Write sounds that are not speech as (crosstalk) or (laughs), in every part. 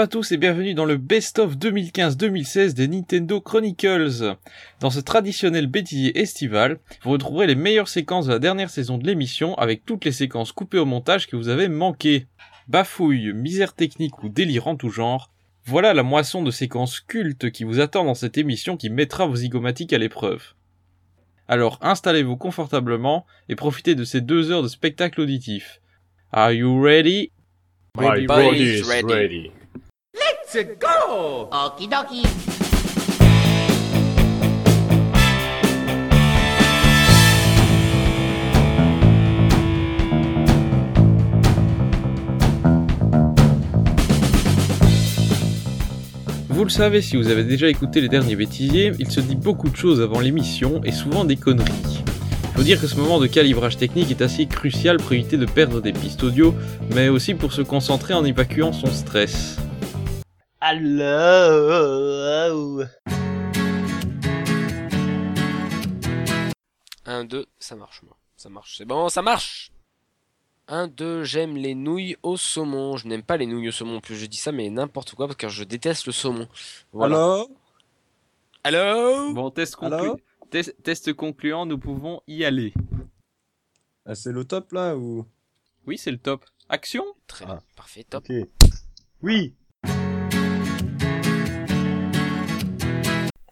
Bonjour à tous et bienvenue dans le Best of 2015-2016 des Nintendo Chronicles. Dans ce traditionnel bêtisier estival, vous retrouverez les meilleures séquences de la dernière saison de l'émission avec toutes les séquences coupées au montage que vous avez manquées. Bafouilles, misère technique ou délire en tout genre, voilà la moisson de séquences cultes qui vous attend dans cette émission qui mettra vos zygomatiques à l'épreuve. Alors installez-vous confortablement et profitez de ces deux heures de spectacle auditif. Are you ready? Everybody's ready. Let's go! Okie dokie. Vous le savez si vous avez déjà écouté les derniers bêtisiers, il se dit beaucoup de choses avant l'émission et souvent des conneries. Faut dire que ce moment de calibrage technique est assez crucial pour éviter de perdre des pistes audio, mais aussi pour se concentrer en évacuant son stress. Allô? 1, 2, ça marche, moi. Ça marche, c'est bon, ça marche 1, 2, j'aime les nouilles au saumon. Je n'aime pas les nouilles au saumon. Plus je dis ça, mais n'importe quoi, parce que je déteste le saumon. Voilà. Allô? Bon, test, conclu- test- test concluant, nous pouvons y aller. ah, C'est le top là ou? Oui, c'est le top. Action? Très Ah. bien, parfait, top. Ok. Oui.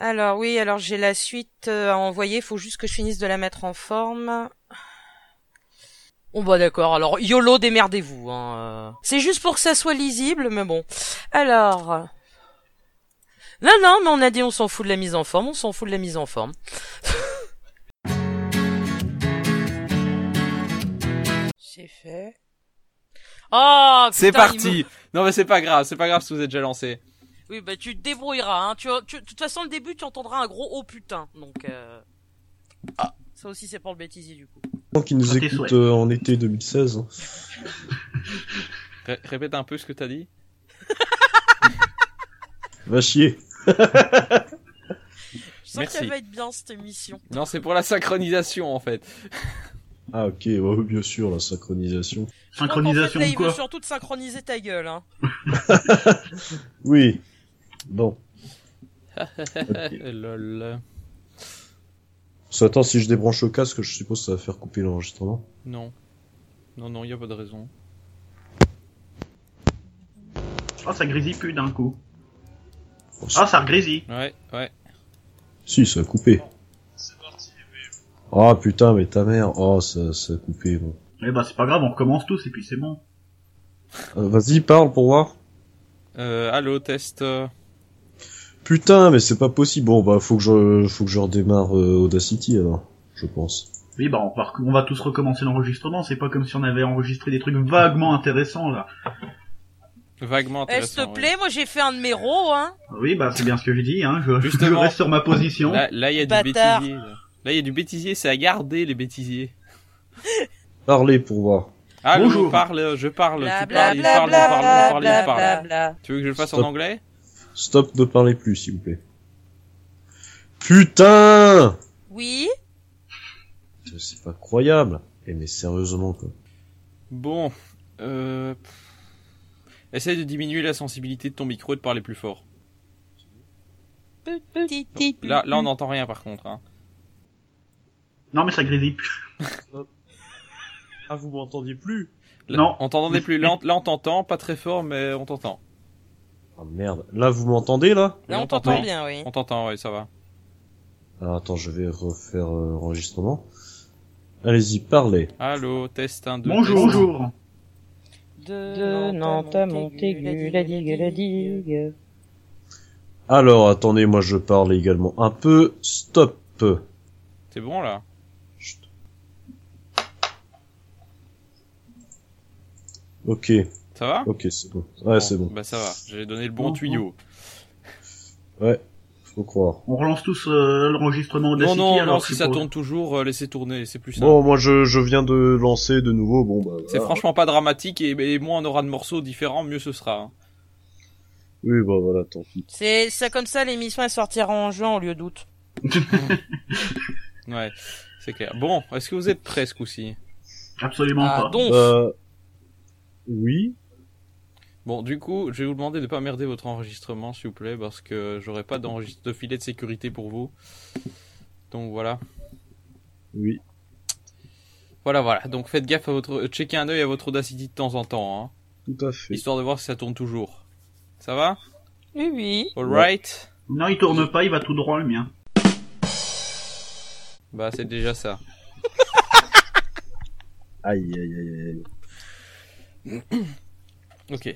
Alors oui, alors j'ai la suite euh, à envoyer, faut juste que je finisse de la mettre en forme. Bon bah d'accord, alors YOLO démerdez-vous. Hein. euh. C'est juste pour que ça soit lisible, mais bon. Alors... Non, non, mais on a dit on s'en fout de la mise en forme, on s'en fout de la mise en forme. (laughs) C'est fait. Oh C'est parti Non mais c'est pas grave, c'est pas grave si vous êtes déjà lancé. Oui, bah tu te débrouilleras. Hein. Tu, tu- de toute façon, le début, tu entendras un gros oh putain. Donc, euh... ça aussi, c'est pour le bêtisier du coup. Donc qui nous écoute euh, en été 2016. Ré- répète un peu ce que t'as dit. (laughs) Va chier. (laughs) Je sens Merci. qu'elle va être bien cette émission. Non, c'est pour la synchronisation en fait. (laughs) Ah ok, ouais, bien sûr, la synchronisation. Fait, Synchronisation là, de il veut quoi surtout te synchroniser ta gueule. Hein. Oui. Bon. (laughs) Lol. Ça, attends, si je débranche le casque, je suppose que ça va faire couper l'enregistrement. Non. Non, non, y a pas de raison. Oh, ça grésille plus d'un coup. Oh, Ah, ça grésille. Ouais, ouais. Si, ça a coupé. Ah putain, mais ta mère. Oh, ça, ça a coupé. Bon. Eh bah, c'est pas grave, on recommence tous et puis c'est bon. Euh, Vas-y, parle pour voir. Euh, allô, test. Putain, mais c'est pas possible. Bon, bah, faut que je, faut que je redémarre euh, Audacity alors, je pense. Oui, bah, on va, on va tous recommencer l'enregistrement. C'est pas comme si on avait enregistré des trucs vaguement intéressants, là. Vaguement Eh, s'il intéressant. te plaît, moi j'ai fait un numéro. Hein. Oui, bah, c'est bien ce que j'ai dit, hein. Je, je Justement. reste sur ma position. Là, là, y a du Bâtard. bêtisier. Là, Là, y a du bêtisier, c'est à garder les bêtisiers. (laughs) Parlez pour voir. Allô, Bonjour. parle, je parle, Bla tu bla parles, il bla parle, il bla parle, il bla parle, il bla parle. bla bla. Tu veux que je le fasse en Stop. anglais? Stop, ne parlez plus, s'il vous plaît. Putain Oui. C'est pas croyable. Eh, mais sérieusement, quoi. Bon, euh... Essaye de diminuer la sensibilité de ton micro et de parler plus fort. Là, là on n'entend rien par contre. Hein. Non, mais ça grésille plus. Ah, vous m'entendiez plus Là, Non. On t'entendait plus. Là, on, là, on t'entend, pas très fort, mais on t'entend. Ah merde. Là, vous m'entendez, là? Là, Oui, on t'entend bien, oui. On t'entend, ouais, ça va. Alors, attends, je vais refaire euh, l'enregistrement. Allez-y, parlez. Allô, test 1, 2, Bonjour, bonjour. De Nantes à Montaigu, la digue, la digue. Alors, attendez, moi je parle également un peu. Stop. C'est bon, là? Chut. Ok, Ça va ok, c'est bon. Ouais, c'est bon. Bah, ça va. J'ai donné le bon Bon, tuyau. Ouais, faut croire. On relance tous euh, l'enregistrement de la Non, City, non, alors non, si ça tourne toujours, euh, laissez tourner, c'est plus simple. Bon, moi je, je viens de lancer de nouveau, bon bah... c'est voilà. franchement pas dramatique et, et moins on aura de morceaux différents, mieux ce sera. hein. Oui, bah voilà, tant pis. C'est ça comme ça, l'émission elle sortira en juin au lieu d'août. (laughs) Ouais, c'est clair. Bon, est-ce que vous êtes prêts ce coup-ci? Absolument Ah, pas. donc. Euh... Oui Bon, du coup, je vais vous demander de pas merder votre enregistrement, s'il vous plaît, parce que j'aurai pas d'enregistre- de filet de sécurité pour vous. Donc voilà. Oui. Voilà, voilà. Donc faites gaffe à votre, checkez un œil à votre Audacity de temps en temps, hein, Tout à fait. histoire de voir si ça tourne toujours. Ça va? Oui, oui. Alright. Non, il tourne pas, il va tout droit le mien. Bah, c'est déjà ça. Aïe, aïe, aïe, aïe. Ok.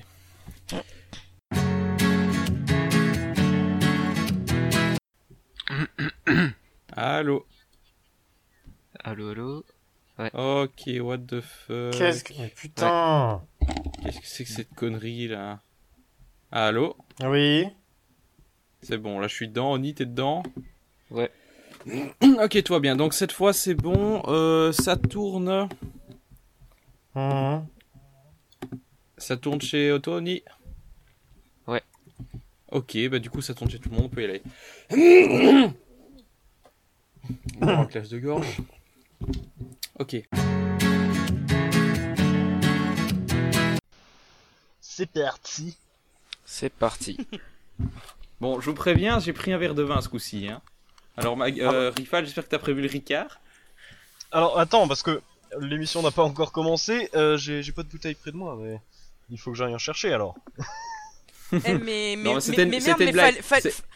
Allô. Allô, allô. Ok, what the fuck. Qu'est-ce que... Mais putain Qu'est-ce que c'est que cette connerie là? Allô? Oui C'est bon, là je suis dedans. Oni, t'es dedans? Ouais. (clears throat) ok, toi bien. Donc cette fois c'est bon. Euh, ça tourne. Mhm. Ça tourne chez Tony Ouais. Ok, bah du coup ça tourne chez tout le monde, on peut y aller. (coughs) Bon, classe de gorge. Ok. C'est parti C'est parti. (laughs) Bon, je vous préviens, j'ai pris un verre de vin ce coup-ci. Hein. Alors, Mag- euh, Rifal, j'espère que t'as prévu le Ricard. Alors attends, parce que l'émission n'a pas encore commencé, euh, j'ai j'ai pas de bouteille près de moi, mais il faut que j'aille en chercher alors. (laughs) Eh, (laughs) mais, mais, mais mais, c'était une, mais merde, c'était une mais blague.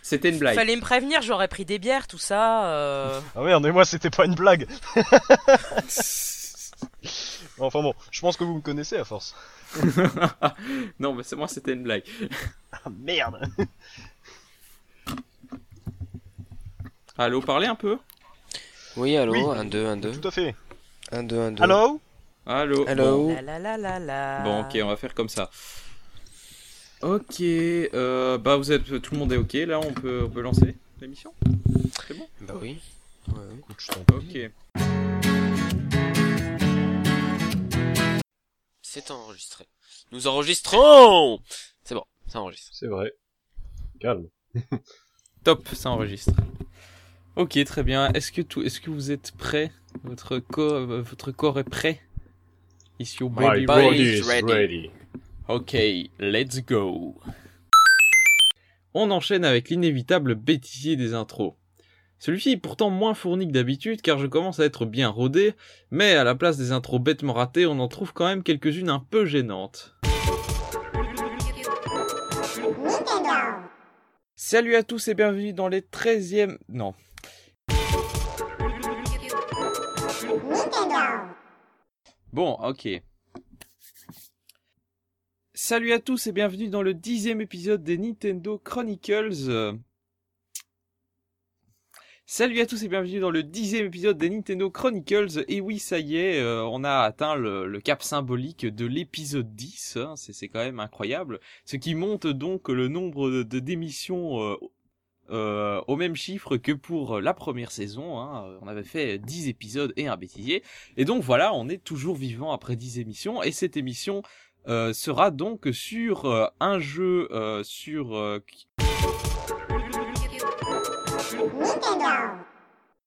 C'était une blague. fallait me prévenir, j'aurais pris des bières, tout ça. euh. (laughs) Ah merde, et moi c'était pas une blague (laughs) Enfin bon, je pense que vous me connaissez à force. non, mais c'est moi, c'était une blague. Ah merde Allô, parlez un peu. Oui, allô, Oui. 1, 2, 1, 2. Tout à fait. 1, 2, 1, 2. Allô? Allô? Allô? Bon, ok, on va faire comme ça. Ok, euh, bah vous êtes, tout le monde est ok, là, on peut, on peut lancer l'émission. Bah oui. Ouais. Écoute, je t'en prie. Ok. C'est enregistré. Nous enregistrons C'est bon, ça enregistre. C'est vrai. Calme. (laughs) Top, ça enregistre. Ok, très bien. Est-ce que tout, est-ce que vous êtes prêts? Votre corps, votre corps est prêt? Is your My body body ready? is ready. Ok, let's go. On enchaîne avec l'inévitable bêtisier des intros. Celui-ci est pourtant moins fourni que d'habitude car je commence à être bien rodé, mais à la place des intros bêtement ratées, on en trouve quand même quelques-unes un peu gênantes. Salut à tous et bienvenue dans les 13e... Non. Bon, ok. Salut à tous et bienvenue dans le dixième épisode des Nintendo Chronicles. Salut à tous et bienvenue dans le dixième épisode des Nintendo Chronicles. Et oui, ça y est, euh, on a atteint le, cap symbolique de l'épisode 10. hein, c'est quand même incroyable. Ce qui monte donc le nombre de de- d'émissions euh, euh, au même chiffre que pour la première saison. hein. On avait fait 10 épisodes et un bêtisier. Et donc voilà, on est toujours vivant après 10 émissions. Et cette émission euh, sera donc sur euh, un jeu euh, sur...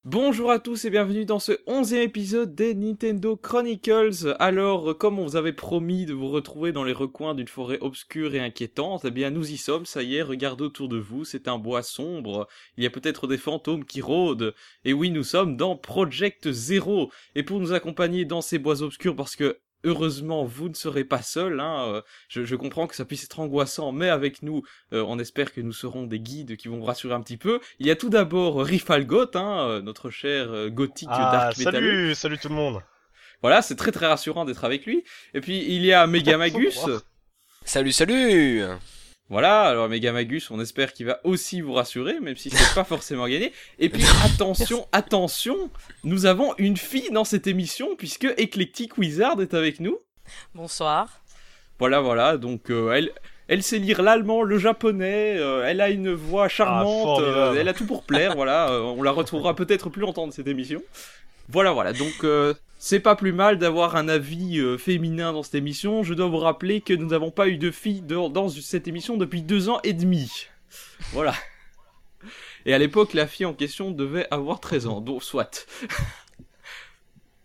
Bonjour à tous et bienvenue dans ce onzième épisode des Nintendo Chronicles. Alors, comme on vous avait promis de vous retrouver dans les recoins d'une forêt obscure et inquiétante, eh bien nous y sommes, ça y est, regardez autour de vous, c'est un bois sombre, il y a peut-être des fantômes qui rôdent, et oui, nous sommes dans Project Zero. Et pour nous accompagner dans ces bois obscurs, parce que heureusement vous ne serez pas seuls, hein, euh, je, je comprends que ça puisse être angoissant, mais avec nous, euh, on espère que nous serons des guides qui vont vous rassurer un petit peu. Il y a tout d'abord Rifalgot, hein, euh, notre cher euh, gothique Ah, Dark Metal. salut, salut tout le monde. Voilà, c'est très très rassurant d'être avec lui. Et puis il y a Megamagus. (laughs) Salut, salut Voilà, alors Megamagus, on espère qu'il va aussi vous rassurer, même si c'est pas forcément gagné. Et puis attention, attention, nous avons une fille dans cette émission puisque Eclectic Wizard est avec nous. Bonsoir. Voilà, voilà, donc euh, elle, elle sait lire l'allemand, le japonais, euh, elle a une voix charmante, Ah, formidable. euh, elle a tout pour plaire, voilà, euh, on la retrouvera peut-être plus longtemps de cette émission. Voilà, voilà, donc euh, c'est pas plus mal d'avoir un avis euh, féminin dans cette émission. Je dois vous rappeler que nous n'avons pas eu de fille dans, dans cette émission depuis deux ans et demi. Voilà. Et à l'époque, la fille en question devait avoir 13 ans, donc soit.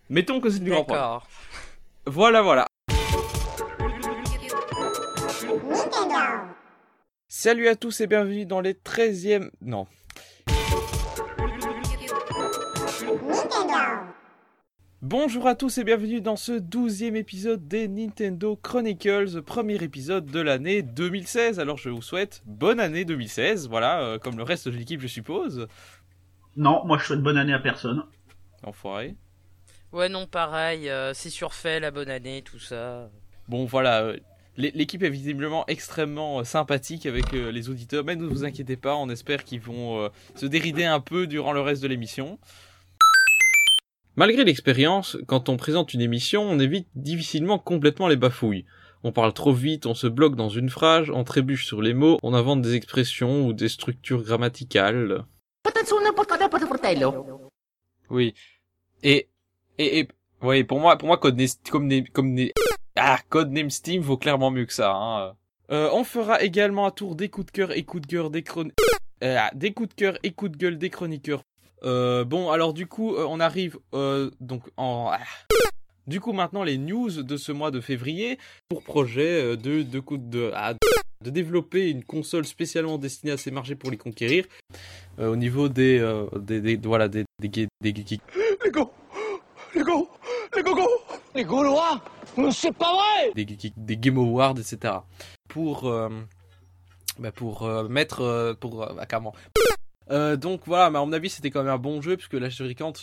Mettons que c'est du grand. D'accord. Voilà, voilà. Salut à tous et bienvenue dans les 13e... Non. Bonjour à tous et bienvenue dans ce 12e épisode des Nintendo Chronicles, premier épisode de l'année 2016. Alors je vous souhaite bonne année 2016, voilà, euh, comme le reste de l'équipe je suppose. Non, moi je souhaite bonne année à personne. Enfoiré. Ouais, non, pareil, euh, c'est surfait, la bonne année, tout ça. Bon voilà, euh, l'é- l'équipe est visiblement extrêmement euh, sympathique avec euh, les auditeurs, mais ne vous inquiétez pas, on espère qu'ils vont euh, se dérider un peu durant le reste de l'émission. Malgré l'expérience, quand on présente une émission, on évite difficilement complètement les bafouilles. On parle trop vite, on se bloque dans une phrase, on trébuche sur les mots, on invente des expressions ou des structures grammaticales. Oui. Et, et, et, oui, pour moi, pour moi, Codename, comme des, comme des, ah, Codename Steam vaut clairement mieux que ça, hein. Euh, on fera également un tour des coups de cœur et coups de gueule des chron... euh, ah, des coups de cœur et coups de gueule des chroniqueurs. Euh, bon, alors du coup, euh, on arrive, euh, donc en, ah. du coup maintenant les news de ce mois de février pour projet de, de, coup de, ah, de développer une console spécialement destinée à ces marchés pour les conquérir. Euh, au niveau des, euh, des, des, voilà, des, des, des, des, des- Les go Les go Les gogo Les Gaulois? Mais c'est pas vrai des, des- des Game Awards, etc. Pour, euh, bah pour euh, mettre, euh, pour, euh, bah, comment Euh, donc voilà, mais à mon avis c'était quand même un bon jeu puisque la Shurikant,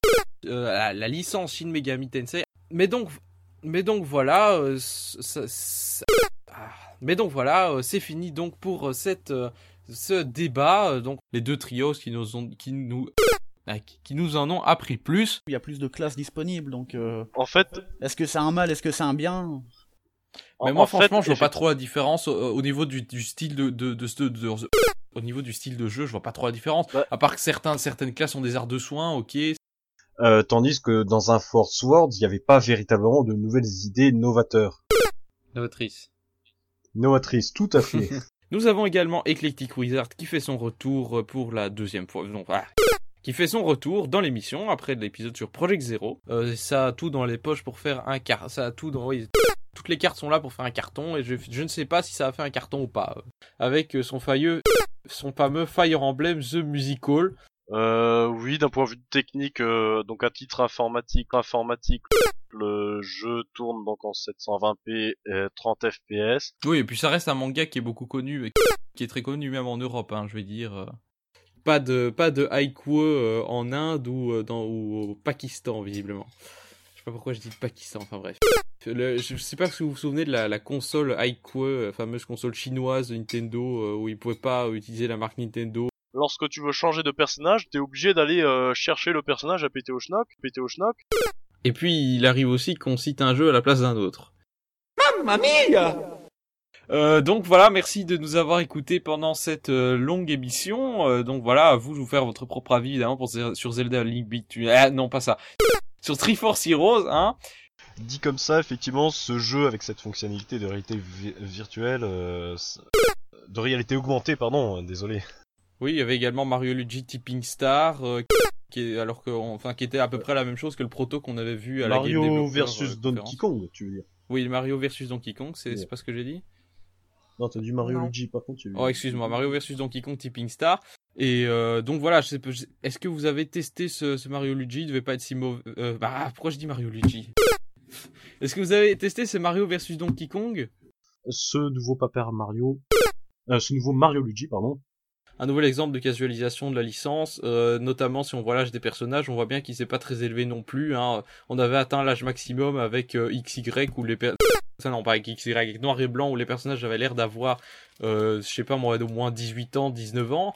euh, la, la licence Shin Megami Tensei. Mais donc, mais donc voilà, euh, ça- ça- ah. mais donc voilà, euh, c'est fini donc pour euh, cette, euh, ce débat. euh, donc les deux trios qui nous ont, qui nous, ah, qui- nous en ont appris plus. Il y a plus de classes disponibles, donc euh, En fait, est-ce que c'est un mal, est-ce que c'est un bien? Mais en- moi, en fait, franchement, je vois pas trop la différence au, au niveau du, du style de, de, de, de- de- au niveau du style de jeu, je vois pas trop la différence. Ouais. À part que certains, certaines classes ont des arts de soins, ok. Euh, tandis que dans un Force Word, il n'y avait pas véritablement de nouvelles idées novateurs. Novatrice. Novatrices, tout à fait. (laughs) Nous avons également Eclectic Wizard qui fait son retour pour la deuxième fois. Non, ah, qui fait son retour dans l'émission après l'épisode sur Project Zero. Euh, ça a tout dans les poches pour faire un car. Ça a tout dans. Oui, toutes les cartes sont là pour faire un carton et je, je ne sais pas si ça a fait un carton ou pas. euh, Avec son failleux, son fameux Fire Emblem The Musical. Euh, oui, d'un point de vue technique, euh, donc à titre informatique, informatique, le jeu tourne donc en 720p et 30 fps. Oui, et puis ça reste un manga qui est beaucoup connu, et qui est très connu même en Europe, hein, je vais dire. euh. Pas de, pas de haïku euh, en Inde ou, dans, ou au Pakistan, visiblement. Je sais pas pourquoi je dis Pakistan, enfin bref. Le- je sais pas si vous vous souvenez de la, la console haïku, la fameuse console chinoise de Nintendo, euh, où ils pouvaient pas utiliser la marque Nintendo. Lorsque tu veux changer de personnage, t'es obligé d'aller euh, chercher le personnage à péter au schnock, péter au schnock. Et puis, il arrive aussi qu'on cite un jeu à la place d'un autre. Mamma mia Euh, donc voilà, merci de nous avoir écoutés pendant cette euh, longue émission. Euh, donc voilà, à vous de vous faire votre propre avis évidemment pour, sur Zelda Link Between. Ah non, pas ça. Sur Triforce Heroes, hein. Dit comme ça, effectivement, ce jeu avec cette fonctionnalité de réalité vi- virtuelle, euh, de réalité augmentée, pardon, euh, désolé. Oui, il y avait également Mario Luigi Tipping Star, euh, qui est, alors que, enfin, qui était à peu près la même chose que le proto qu'on avait vu à la Game Mario versus euh, Donkey. Kong, tu veux dire. Oui, Mario versus Donkey Kong, c'est Ouais. pas ce que j'ai dit. Non, t'as dit Mario Non. Luigi, par contre, tu veux Oh, excuse-moi, Mario versus Donkey Kong Tipping Star. Et euh, donc voilà, est-ce que vous avez testé ce, ce Mario Luigi? Il devait pas être si mauvais. Euh, bah, pourquoi je dis Mario Luigi? (laughs) Est-ce que vous avez testé ce Mario versus Donkey Kong? Ce nouveau Paper Mario, euh, ce nouveau Mario Luigi, pardon, Un nouvel exemple de casualisation de la licence, euh, notamment si on voit l'âge des personnages, on voit bien qu'il s'est pas très élevé non plus. Hein. On avait atteint l'âge maximum avec euh, XY où les non pas avec XY, avec noir et blanc où les personnages avaient l'air d'avoir, euh, je sais pas moi, au moins 18 ans, 19 ans.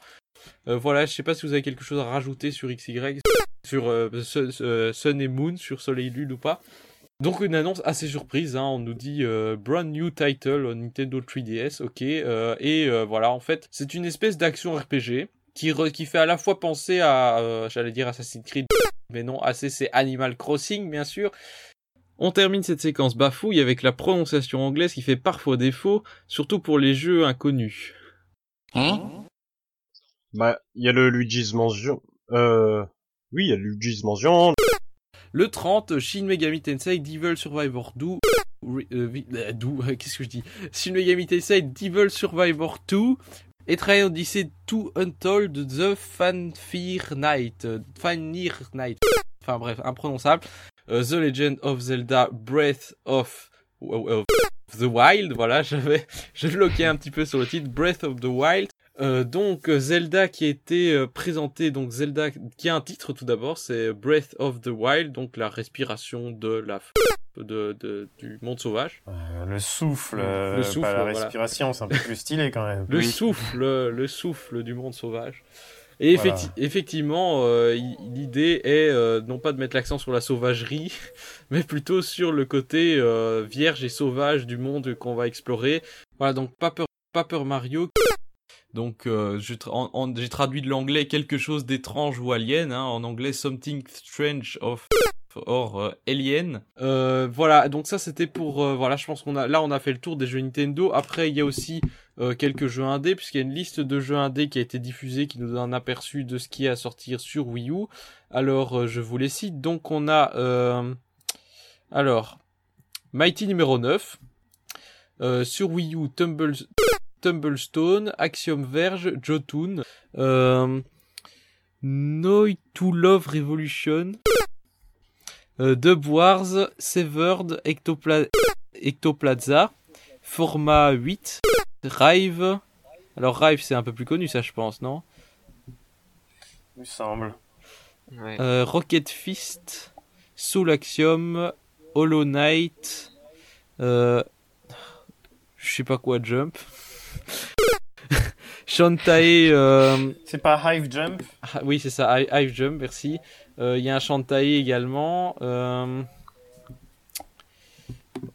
Euh, voilà, je sais pas si vous avez quelque chose à rajouter sur XY, sur euh, Sun, euh, Sun et Moon, sur Soleil et Lune ou pas. Donc une annonce assez surprise, hein, on nous dit euh, brand new title on Nintendo 3DS, ok, euh, et euh, voilà, en fait, c'est une espèce d'action RPG qui, fait à la fois penser à, euh, j'allais dire Assassin's Creed, mais non, assez c'est Animal Crossing, bien sûr. On termine cette séquence bafouille avec la prononciation anglaise qui fait parfois défaut, surtout pour les jeux inconnus. bah, il y a le Luigi's Mansion, euh, oui, il y a le Luigi's Mansion, Le 30, Shin Megami Tensei Devil Survivor 2, Re- euh, euh, euh, (laughs) qu'est-ce que je dis? Shin Megami Tensei Devil Survivor 2 et Trial Odyssey 2 Untold The Fanfare Night. Fanir Night. Enfin bref, imprononçable. The Legend of Zelda Breath of, of the Wild. Voilà, (laughs) j'avais, je bloquais un petit peu sur le titre Breath of the Wild. Euh, donc Zelda qui a été euh, présenté, donc Zelda qui a un titre tout d'abord, c'est Breath of the Wild, donc la respiration de la f- de, de- du monde sauvage. Euh, le souffle, Le souffle, pas la voilà. respiration, c'est un peu plus stylé quand même. (laughs) Le souffle, le souffle du monde sauvage. Et Voilà. effectivement, euh, l'idée est euh, non pas de mettre l'accent sur la sauvagerie, (laughs) mais plutôt sur le côté euh, vierge et sauvage du monde qu'on va explorer. Voilà, donc Paper, Paper Mario. Donc euh, j'ai traduit de l'anglais quelque chose d'étrange ou alien, hein, en anglais something strange of or euh, alien. Euh, voilà, donc ça c'était pour voilà, je pense qu'on a là on a fait le tour des jeux Nintendo. Après il y a aussi quelques jeux indés puisqu'il y a une liste de jeux indés qui a été diffusée qui nous donne un aperçu de ce qui est à sortir sur Wii U. Alors je vous les cite. Donc on a alors Mighty numéro 9 euh, sur Wii U Tumble Tumblestone, Axiom Verge, Jotun, euh, Noi to Love Revolution, euh, Dub Wars, Severed, Ectopla Ectoplaza, Format 8, Rive. Alors Rive c'est un peu plus connu ça je pense, non? Il me semble. Ouais. Euh, Rocket Fist, Soul Axiom, Hollow Knight, euh, je sais pas quoi Jump. (laughs) Shantae, euh, C'est pas Hive Jump ah, oui c'est ça, Hi- Hive Jump, merci. Euh, Il y a un Shantae également. euh,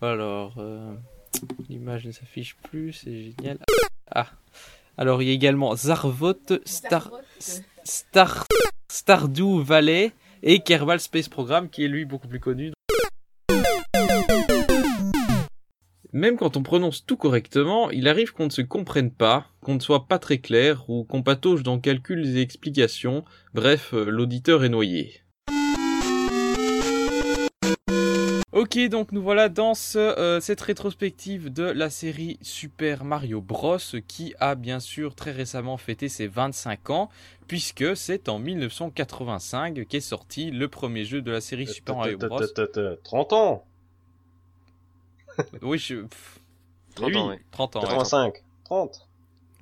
Alors, euh, l'image ne s'affiche plus, c'est génial. Ah, alors il y a également Zarvot, Star, Star, Stardew Valley et Kerbal Space Program qui est lui beaucoup plus connu. Même quand on prononce tout correctement, il arrive qu'on ne se comprenne pas, qu'on ne soit pas très clair ou qu'on patauge dans calculs et explications. Bref, euh, l'auditeur est noyé. Ok, donc nous voilà dans euh, cette rétrospective de la série Super Mario Bros. qui a bien sûr très récemment fêté ses 25 ans, puisque c'est en 1985 qu'est sorti le premier jeu de la série Super Mario Bros. 30 ans Oui, je... pff, 30 oui, ans, ouais. 30 ans. ouais. 85 30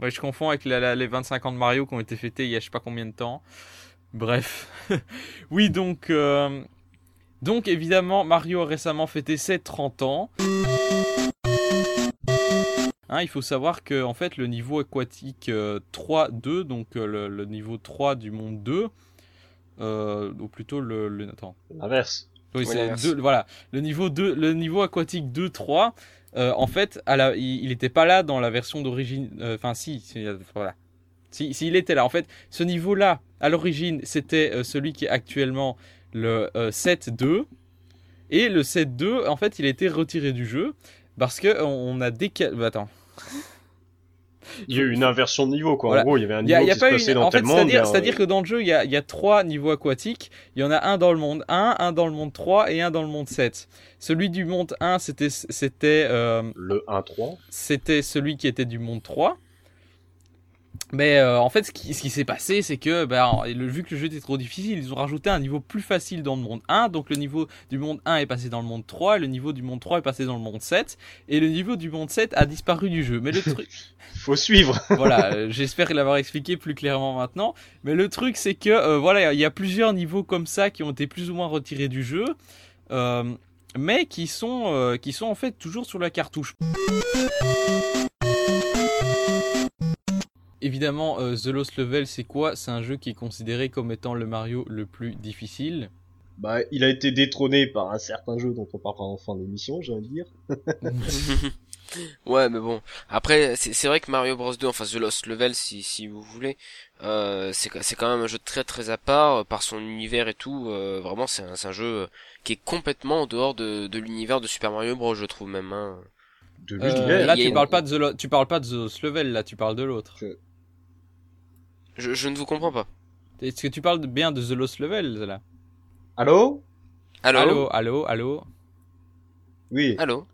Ouais, je confonds avec la- la- les 25 ans de Mario qui ont été fêtés il y a je sais pas combien de temps. Bref. (laughs) oui, donc... euh, Donc évidemment, Mario a récemment fêté ses 30 ans. Hein, il faut savoir que en fait le niveau aquatique euh, 3-2, donc euh, le, le niveau 3 du monde 2, euh, ou plutôt le... le attends. L'inverse. Oui, Ouais, c'est l'inverse. deux- voilà. Le niveau 2, le niveau aquatique 2-3, euh, en fait, à la, il n'était pas là dans la version d'origine. euh, Enfin, si, si, euh, voilà. Si, si, il était là. En fait, ce niveau-là, à l'origine, c'était euh, celui qui est actuellement le euh, 7-2. Et le 7-2, en fait, il a été retiré du jeu parce que on on a décalé. bah, attends. Il y a eu une inversion de niveau, quoi. Voilà. En gros, il y avait un niveau y a, y a qui pas se une... passait dans En fait, c'est-à-dire, euh, que dans le jeu, il y a, y a trois niveaux aquatiques. Il y en a un dans le monde 1, un dans le monde 3 et un dans le monde 7. Celui du monde 1, c'était, c'était, euh, Le 1-3. c'était celui qui était du monde 3. Mais euh, en fait, ce qui, ce qui s'est passé, c'est que le, vu que le jeu était trop difficile, ils ont rajouté un niveau plus facile dans le monde 1. Donc le niveau du monde 1 est passé dans le monde 3, et le niveau du monde 3 est passé dans le monde 7, et le niveau du monde 7 a disparu du jeu. Mais le (laughs) truc, Faut suivre. (laughs) voilà, euh, j'espère l'avoir expliqué plus clairement maintenant. Mais le truc, c'est que euh, voilà, il y a plusieurs niveaux comme ça qui ont été plus ou moins retirés du jeu, mais qui sont qui sont en fait toujours sur la cartouche. Évidemment, euh, The Lost Level, c'est quoi? C'est un jeu qui est considéré comme étant le Mario le plus difficile. Bah, il a été détrôné par un certain jeu dont on parlera en fin d'émission, j'ai envie de dire. (laughs) ouais, mais bon. Après, c'est vrai que Mario Bros 2, enfin The Lost Level, si, si vous voulez, euh, c'est quand même un jeu très très à part euh, par son univers et tout. euh, vraiment, c'est un, jeu qui est complètement en dehors de, de l'univers de Super Mario Bros, je trouve même. Hein. De Euh, là, il y a tu une- parles pas de The Lo- tu parles pas de The Lost Level, là, tu parles de l'autre. Je, je ne vous comprends pas. Est-ce que tu parles de- bien de The Lost Level là Allô Allô Allô, allô, allô. Oui. Allô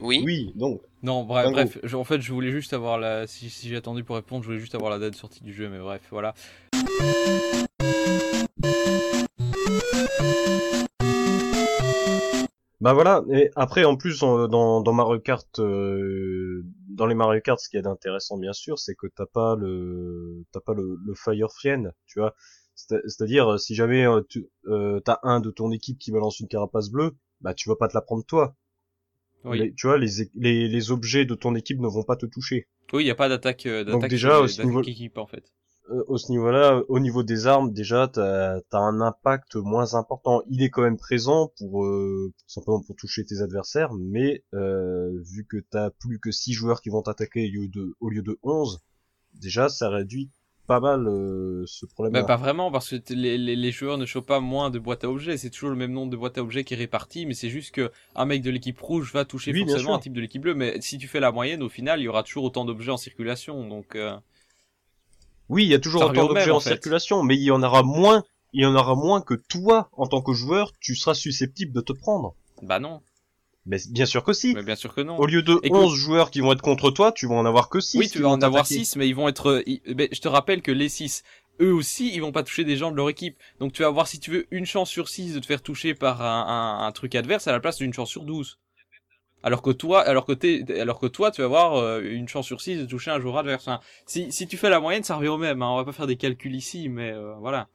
Oui. Oui, donc. Non, bref, bref je- en fait, je voulais juste avoir la. Si, si j'ai attendu pour répondre, je voulais juste avoir la date de sortie du jeu, mais bref, voilà. Bah voilà, et après en plus dans, dans Mario Kart, euh, dans les Mario Kart, ce qu'il y a d'intéressant bien sûr, c'est que t'as pas le t'as pas le, le Fire Friend, tu vois. C'est- C'est-à-dire euh, si jamais euh, tu euh, t'as un de ton équipe qui balance une carapace bleue, bah tu vas pas te la prendre toi. Oui, Les- tu vois, les, les les objets de ton équipe ne vont pas te toucher. oui, il y a pas d'attaque euh, d'attaque déjà, niveau- équipe en fait. Euh, au ce niveau-là, au niveau des armes, déjà, t'as as un impact moins important. Il est quand même présent pour euh, simplement pour toucher tes adversaires, mais euh, vu que t'as plus que 6 joueurs qui vont t'attaquer au lieu de au lieu de 11, déjà ça réduit pas mal euh, ce problème-là. Bah, pas vraiment, parce que les, les, les joueurs ne chopent pas moins de boîtes à objets. C'est toujours le même nombre de boîtes à objets qui est réparti, mais c'est juste que un mec de l'équipe rouge va toucher Oui, forcément un type de l'équipe bleue. Mais si tu fais la moyenne, au final, il y aura toujours autant d'objets en circulation. Donc, euh, Oui, il y a toujours autant d'objets en en fait. circulation, mais il y en aura moins. Il y en aura moins que toi, en tant que joueur, tu seras susceptible de te prendre. bah non. Mais bien sûr que si. Mais bien sûr que non. Au lieu de Écoute- 11 joueurs qui vont être contre toi, tu vas en avoir que 6. oui, tu vas en avoir 6, mais ils vont être. euh, je te rappelle que les 6, eux aussi, ils vont pas toucher des gens de leur équipe. Donc tu vas avoir, si tu veux, une chance sur 6 de te faire toucher par un, un, un truc adverse à la place d'une chance sur 12. Alors que toi, alors que t'es, alors que toi, tu vas avoir euh, une chance sur 6 de toucher un joueur adverse. Enfin, si, si tu fais la moyenne, ça revient au même. Hein. On va pas faire des calculs ici, mais euh, voilà.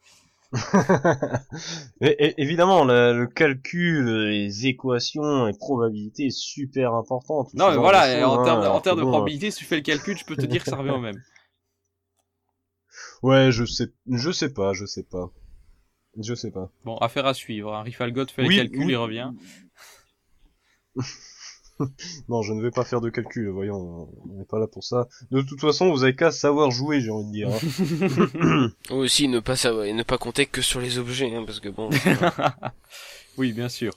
(laughs) É- évidemment, le, le calcul, les équations et probabilités est super important. Non, mais voilà. de et choses, en hein, termes, en alors termes que de bon, probabilité, si tu fais le calcul, je peux te dire que ça revient au même. (laughs) Ouais, je sais, je sais pas, je sais pas, je sais pas. Bon, affaire à suivre. Hein. Rifalgot fait Oui, le calcul, oui. il revient. (laughs) (laughs) Non, je ne vais pas faire de calcul. Voyons, on n'est pas là pour ça. De toute façon, vous avez qu'à savoir jouer, j'ai envie de dire. hein. (laughs) Aussi ne pas savoir, et ne pas compter que sur les objets, hein, parce que bon. (laughs) Oui, bien sûr.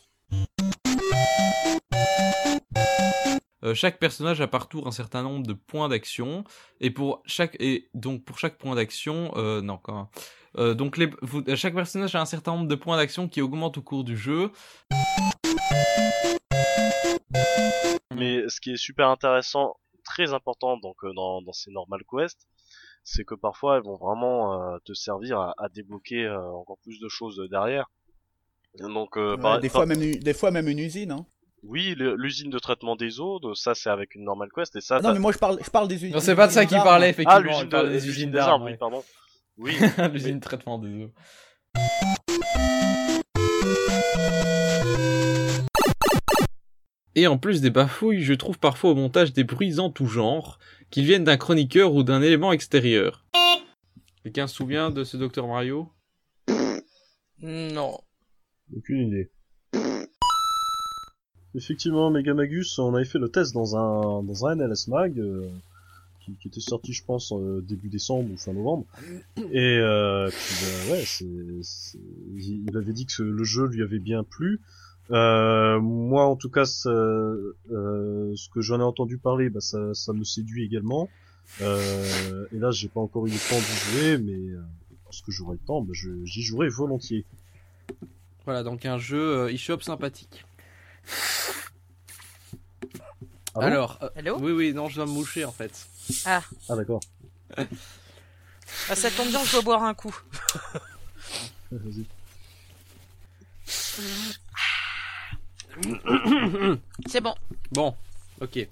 Euh, chaque personnage a par tour un certain nombre de points d'action et pour chaque et donc pour chaque point d'action euh, non comment euh, donc les, vous- chaque personnage a un certain nombre de points d'action qui augmentent au cours du jeu. Mais ce qui est super intéressant, très important donc euh, dans, dans ces normal quests, c'est que parfois elles vont vraiment euh, te servir à, à débloquer euh, encore plus de choses derrière. Donc euh, Ouais, par- des, par- fois même, une- des fois même une usine. Hein. oui, l'usine de traitement des eaux, de- ça c'est avec une normal quest et ça. Ah non, mais moi je parle, je parle des usines. Non, c'est pas de ça qu'il parlait effectivement. ah l'usine de, des usines d'armes. oui, pardon. Oui. (laughs) L'usine de traitement des eaux. Et en plus des bafouilles, je trouve parfois au montage des bruits en tout genre, qu'ils viennent d'un chroniqueur ou d'un élément extérieur. Quelqu'un se souvient de ce Dr Mario? Non. Aucune idée. Effectivement, Megamagus, on avait fait le test dans un dans un NLS Mag euh, qui, qui était sorti, je pense, euh, début décembre ou fin novembre. Et euh, puis bah, ouais, il il avait dit que ce- le jeu lui avait bien plu. Euh, moi, en tout cas, ça- euh, ce que j'en ai entendu parler, bah, ça, ça me séduit également. Euh, et là, j'ai pas encore eu le temps d'y jouer, mais euh, lorsque j'aurai le temps, bah, je- j'y jouerai volontiers. Voilà, donc un jeu euh, eShop sympathique. Ah bon? Alors, euh, Hello oui, oui, non, je dois me moucher en fait. Ah d'accord. Ah, ça tombe bien, je dois boire un coup. (laughs) Vas-y. C'est bon. Bon, ok.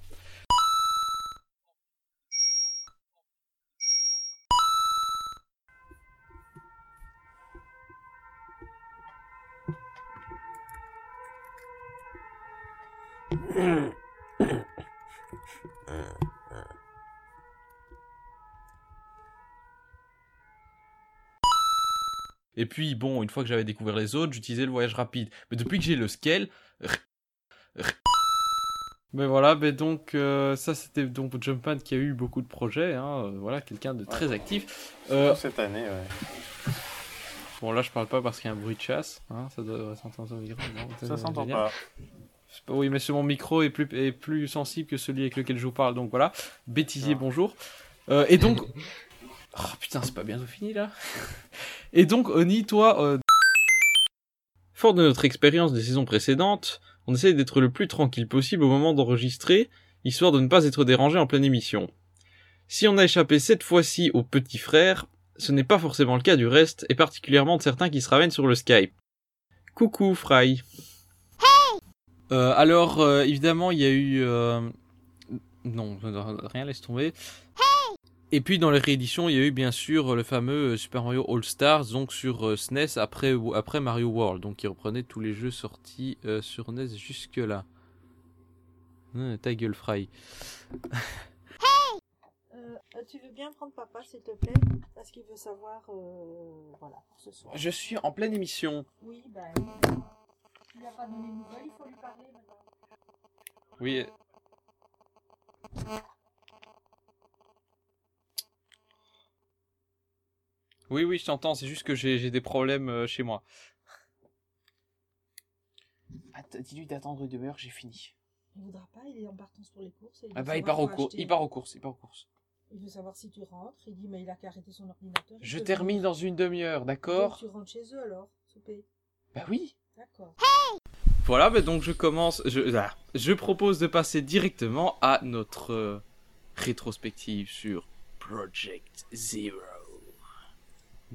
Et puis bon, une fois que j'avais découvert les autres, j'utilisais le voyage rapide. Mais depuis que j'ai le scale, mais voilà, mais donc euh, ça c'était donc Jumpman qui a eu beaucoup de projets, hein, euh, voilà, quelqu'un de très actif. Euh, Cette année, ouais. bon là je parle pas parce qu'il y a un bruit de chasse, hein, ça doit s'entendre non, Ça s'entend pas. Oui, mais mon micro est plus, est plus sensible que celui avec lequel je vous parle, donc voilà. Bêtisier, Ah. bonjour. Euh, et donc... (laughs) Oh putain, c'est pas bientôt fini là (laughs) Et donc, Oni, toi... euh, Fort de notre expérience des saisons précédentes, on essaie d'être le plus tranquille possible au moment d'enregistrer, histoire de ne pas être dérangé en pleine émission. Si on a échappé cette fois-ci au petit frère, ce n'est pas forcément le cas du reste, et particulièrement de certains qui se ramènent sur le Skype. Coucou Fry. Euh, alors, euh, évidemment, il y a eu... Non, rien, laisse tomber. Et puis dans les rééditions, il y a eu bien sûr le fameux euh, Super Mario All Stars, donc sur euh, SNES après, après Mario World, donc qui reprenait tous les jeux sortis euh, sur NES jusque-là. Hum, ta gueule, Fry. Euh, tu veux bien prendre papa, s'il te plaît? Parce qu'il veut savoir, euh, voilà, pour ce soir. Je suis en pleine émission. Oui, ben, il n'a pas donné de nouvelles, il faut lui parler maintenant. Oui. Oui, oui, je t'entends, c'est juste que j'ai j'ai des problèmes euh, chez moi. Dis-lui d'attendre une demi-heure, j'ai fini. Il voudra pas, il est en partance pour les courses. et Ah bah, il part, aux cours, il part aux courses, il part aux courses. Il veut savoir si tu rentres. Il dit, mais il a qu'à arrêter son ordinateur. il Je termine dans une demi-heure, d'accord tu rentres chez eux alors, souper. Bah oui. D'accord. Voilà, bah donc je commence. Je, ah, je propose de passer directement à notre euh, rétrospective sur Project Zero.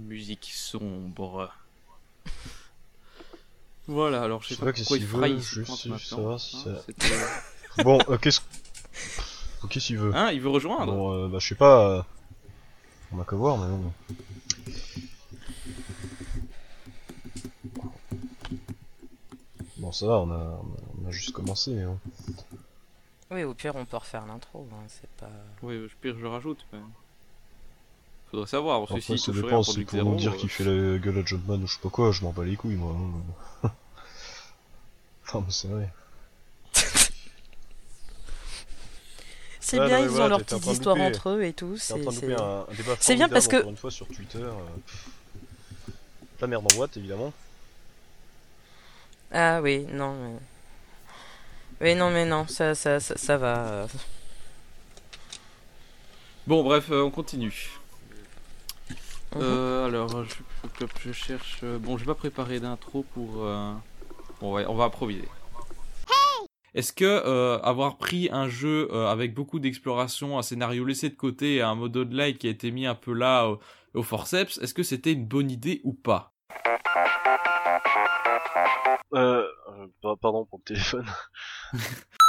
Musique sombre. (laughs) voilà, alors je sais pas pas pourquoi qu'est-ce il qu'il fraye je sais savoir si hein, ça- c'était- (laughs) Bon, euh, qu'est-ce qu'est-ce qu'il veut Hein, il veut rejoindre Bon, euh, bah je sais pas. euh, On a qu'à voir, mais bon. Bon, ça va, on a, on a, juste commencé. Hein. Oui, au pire, on peut refaire l'intro. Hein, c'est pas. Oui, je pire, je rajoute. Mais... Faudrait savoir, parce que Après, s'il ça touche rien dépend, pour c'est du pour zéro, nous dire euh, qu'il fait la gueule à Jumpman ou je sais pas quoi, je m'en bats les couilles, moi. hein. (laughs) non, mais c'est vrai. C'est Ouais, bien, non, ils voilà, ont leur t'es- t'es en petite train de histoire louper- entre eux et tout. C'est bien parce que. une fois sur Twitter. euh. La merde en boîte, évidemment. Ah oui, non, mais. Oui, non, mais non, ça, ça, ça, ça va. Bon, bref, euh, on continue. Mhm. Euh, alors, je, je- je cherche. euh, Bon, je vais pas préparer d'intro pour. euh, Bon, ouais, on va improviser. Est-ce que euh, avoir pris un jeu euh, avec beaucoup d'exploration, un scénario laissé de côté et un mode online qui a été mis un peu là au, au forceps, est-ce que c'était une bonne idée ou pas? Euh, euh, pa- pardon pour le téléphone. (laughs)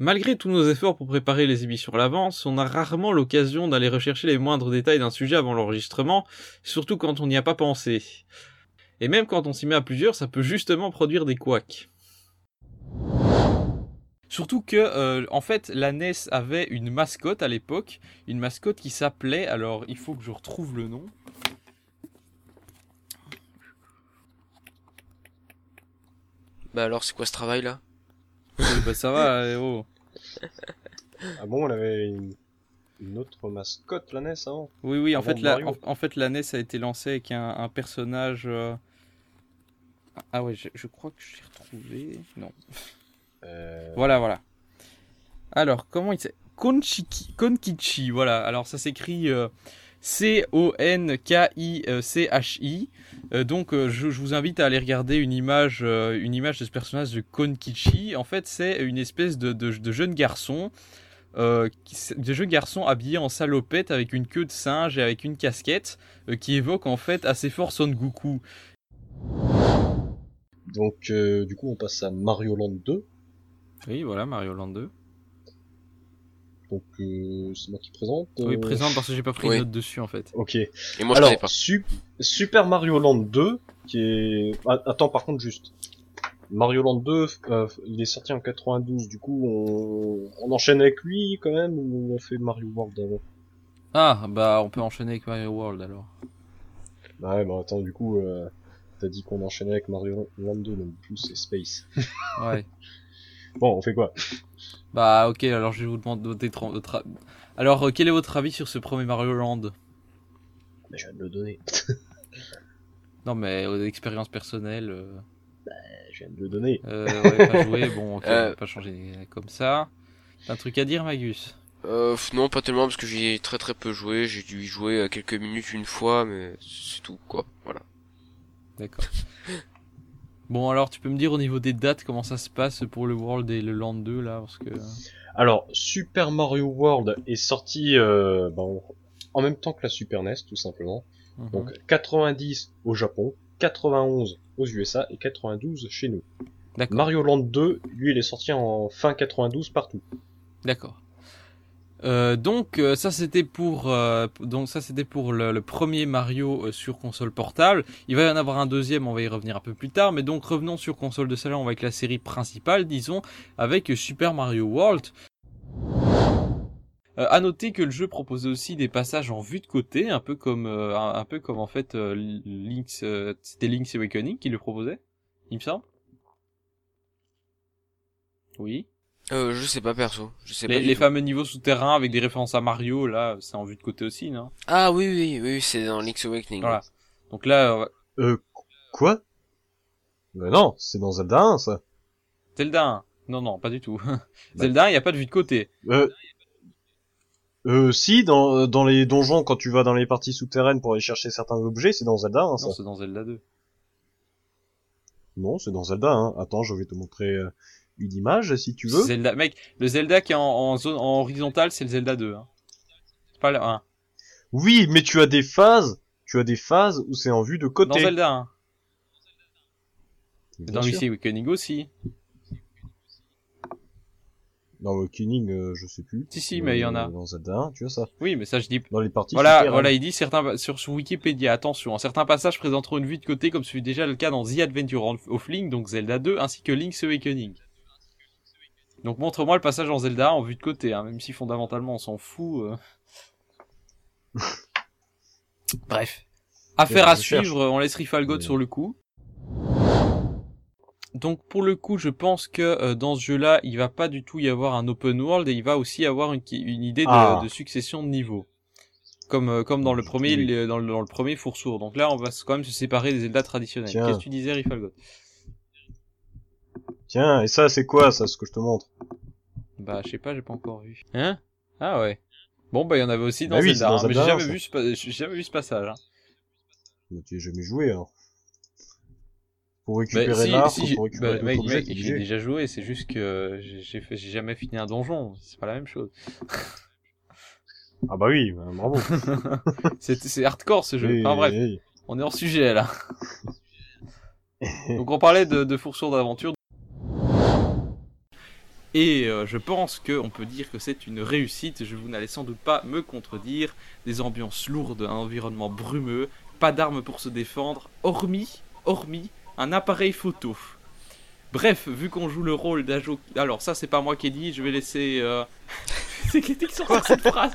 Malgré tous nos efforts pour préparer les émissions à l'avance, on a rarement l'occasion d'aller rechercher les moindres détails d'un sujet avant l'enregistrement, surtout quand on n'y a pas pensé. Et même quand on s'y met à plusieurs, ça peut justement produire des couacs. Surtout que, euh, en fait, la NES avait une mascotte à l'époque, une mascotte qui s'appelait, alors il faut que je retrouve le nom. Bah alors, c'est quoi ce travail là bah ça va, oh. (laughs) Ah bon, on avait une, une autre mascotte, la NES, avant? Oui, oui, en Avant fait, la, en, en fait, la NES a été lancée avec un, un personnage. euh, Ah ouais, je, je crois que je l'ai retrouvé. Non. Euh, Voilà, voilà. Alors, comment il s'appelle? Konchiki, Konkichi, voilà. Alors, ça s'écrit euh, C-O-N-K-I-C-H-I. Euh, donc, euh, je, je vous invite à aller regarder une image, euh, une image de ce personnage de Konkichi. En fait, c'est une espèce de, de, de jeune garçon. Euh, qui s- de jeune garçon habillé en salopette avec une queue de singe et avec une casquette euh, qui évoque en fait assez fort Son Goku. Donc, euh, du coup, on passe à Mario Land 2. Oui, voilà, Mario Land 2. Donc, euh, c'est moi qui présente. Oui, euh, présente parce que j'ai pas pris Oui. de note dessus en fait. Ok. Et moi, je Alors, connais pas. Su- Super Mario Land 2, qui est... Ah, attends, par contre, juste. Mario Land 2, euh, il est sorti en 92, du coup, on... on enchaîne avec lui, quand même, ou on fait Mario World avant? Ah, bah on peut enchaîner avec Mario World alors. Bah ouais, bah attends, du coup, euh, t'as dit qu'on enchaînait avec Mario Land 2, donc coup, c'est Space. Ouais. (laughs) bon, on fait quoi? Bah ok, alors je vais vous demander votre, Alors, euh, quel est votre avis sur ce premier Mario Land? Bah, je viens de le donner. (laughs) Non mais euh, expérience personnelle. Euh, je viens de le donner. euh, ouais, pas joué, (laughs) bon, ok, Euh. pas changer comme ça. T'as un truc à dire, Magus? Euh, non, pas tellement parce que j'y ai très très peu joué. J'ai dû y jouer quelques minutes une fois, mais c'est tout quoi. Voilà. D'accord. (laughs) Bon, alors tu peux me dire au niveau des dates comment ça se passe pour le World et le Land 2 là parce que Alors, Super Mario World est sorti euh, bah, en- même temps que la Super NES, tout simplement. Mhm. Donc 90 au Japon, 91 aux USA et 92 chez nous. D'accord. Mario Land 2, lui, il est sorti en fin 92 partout. D'accord. Euh, donc euh, ça c'était pour euh, donc ça c'était pour le, premier Mario euh, sur console portable. Il va y en avoir un deuxième, on va y revenir un peu plus tard. Mais donc revenons sur console de salon avec la série principale, disons, avec euh, Super Mario World. Euh, à noter que le jeu proposait aussi des passages en vue de côté, un peu comme euh, un, peu comme en fait euh, Link's, c'était Link's Awakening qui le proposait, il me semble. Oui. Euh, je sais pas perso. Je sais Les, pas. les fameux niveaux souterrains avec des références à Mario, là, c'est en vue de côté aussi, non? Ah oui, oui, oui, c'est dans Link's Awakening. Voilà. Donc là, euh, Euh, quoi? Ben non, c'est dans Zelda 1, ça. Zelda 1. Non, non, pas du tout. (laughs) Zelda 1, il n'y a pas de vue de côté. Euh, euh, si, dans, dans les donjons, quand tu vas dans les parties souterraines pour aller chercher certains objets, c'est dans Zelda 1, ça. Non, c'est dans Zelda 2. Non, c'est dans Zelda 1. Attends, je vais te montrer euh, une image, si tu veux. Zelda, mec, le Zelda qui est en, en zone en horizontale, c'est le Zelda 2. Hein. C'est pas le 1. Oui, mais tu as des phases, tu as des phases où c'est en vue de côté. Dans Zelda 1. Bien Dans. Link's Awakening aussi. Dans Awakening, euh, je sais plus. Si, si, mais il y en a. Dans Zelda 1, tu as ça. Oui, mais ça, je dis. Dans les parties Voilà, souterraines. voilà, il dit certains sur, sur Wikipédia, attention, certains passages présenteront une vue de côté comme ce fut déjà le cas dans The Adventure of Link, donc Zelda 2, ainsi que Link's Awakening. Donc montre-moi le passage en Zelda en vue de côté, hein, même si fondamentalement on s'en fout. euh. (laughs) Bref. Affaire à suivre, on laisse Rifalgot sur le coup. Donc pour le coup, je pense que euh, dans ce jeu-là, il va pas du tout y avoir un open world et il va aussi avoir une, une idée de, Ah. de succession de niveaux. Comme euh, comme dans le premier Oui. le- dans le, dans le premier Foursour. Donc là, on va quand même se séparer des Zelda traditionnels. Qu'est-ce que tu disais, Rifalgot Tiens, et ça, c'est quoi, ça, ce que je te montre? Bah, je sais pas, j'ai pas encore vu. Hein? Ah ouais. Bon, bah il y en avait aussi dans Bah oui, Zelda, c'est dans hein, mais j'ai jamais vu ce j'ai jamais vu ce passage. Hein. Mais tu as jamais joué, alors. Pour Bah, récupérer si, l'arc, si, pour récupérer bah, mec, j'ai déjà joué, c'est juste que j'ai fait- jamais fini un donjon, c'est pas la même chose. (laughs) Ah bah oui, bah, bravo. (laughs) c'est hardcore ce jeu. Oui, enfin bref, oui. on est hors sujet là. (laughs) Donc on parlait de, de d'aventure. Et euh, je pense qu'on peut dire que c'est une réussite. Je vous n'allez sans doute pas me contredire. Des ambiances lourdes, un environnement brumeux, pas d'armes pour se défendre, hormis, hormis un appareil photo. Bref, vu qu'on joue le rôle d'Ajo... Alors ça c'est pas moi qui ai dit, je vais laisser... Euh... (laughs) c'est qui sort cette phrase?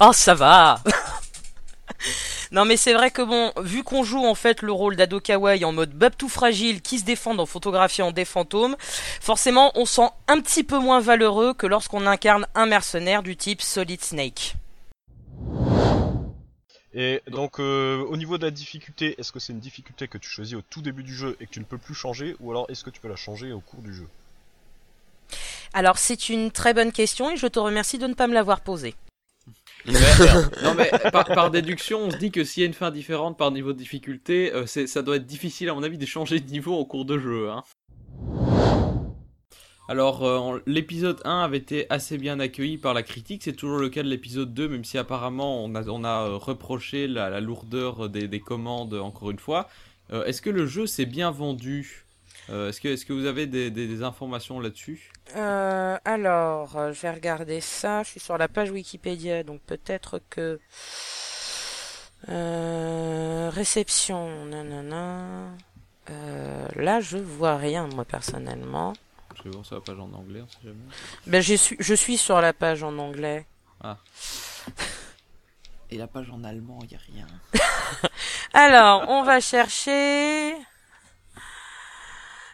Oh, (laughs) ça va Non mais c'est vrai que bon, vu qu'on joue en fait le rôle d'Ado Kawaii en mode bub tout fragile qui se défend en photographiant des fantômes, forcément on sent un petit peu moins valeureux que lorsqu'on incarne un mercenaire du type Solid Snake. Et donc, euh, au niveau de la difficulté, est-ce que c'est une difficulté que tu choisis au tout début du jeu et que tu ne peux plus changer, ou alors est-ce que tu peux la changer au cours du jeu? Alors c'est une très bonne question et je te remercie de ne pas me l'avoir posée. (laughs) Mais, euh, non mais par, par déduction, on se dit que s'il y a une fin différente par niveau de difficulté, euh, ça doit être difficile à mon avis de changer de niveau en cours de jeu. Hein. Alors euh, l'épisode 1 avait été assez bien accueilli par la critique, c'est toujours le cas de l'épisode 2, même si apparemment on a, on a euh, reproché la, la lourdeur des, des commandes encore une fois. Euh, est-ce que le jeu s'est bien vendu? Euh, est-ce, que, est-ce que vous avez des, des- des informations là-dessus? Euh, alors, euh, je vais regarder ça. Je suis sur la page Wikipédia, donc peut-être que euh, réception, nanana. Euh, là, je vois rien moi personnellement. Je vais voir sur la page en anglais, on sait jamais. Ben, je suis, je suis sur la page en anglais. Ah. Et la page en allemand, il y a rien. (laughs) Alors, on va chercher.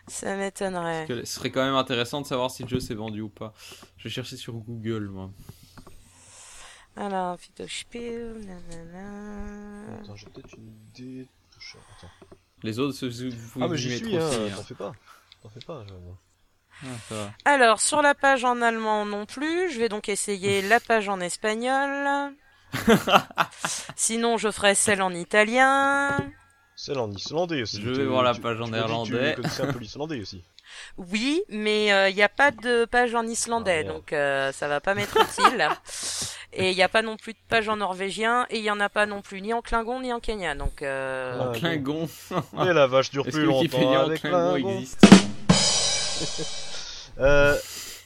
Ça m'étonnerait. Parce que ce serait quand même intéressant de savoir si le jeu s'est vendu ou pas. Je vais chercher sur Google, moi. Alors, Phytospiel, nanana. Attends, j'ai peut-être une idée. Attends. Les autres, vous, vous Ah, mais j'y suis, hein, aussi, t'en fais pas. T'en fais pas. je- Ah, ça va. Alors, sur la page en allemand non plus, je vais donc essayer (laughs) la page en espagnol. (laughs) Sinon, je ferai celle en italien. Celle en islandais aussi. Je vais voir la page en néerlandais. Tu connaissais un peu l'islandais aussi. (laughs) Oui, mais il n'y a pas de page en islandais, Ah, donc euh, ça va pas m'être utile. (laughs) Et il n'y a pas non plus de page en norvégien, et il y en a pas non plus ni en klingon ni en kenya. Donc, euh, Ah, Klingon. (laughs) Et la vache dure plus longtemps Wikipédia en avec Klingon Klingon. existe Euh,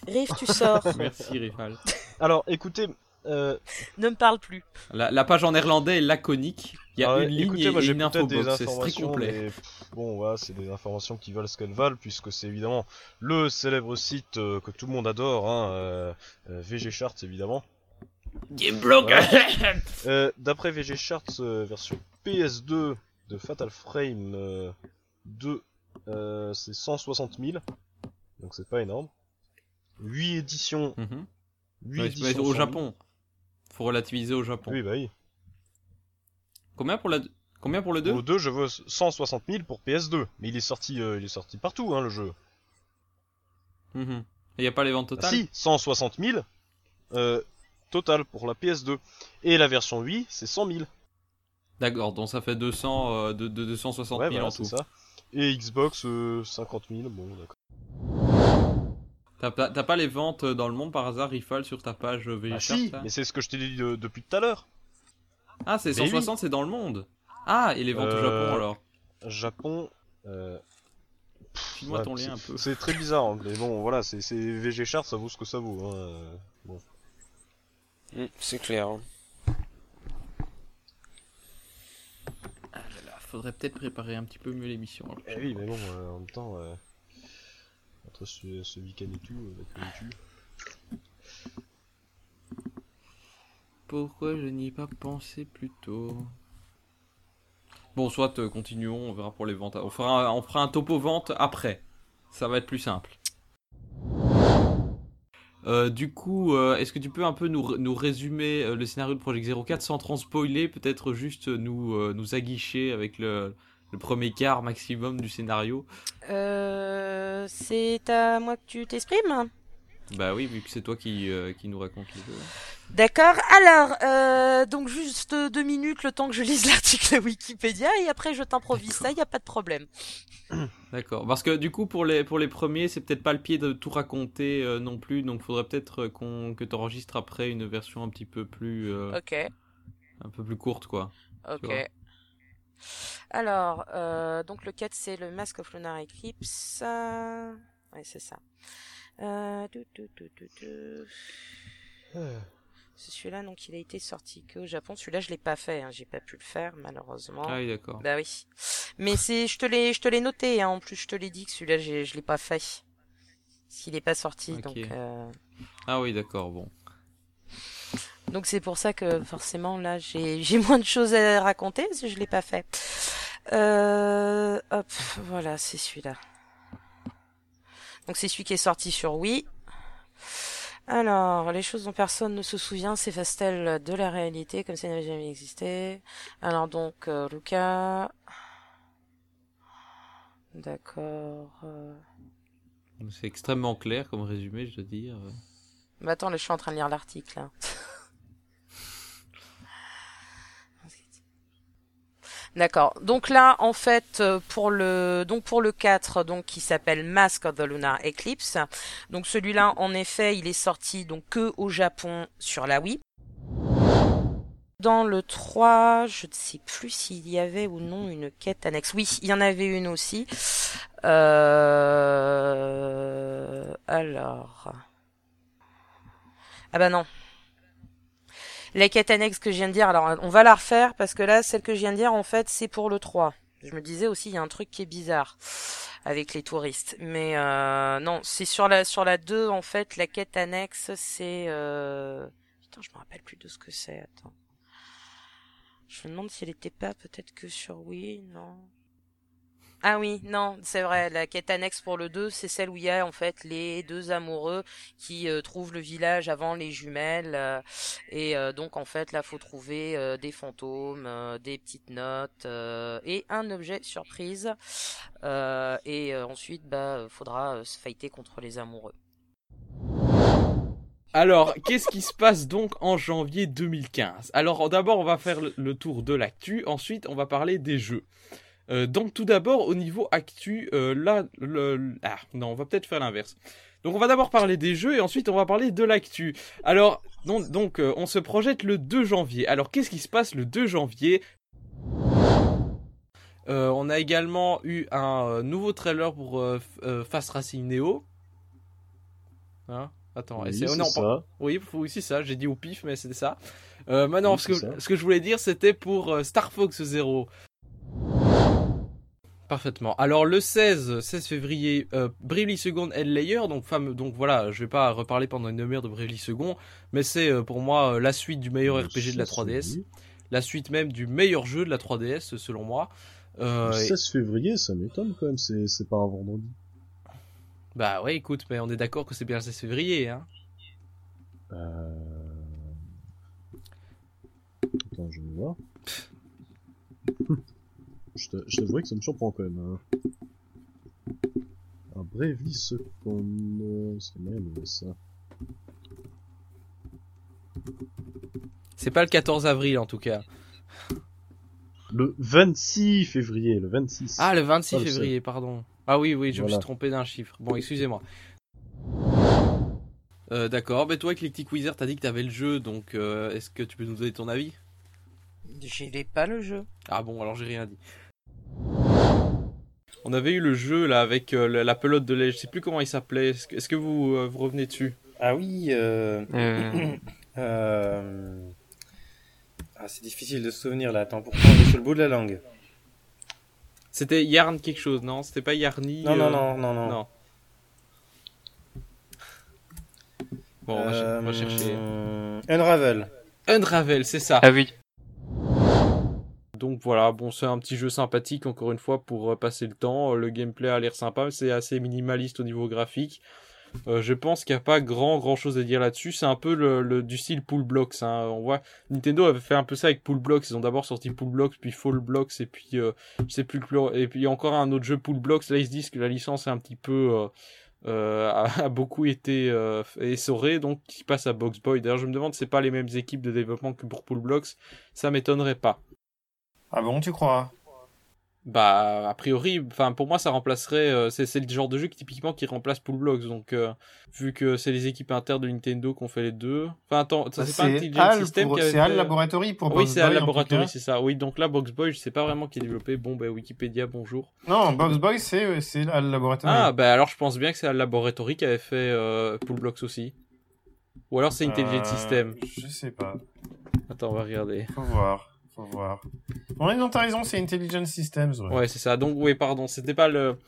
Riff, tu sors. Merci, Rifal. alors, écoutez, euh, ne me parle plus. La, la page en néerlandais est laconique. Il y a ah ouais, une ligne écoutez, et, moi et une infobox. C'est très complet. mais pff, bon, voilà, c'est des informations qui valent ce qu'elles valent, puisque c'est évidemment le célèbre site euh, que tout le monde adore, hein, euh, euh, VG Charts évidemment. Voilà. (laughs) Euh, D'après VG Charts euh, version PS2 de Fatal Frame euh, 2, euh, c'est 160 000, donc c'est pas énorme. 8 éditions. 8 Ouais, éditions mais au 100 000. Japon. Faut relativiser au Japon. Oui, bah oui. Combien pour la Combien pour le 2 Pour le 2, je veux 160 000 pour PS2, mais il est sorti, euh, il est sorti partout, hein, le jeu. Mhm. Et y a pas les ventes Ah, totales si, 160 000 euh, total pour la PS2. Et la version 8, c'est 100 000. D'accord, donc ça fait 200, euh, de, de 260 Ouais, 000 voilà, en tout. ça. Et Xbox, euh, 50 000, bon, d'accord. T'as pas, les ventes dans le monde par hasard, Rifal, sur ta page euh, VG Ah si, mais c'est ce que je t'ai dit de- depuis tout à l'heure. Ah, c'est Mais 160, c'est dans le monde. Ah, et les ventes au Euh, Japon alors Japon, euh, File-moi ouais, ton c'est- lien un peu. C'est très bizarre, hein, mais bon, voilà, c'est c'est VG Chart, ça vaut ce que ça vaut. Hein. euh, Bon. Mm, c'est clair. hein. Ah là là, faudrait peut-être préparer un petit peu mieux l'émission. Eh oui, mais bon, euh, en même temps, euh, entre ce, ce week-end et tout, avec le YouTube. Pourquoi je n'y ai pas pensé plus tôt Bon, soit euh, continuons, on verra pour les ventes. On fera, un- on fera un topo vente après. Ça va être plus simple. Euh, du coup, euh, est-ce que tu peux un peu nous, nous résumer le scénario de Project 04 sans trop spoiler, peut-être juste nous, nous aguicher avec le, le premier quart maximum du scénario? Euh, c'est à moi que tu t'exprimes? Bah oui, vu que c'est toi qui, qui nous raconte les deux. D'accord. Alors, euh, donc juste deux minutes, le temps que je lise (laughs) l'article Wikipédia, et après je t'improvise ça, y a pas de problème. (clears throat) D'accord. Parce que du coup, pour les, pour les premiers, c'est peut-être pas le pied de tout raconter euh, non plus, donc faudrait peut-être euh, qu'on, que tu enregistres après une version un petit peu plus, euh, Ok, un peu plus courte, quoi. Ok. Alors, euh, donc le 4 c'est le Mask of Lunar Eclipse. Ouais, c'est ça. Euh, tu, tu, tu, tu, tu. C'est celui-là, donc il a été sorti que au Japon. Celui-là, je l'ai pas fait, hein, j'ai pas pu le faire malheureusement. Ah oui, d'accord. Bah oui. Mais c'est, je te l'ai, je te l'ai noté. Hein, en plus, je te l'ai dit que celui-là, je l'ai pas fait. S'il est pas sorti, donc. Euh... Ah oui, d'accord, bon. Donc c'est pour ça que forcément là, j'ai, j'ai moins de choses à raconter parce que je l'ai pas fait. Euh, hop, voilà, c'est celui-là. Donc c'est celui qui est sorti sur Wii. Alors, les choses dont personne ne se souvient s'effacent-elles de la réalité comme si elles n'avaient jamais existé? Alors donc, euh, Luca... D'accord. euh, C'est extrêmement clair comme résumé, je dois dire. Bah attends, là, je suis en train de lire l'article. là. (laughs) D'accord. Donc là, en fait, euh, pour le donc pour le 4, donc qui s'appelle Mask of the Lunar Eclipse. Donc celui-là, en effet, il est sorti donc que au Japon sur la Wii. Dans le 3, je ne sais plus s'il y avait ou non une quête annexe. Oui, il y en avait une aussi. Euh... Alors. Ah bah non. La quête annexe que je viens de dire, alors on va la refaire parce que là, celle que je viens de dire, en fait, c'est pour le 3. Je me disais aussi, il y a un truc qui est bizarre avec les touristes. Mais euh, non, c'est sur la sur la 2, en fait, la quête annexe, c'est... Euh... Putain, je me rappelle plus de ce que c'est, attends. Je me demande si elle était pas peut-être que sur Wii, non ah oui, non, c'est vrai, la quête annexe pour le 2, c'est celle où il y a en fait les deux amoureux qui euh, trouvent le village avant les jumelles. euh, et euh, donc en fait là, faut trouver des fantômes, des petites notes et un objet surprise. Et ensuite, bah, faudra se fighter contre les amoureux. Alors, qu'est-ce qui se passe donc en janvier 2015 Alors, d'abord, on va faire le tour de l'actu. Ensuite, on va parler des jeux. Euh, donc, tout d'abord, au niveau actu, euh, là, le, ah, non, on va peut-être faire l'inverse. Donc, on va d'abord parler des jeux et ensuite, on va parler de l'actu. Alors, donc, donc euh, on se projette le 2 janvier. Alors, qu'est-ce qui se passe le 2 janvier? On a également eu un nouveau trailer pour Fast Racing Neo. Hein? Attends, Oui, c'est- non, ça. oui, c'est ça, j'ai dit au pif, mais c'était ça. Euh, maintenant, Oui, ce, que, ça. ce que je voulais dire, c'était pour euh, Star Fox Zero. Parfaitement. Alors le 16, 16 février, euh, Bravely Second Headlayer, donc donc voilà, je vais pas reparler pendant une demi-heure de Bravely Second, mais c'est euh, pour moi euh, la suite du meilleur Le RPG de la 16 3DS, février. la suite même du meilleur jeu de la 3DS selon moi. Euh, Le et- 16 février, ça m'étonne quand même, c'est c'est pas un vendredi. Bah ouais, écoute, mais on est d'accord que c'est bien le 16 février, hein. Euh... Attends, je vais voir. (laughs) je t'avouerai que ça me surprend quand même. Hein. Un Bravely Second... C'est ça. C'est pas le 14 avril en tout cas. Le 26 février, le 26. Ah, le 26 Ah, le février, pardon. Ah oui, oui, je me suis trompé d'un chiffre. Bon, excusez-moi. Euh, D'accord, mais toi, Eclectic Wizard, t'as dit que t'avais le jeu, donc euh, est-ce que tu peux nous donner ton avis? Je l'ai pas le jeu. Ah bon, alors j'ai rien dit. On avait eu le jeu là avec euh, la la pelote de lait, je sais plus comment il s'appelait. Est-ce que, est-ce que vous, euh, vous revenez dessus? Ah oui, euh... (coughs) Euh. Ah, c'est difficile de se souvenir là. Attends, pourquoi on est sur le bout de la langue? C'était Yarn quelque chose, non? C'était pas Yarny Non, non, non, non, non. Bon, on va, cher- on va chercher. Unravel. Unravel, c'est ça. Ah oui. Donc voilà, bon, c'est un petit jeu sympathique, encore une fois, pour euh, passer le temps. Euh, Le gameplay a l'air sympa, c'est assez minimaliste au niveau graphique. Euh, je pense qu'il n'y a pas grand grand chose à dire là-dessus. C'est un peu du style Pool Blocks. Hein. On voit Nintendo avait fait un peu ça avec Pool Blocks. Ils ont d'abord sorti Pool Blocks, puis Fall Blocks, et puis euh, je sais plus et puis encore un autre jeu Pool Blocks. Là ils se disent que la licence est un petit peu a, beaucoup été essorée, donc qui passe à Box Boy. D'ailleurs je me demande si c'est pas les mêmes équipes de développement que pour Pool Blocks. Ça m'étonnerait pas. Ah bon, tu crois? Bah, a priori, enfin pour moi ça remplacerait, euh, c'est c'est le genre de jeu qui typiquement qui remplace Pool Blocks, donc euh, vu que c'est les équipes internes de Nintendo qui ont fait les deux. Enfin attends, ça c'est pas C'est System pour- qui avait c'est HAL fait- Laboratory pour Oui, Box c'est Boy, en tout Laboratory, c'est ça. Oui, donc là Box Boy, je sais pas vraiment qui est développé. Bon, bah Wikipédia, bonjour. Non, Box Boy, c'est c'est HAL Laboratory. Ah, bah alors je pense bien que c'est HAL Laboratory qui avait fait euh, Pool Blocks aussi. Ou alors c'est Intelligent Euh, System. Je sais pas. Attends, on va regarder. Faut voir. Faut voir. Bon, non, t'as raison, c'est Intelligent Systems. Ouais. Ouais, c'est ça. Donc oui, pardon, c'était pas le,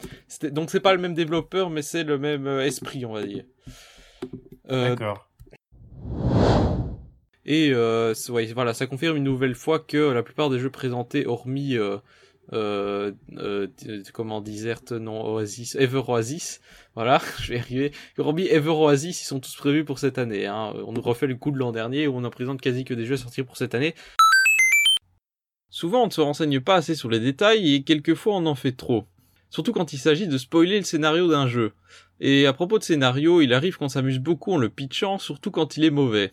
donc c'est pas le même développeur, mais c'est le même euh, esprit, on va dire. Euh, D'accord. Et euh, ouais, voilà, ça confirme une nouvelle fois que la plupart des jeux présentés, hormis euh, euh, euh, comment Desert, non Oasis, Ever Oasis, voilà, (laughs) je vais y arriver. Hormis Ever Oasis, ils sont tous prévus pour cette année. Hein. On nous refait le coup de l'an dernier où on en présente quasi que des jeux sortis pour cette année. Souvent, on ne se renseigne pas assez sur les détails et quelquefois on en fait trop. Surtout quand il s'agit de spoiler le scénario d'un jeu. Et à propos de scénario, il arrive qu'on s'amuse beaucoup en le pitchant, surtout quand il est mauvais.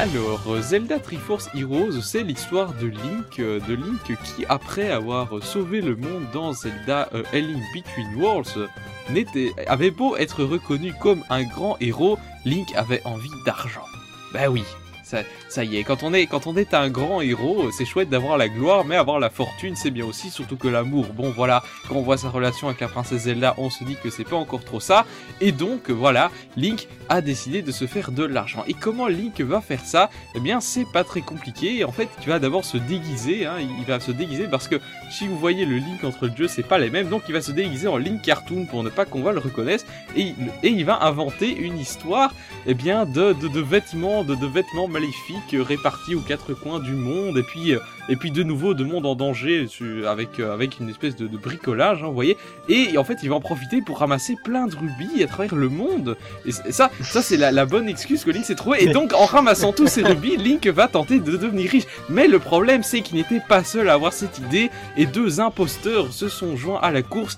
Alors, euh, Zelda Triforce Heroes, c'est l'histoire de Link, euh, de Link qui, après avoir sauvé le monde dans Zelda euh, A Link Between Worlds, avait beau être reconnu comme un grand héros, Link avait envie d'argent. Bah oui, ça, y est, quand on est, quand on est un grand héros, c'est chouette d'avoir la gloire, mais avoir la fortune, c'est bien aussi, surtout que l'amour. Bon voilà, quand on voit sa relation avec la princesse Zelda, on se dit que c'est pas encore trop ça, et donc voilà, Link a décidé de se faire de l'argent. Et comment Link va faire ça? Eh bien, c'est pas très compliqué. En fait, tu vas d'abord se déguiser. Hein, il va se déguiser parce que si vous voyez le Link entre le jeu, c'est pas les mêmes. Donc, il va se déguiser en Link cartoon pour ne pas qu'on va le reconnaisse. Et, il- il va inventer une histoire, eh bien, de vêtements, de, de vêtements maléfiques répartis aux quatre coins du monde, et puis, euh, et puis de nouveau de monde en danger avec, euh, avec une espèce de, de bricolage, hein, vous voyez. Et, en fait, il va en profiter pour ramasser plein de rubis à travers le monde. Et, ça, ça c'est la, la bonne excuse que Link s'est trouvé. Et donc, en ramassant tous ces rubis, Link va tenter de devenir riche. Mais le problème, c'est qu'il n'était pas seul à avoir cette idée, et deux imposteurs se sont joints à la course,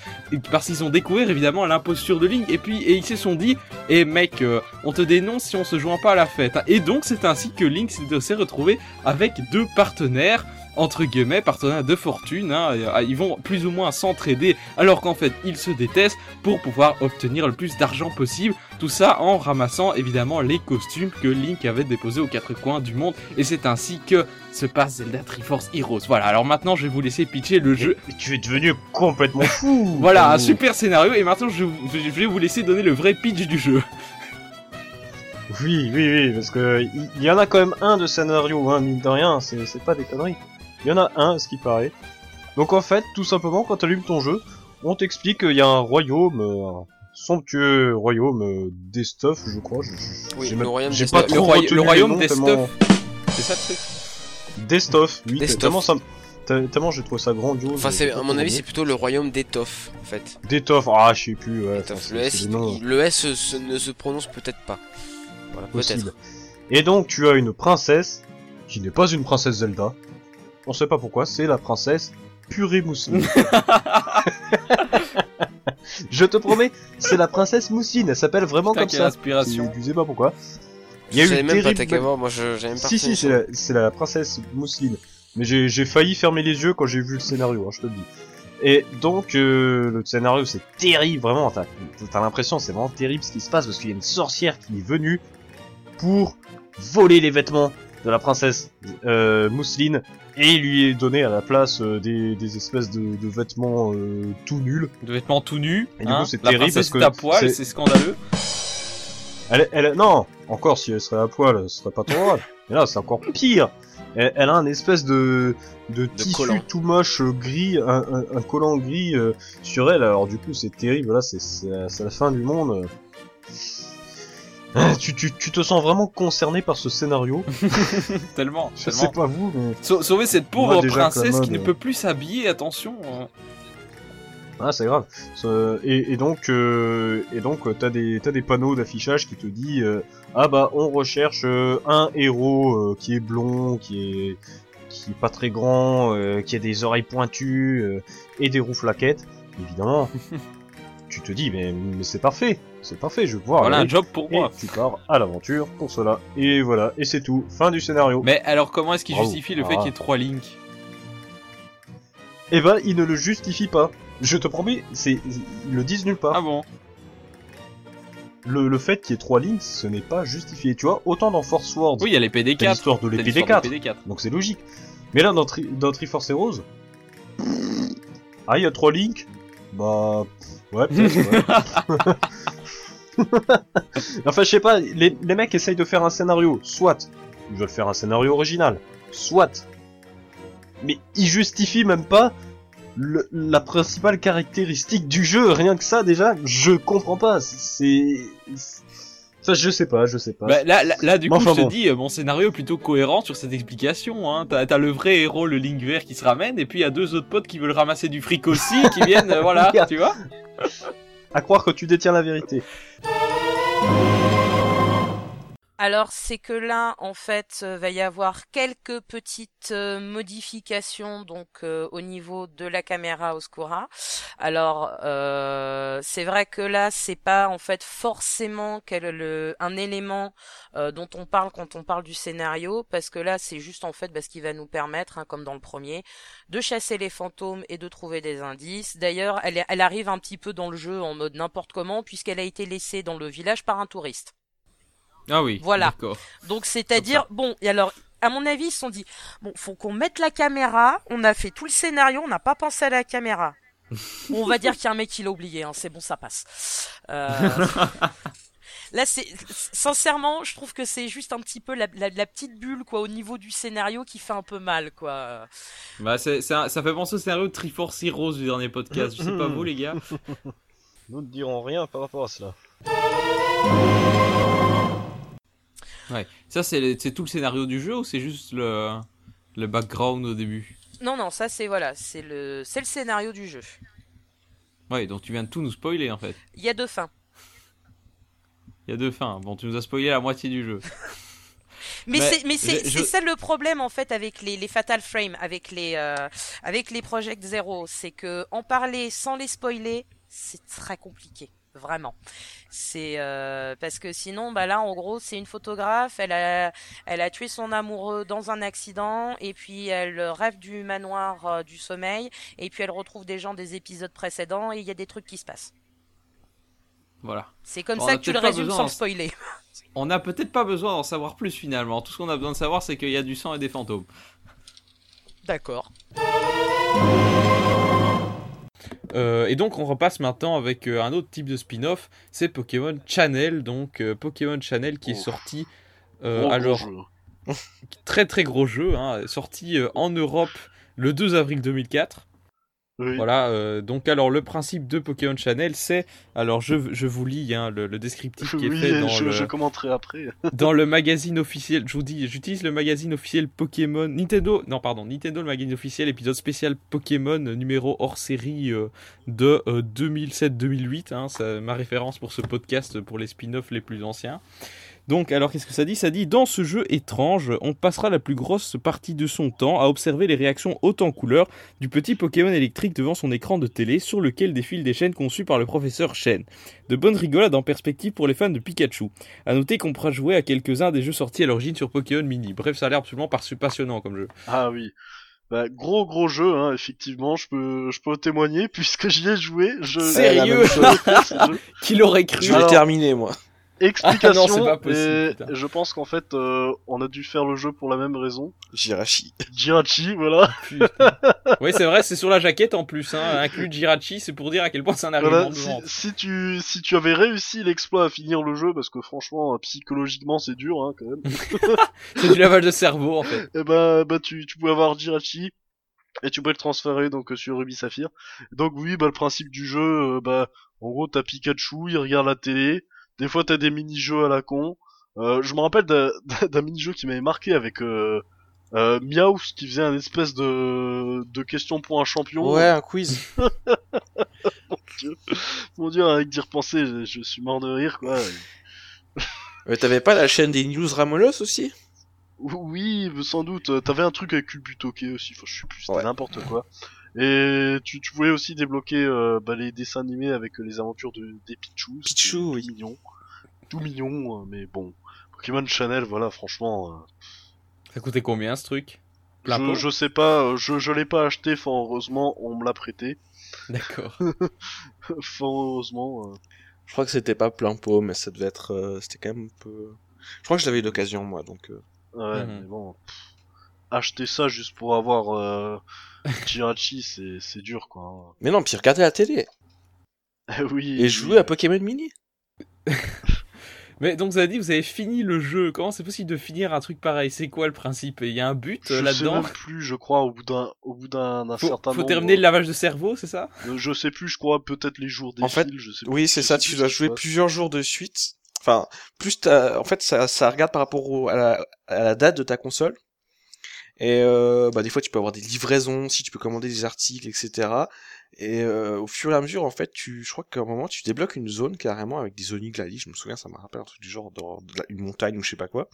parce qu'ils ont découvert évidemment l'imposture de Link, et puis et ils se sont dit, eh mec, euh, on te dénonce si on se joint pas à la fête. hein. Et donc, c'est ainsi que Link s'est retrouvé avec deux partenaires entre guillemets, partenaires de fortune, hein, euh, ils vont plus ou moins s'entraider alors qu'en fait ils se détestent pour pouvoir obtenir le plus d'argent possible, tout ça en ramassant évidemment les costumes que Link avait déposés aux quatre coins du monde et c'est ainsi que se passe Zelda Triforce Heroes. Voilà, alors maintenant je vais vous laisser pitcher le jeu. tu es devenu complètement fou (laughs) Voilà, un super scénario et maintenant je, vais vous laisser donner le vrai pitch du jeu. Oui, oui, oui, parce que il y, en a quand même un de scénario, hein, mine de rien, c'est pas des conneries. Il y en a un, ce qui paraît. Donc en fait, tout simplement, quand tu allumes ton jeu, on t'explique qu'il y a un royaume, euh, un somptueux royaume euh, d'Estoff, je crois. je- je- Oui, j'ai le même- royaume d'Estoff. pas Le, royaume des tellement- C'est ça le truc D'Estoff, oui, D'Estoff. tellement ça, tellement j'ai trouvé ça grandiose. Enfin, c'est, pas à mon avis, c'est plutôt le royaume d'Étoffe, en fait. D'Estoff, ah, je sais plus, ouais. Étoffe. enfin, Le S, des le se- ne se prononce peut-être pas. Voilà, peut-être. Et donc, tu as une princesse, qui n'est pas une princesse Zelda. On sait pas pourquoi, c'est la princesse Purée Mousseline. (laughs) (laughs) Je te promets, c'est la princesse Mousseline, elle s'appelle vraiment Putain, comme ça. inspiration. Je, je sais pas pourquoi. Il y a eu une même pas terrible... Takama, moi je, même pas Si, si, c'est la, c'est la princesse Mousseline. Mais j'ai j'ai failli fermer les yeux quand j'ai vu le scénario, hein, je te le dis. Et donc, euh, le scénario, c'est terrible, vraiment. T'as t'as l'impression, c'est vraiment terrible ce qui se passe, parce qu'il y a une sorcière qui est venue pour voler les vêtements de la princesse euh, Mousseline et lui est donné à la place euh, des, des espèces de, de vêtements euh, tout nuls. De vêtements tout nus. Et du hein. coup, c'est La terrible parce que est à poil, c'est- c'est scandaleux. Elle, elle, non, encore si elle serait à poil, ce serait pas trop grave. (laughs) Mais là, c'est encore pire. Elle, elle a un espèce de, de, tissu collant. tout moche euh, gris, un, un, un collant gris euh, sur elle. Alors du coup, c'est terrible. Là, c'est c'est c'est la fin du monde. Ah, Tu, tu, tu te sens vraiment concerné par ce scénario. (laughs) tellement, Je tellement. sais pas vous, mais... Sau- Sauver cette Moi, pauvre déjà, princesse qui ne euh, peut plus s'habiller, attention. euh. Ah, c'est grave. Et, et donc, euh, et donc, euh, t'as des, t'as des panneaux d'affichage qui te dit, euh, ah bah, on recherche euh, un héros euh, qui est blond, qui est, qui est pas très grand, euh, qui a des oreilles pointues euh, et des roues flaquettes. Évidemment, (laughs) tu te dis, mais, mais c'est parfait, c'est parfait, je veux voir. Voilà aller. un job pour Et moi. tu pars à l'aventure pour cela. Et voilà, et c'est tout. Fin du scénario. Mais alors comment est-ce qu'il justifie le fait Ah. qu'il y ait trois links Eh ben, il ne le justifie pas. Je te promets, c'est, ils le disent nulle part. Ah bon le, le fait qu'il y ait trois lignes, ce n'est pas justifié. Tu vois, autant dans Force Wars, Oui, il y a les PD4. t'as l'histoire de T'as l'épée l'histoire D4, des PD4. donc c'est logique. Mais là, dans, Tri dans Triforce Heroes, ah, il y a trois links Bah, ouais, peut-être, ouais. (laughs) (laughs) (laughs) enfin, je sais pas, les, les mecs essayent de faire un scénario, soit, ils veulent faire un scénario original, soit, mais ils justifient même pas le- la principale caractéristique du jeu, rien que ça déjà, je comprends pas, c'est... Enfin, je sais pas, je sais pas. Bah, là, là, là, du coup, enfin, je te bon. dis, euh, mon scénario est plutôt cohérent sur cette explication. Hein. T'as t'as le vrai héros, le Link vert, qui se ramène, et puis il y a deux autres potes qui veulent ramasser du fric aussi, qui viennent, euh, voilà, (laughs) tu vois À croire que tu détiens la vérité. Alors c'est que là en fait euh, va y avoir quelques petites euh, modifications donc euh, au niveau de la caméra Oscura. Alors c'est vrai que là c'est pas en fait forcément quel le un élément dont on parle quand on parle du scénario parce que là c'est juste en fait bah, ce qui va nous permettre hein, comme dans le premier de chasser les fantômes et de trouver des indices. D'ailleurs elle arrive un petit peu dans le jeu en mode n'importe comment puisqu'elle a été laissée dans le village par un touriste. Ah oui, Voilà. d'accord. Donc c'est-à-dire bon et alors à mon avis ils se sont dit bon faut qu'on mette la caméra on a fait tout le scénario on n'a pas pensé à la caméra bon, (laughs) on va dire qu'il y a un mec qui l'a oublié hein, c'est bon ça passe Euh, (laughs) là c'est sincèrement je trouve que c'est juste un petit peu la, la, la petite bulle quoi au niveau du scénario qui fait un peu mal quoi Bah, c'est, un- ça fait penser au scénario de Triforce Heroes du dernier podcast. Je sais pas (laughs) vous, les gars. Nous ne dirons rien par rapport à cela. Ouais. Ça, c'est tout le scénario du jeu ou c'est juste le, le background au début? Non, non, ça c'est voilà, c'est le, c'est le scénario du jeu. Ouais, donc tu viens de tout nous spoiler en fait. Il y a deux fins. Il y a deux fins. Bon, tu nous as spoilé la moitié du jeu. (laughs) Mais, Mais c'est, mais c'est, je- c'est je- ça le problème en fait avec les, les Fatal Frame, avec les, euh, avec les Project Zero, c'est que en parler sans les spoiler, c'est très compliqué, vraiment. C'est euh, parce que sinon, bah là, en gros, c'est une photographe, elle a, elle a tué son amoureux dans un accident, et puis elle rêve du manoir euh, du sommeil, et puis elle retrouve des gens des épisodes précédents, et il y a des trucs qui se passent. Voilà. C'est comme on ça a que tu le résumes sans le spoiler. (laughs) On n'a peut-être pas besoin d'en savoir plus finalement. Tout ce qu'on a besoin de savoir, c'est qu'il y a du sang et des fantômes. D'accord. Euh, et donc on repasse maintenant avec euh, un autre type de spin-off, c'est Pokémon Channel, donc euh, Pokémon Channel qui est sorti alors (laughs) très très gros jeu, hein, sorti en Europe le 2 avril 2004. Oui. Voilà, euh, donc alors le principe de Pokémon Channel, c'est, alors je, je vous lis hein, le, le descriptif qui est Oui, fait dans je, le, je commenterai après. (laughs) dans le magazine officiel, je vous dis, j'utilise le magazine officiel Pokémon Nintendo, non pardon, Nintendo le magazine officiel épisode spécial Pokémon numéro hors série euh, de euh, 2007-2008, hein, c'est ma référence pour ce podcast pour les spin-offs les plus anciens. Donc alors qu'est-ce que ça dit? Ça dit dans ce jeu étrange, on passera la plus grosse partie de son temps à observer les réactions hautes en couleur du petit Pokémon électrique devant son écran de télé sur lequel défilent des chaînes conçues par le professeur Shen. De bonnes rigolades en perspective pour les fans de Pikachu. À noter qu'on pourra jouer à quelques-uns des jeux sortis à l'origine sur Pokémon Mini. Bref, ça a l'air absolument par- passionnant comme jeu. Ah oui. Bah, gros gros jeu, hein, effectivement, je peux, je peux témoigner (laughs) puisque j'y ai joué. Je... Sérieux. (laughs) Qui l'aurait cru Je l'ai Alors- terminé, moi. Explication. Ah non, c'est pas possible, et putain. je pense qu'en fait, euh, on a dû faire le jeu pour la même raison. Jirachi. Jirachi, voilà. Putain. (laughs) oui, c'est vrai, c'est sur la jaquette en plus. Hein. Inclus Jirachi, c'est pour dire à quel point c'est un argument Voilà, de si, si tu si tu avais réussi l'exploit à finir le jeu parce que franchement euh, psychologiquement c'est dur hein, quand même (laughs) C'est du lavage de cerveau en fait. et bah bah tu tu pouvais avoir Jirachi et tu pouvais le transférer donc euh, sur Ruby Saphir donc oui bah le principe du jeu euh, bah en gros t'as Pikachu il regarde la télé des fois t'as des mini jeux à la con euh, je me rappelle d'un (laughs) d'un mini jeu qui m'avait marqué avec euh, euh, Meowth qui faisait un espèce de de question pour un champion Ouais, un quiz. Dieu. (laughs) Mon dieu, avec d'y repenser, je, je suis mort de rire, quoi. (laughs) Mais t'avais pas la chaîne des news Ramolos aussi? Oui, sans doute. euh, T'avais un truc avec Ubutoke aussi, enfin, je sais plus, c'était Ouais. n'importe quoi. Et tu, tu pouvais aussi débloquer euh, bah, les dessins animés avec euh, les aventures de, des Pichou. c'était Pichou, tout oui. mignon. Tout mignon, euh, mais bon. Pokémon Channel, voilà, franchement. euh, Ça coûtait combien ce truc? Plein je, pot? je sais pas, euh, je, je l'ai pas acheté, fort heureusement, on me l'a prêté. (laughs) D'accord. (laughs) fort heureusement. euh. Je crois que c'était pas plein pot, mais ça devait être. euh, c'était quand même un peu. Je crois que je l'avais eu d'occasion, moi, donc. euh, Ouais, Mhm. mais bon. pff, Acheter ça juste pour avoir euh, Jirachi, c'est c'est dur, quoi. Mais non, puis regardez la télé. hein. (laughs) oui. Et jouer à Pokémon Mini. (laughs) Mais donc vous avez dit, vous avez fini le jeu. Comment c'est possible de finir un truc pareil? C'est quoi le principe? Il y a un but Je euh, sais là-dedans? même plus, je crois, au bout d'un au bout d'un d'un Faut, certain faut nombre. terminer le lavage de cerveau, c'est ça? Euh, Je sais plus, je crois peut-être les jours des En fait, je sais Oui, plus, c'est je ça. sais Tu plus dois jouer plusieurs jours de suite. Enfin, plus t'as- en fait, ça, ça regarde par rapport au- à, la, à la date de ta console. Et euh, bah, des fois, tu peux avoir des livraisons, si tu peux commander des articles, etc. Et euh, au fur et à mesure, en fait, tu, je crois qu'à un moment, tu débloques une zone carrément avec des Oniglalis. Je me souviens, ça m'a rappelé un truc du genre dans une montagne ou je sais pas quoi.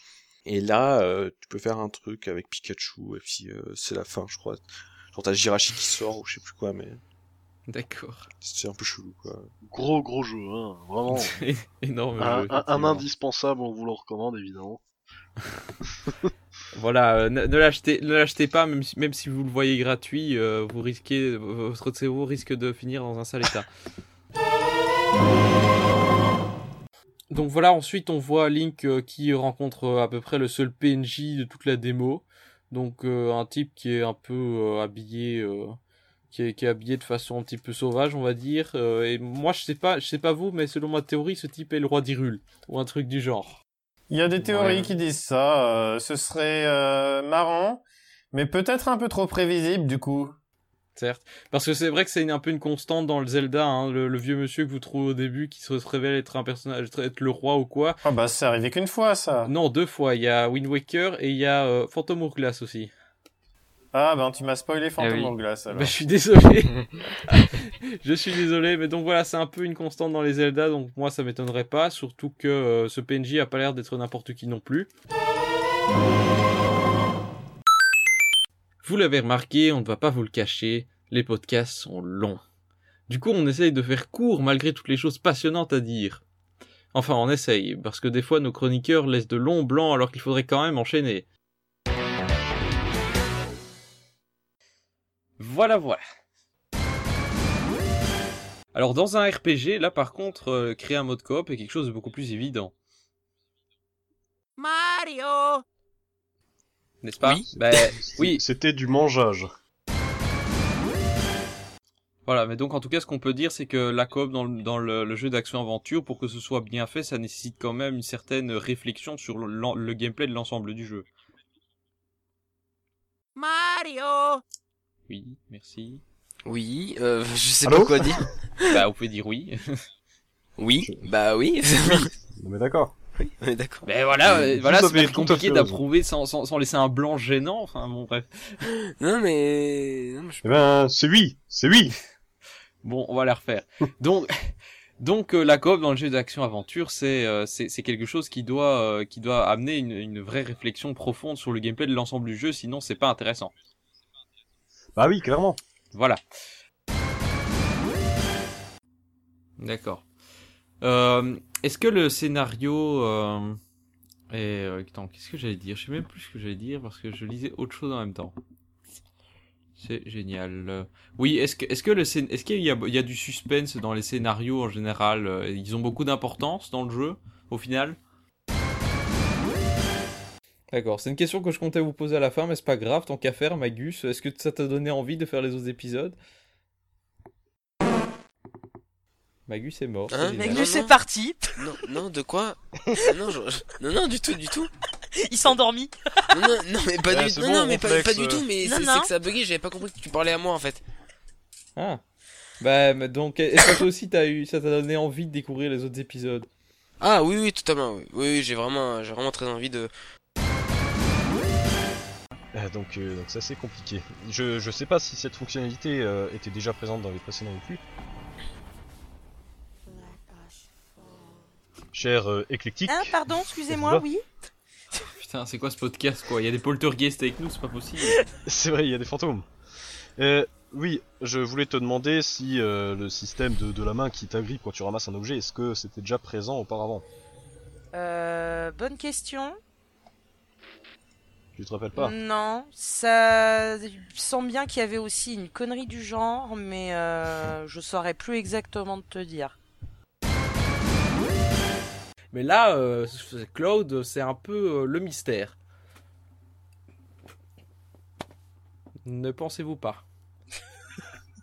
Et là, euh, tu peux faire un truc avec Pikachu et puis euh, c'est la fin, je crois. Genre t'as Jirachi qui sort ou je sais plus quoi, mais D'accord. c'est un peu chelou, quoi. Gros gros jeu, hein, vraiment. (laughs) Énorme un, jeu. un- indispensable, on vous le recommande évidemment. (laughs) Voilà, euh, ne, ne l'achetez, pas, même si, même si vous le voyez gratuit, euh, vous risquez, votre cerveau risque de finir dans un sale état. Donc voilà, ensuite on voit Link euh, qui rencontre à peu près le seul PNJ de toute la démo. Donc un type qui est un peu habillé, qui, est, qui est habillé de façon un petit peu sauvage, on va dire. Et moi je sais pas, je sais pas vous, mais selon ma théorie, ce type est le roi d'Hyrule ou un truc du genre. Il y a des théories Ouais. qui disent ça. euh, ce serait euh, marrant, mais peut-être un peu trop prévisible du coup. Certes. Parce que c'est vrai que c'est une- un peu une constante dans le Zelda, hein, le, le vieux monsieur que vous trouvez au début qui se révèle être un personnage, être le roi ou quoi. Ah bah c'est arrivé qu'une fois ça. Non, deux fois. Il y a Wind Waker et il y a euh, Phantom Hourglass aussi. Ah ben tu m'as spoilé oui. Hourglass alors. Bah, je suis désolé. (laughs) je suis désolé, mais donc voilà, c'est un peu une constante dans les Zelda, donc moi ça m'étonnerait pas, surtout que euh, ce PNJ a pas l'air d'être n'importe qui non plus. Vous l'avez remarqué, on ne va pas vous le cacher, les podcasts sont longs. Du coup, on essaye de faire court malgré toutes les choses passionnantes à dire. Enfin, on essaye, parce que des fois nos chroniqueurs laissent de longs blancs alors qu'il faudrait quand même enchaîner. Voilà, voilà. Alors dans un RPG, là par contre, euh, créer un mode coop est quelque chose de beaucoup plus évident. Mario N'est-ce pas? Ben, (laughs) oui. C'était du mangeage. Voilà, mais donc en tout cas, ce qu'on peut dire, c'est que la coop dans le, dans le, le jeu d'action-aventure, pour que ce soit bien fait, ça nécessite quand même une certaine réflexion sur le gameplay de l'ensemble du jeu. Mario Oui, merci. Oui, euh, (laughs) je sais Allô pas quoi dire. (laughs) bah, vous pouvez dire oui. (laughs) Oui, bah oui. Non mais d'accord. Oui, on est d'accord. Mais voilà, euh, voilà, c'est compliqué d'approuver sans, sans, sans laisser un blanc gênant. Enfin bon, bref. Non mais, non, mais je- Eh ben, c'est oui, c'est oui. Bon, on va la refaire. Donc, donc euh, la coop dans le jeu d'action-aventure, c'est euh, c'est c'est quelque chose qui doit euh, qui doit amener une, une vraie réflexion profonde sur le gameplay de l'ensemble du jeu, sinon c'est pas intéressant. Bah oui, clairement. Voilà. D'accord. Euh, Est-ce que le scénario euh, est... euh, Attends, qu'est-ce que j'allais dire? Je sais même plus ce que j'allais dire parce que je lisais autre chose en même temps. C'est génial. Euh, Oui, est-ce que scén- est-ce qu'il y a du suspense dans les scénarios en général? Euh, Ils ont beaucoup d'importance dans le jeu au final? D'accord, c'est une question que je comptais vous poser à la fin, mais c'est pas grave, tant qu'à faire, Magus. Est-ce que ça t'a donné envie de faire les autres épisodes? Magus est mort. Hein. Magus est parti. non, non, de quoi? Ah, Non, je- non, non, du tout, du tout. (laughs) Il s'est endormi. Non, non, non, mais pas Ouais, du c'est non, bon, non, mais pas, du tout, mais Non, c'est que ça a bugué, j'avais pas compris que tu parlais à moi en fait. Ah. Bah, mais donc, est-ce que toi aussi t'as eu, ça t'a donné envie de découvrir les autres épisodes? Ah oui, oui, totalement, oui, oui, oui, j'ai vraiment, j'ai vraiment très envie de. Euh, donc, euh, donc c'est assez compliqué. Je, je sais pas si cette fonctionnalité euh, était déjà présente dans les précédents opus. Cher euh, éclectique. Ah, pardon, excusez-moi, oui. (laughs) Putain, c'est quoi ce podcast quoi? Il y a des poltergeists avec nous, c'est pas possible. (laughs) C'est vrai, il y a des fantômes. Euh, oui, je voulais te demander si euh, le système de, de la main qui t'agrippe quand tu ramasses un objet, est-ce que c'était déjà présent auparavant? Euh, bonne question. Tu te rappelles pas Non, ça semble bien qu'il y avait aussi une connerie du genre, mais euh, (laughs) je saurais plus exactement te dire. Mais là, euh, Cloud, c'est un peu euh, le mystère. Ne pensez-vous pas?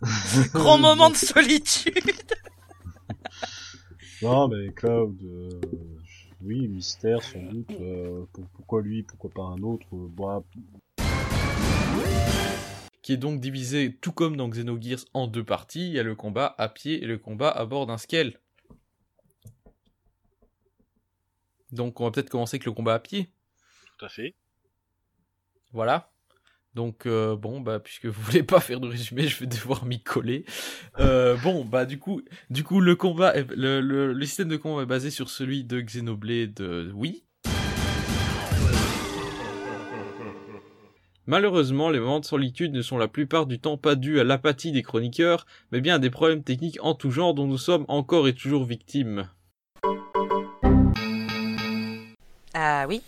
(laughs) (laughs) Grand moment de solitude. Non, mais Cloud, euh, oui, mystère sans doute. euh, pour- pourquoi lui, pourquoi pas un autre euh, bon, Qui est donc divisé, tout comme dans Xenogears, en deux parties. Il y a le combat à pied et le combat à bord d'un scale. Donc on va peut-être commencer avec le combat à pied. Tout à fait. Voilà. Donc euh, bon bah puisque vous (laughs) voulez pas faire de résumé, je vais devoir m'y coller. Euh, bon bah du coup, du coup le combat, le, système de combat est basé sur celui de Xenoblade euh, Wii. Malheureusement, les moments de solitude ne sont la plupart du temps pas dus à l'apathie des chroniqueurs, mais bien à des problèmes techniques en tout genre dont nous sommes encore et toujours victimes. Ah oui.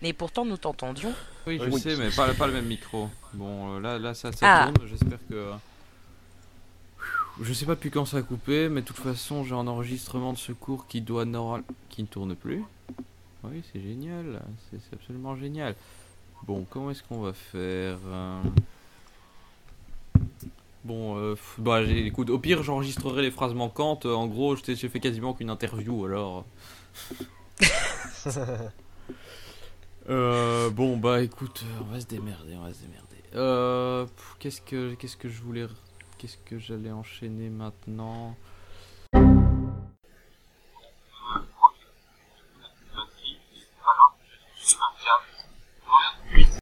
Mais pourtant nous t'entendions. Oui, je Oui. sais, mais pas, pas le même micro. Bon, euh, là, là, ça, ça Ah. tourne. J'espère que. Je sais pas depuis quand ça a coupé, mais de toute façon, j'ai un enregistrement de secours qui doit normal... qui ne tourne plus. Oui, c'est génial. C'est absolument génial. Bon, comment est-ce qu'on va faire euh Bon, euh, bah, écoute, au pire, j'enregistrerai les phrases manquantes. En gros, j'ai fait quasiment qu'une interview, alors. (laughs) Euh, bon, bah écoute, euh, on va se démerder, on va se démerder. Euh, qu'est-ce que qu'est-ce que je voulais qu'est-ce que j'allais enchaîner maintenant?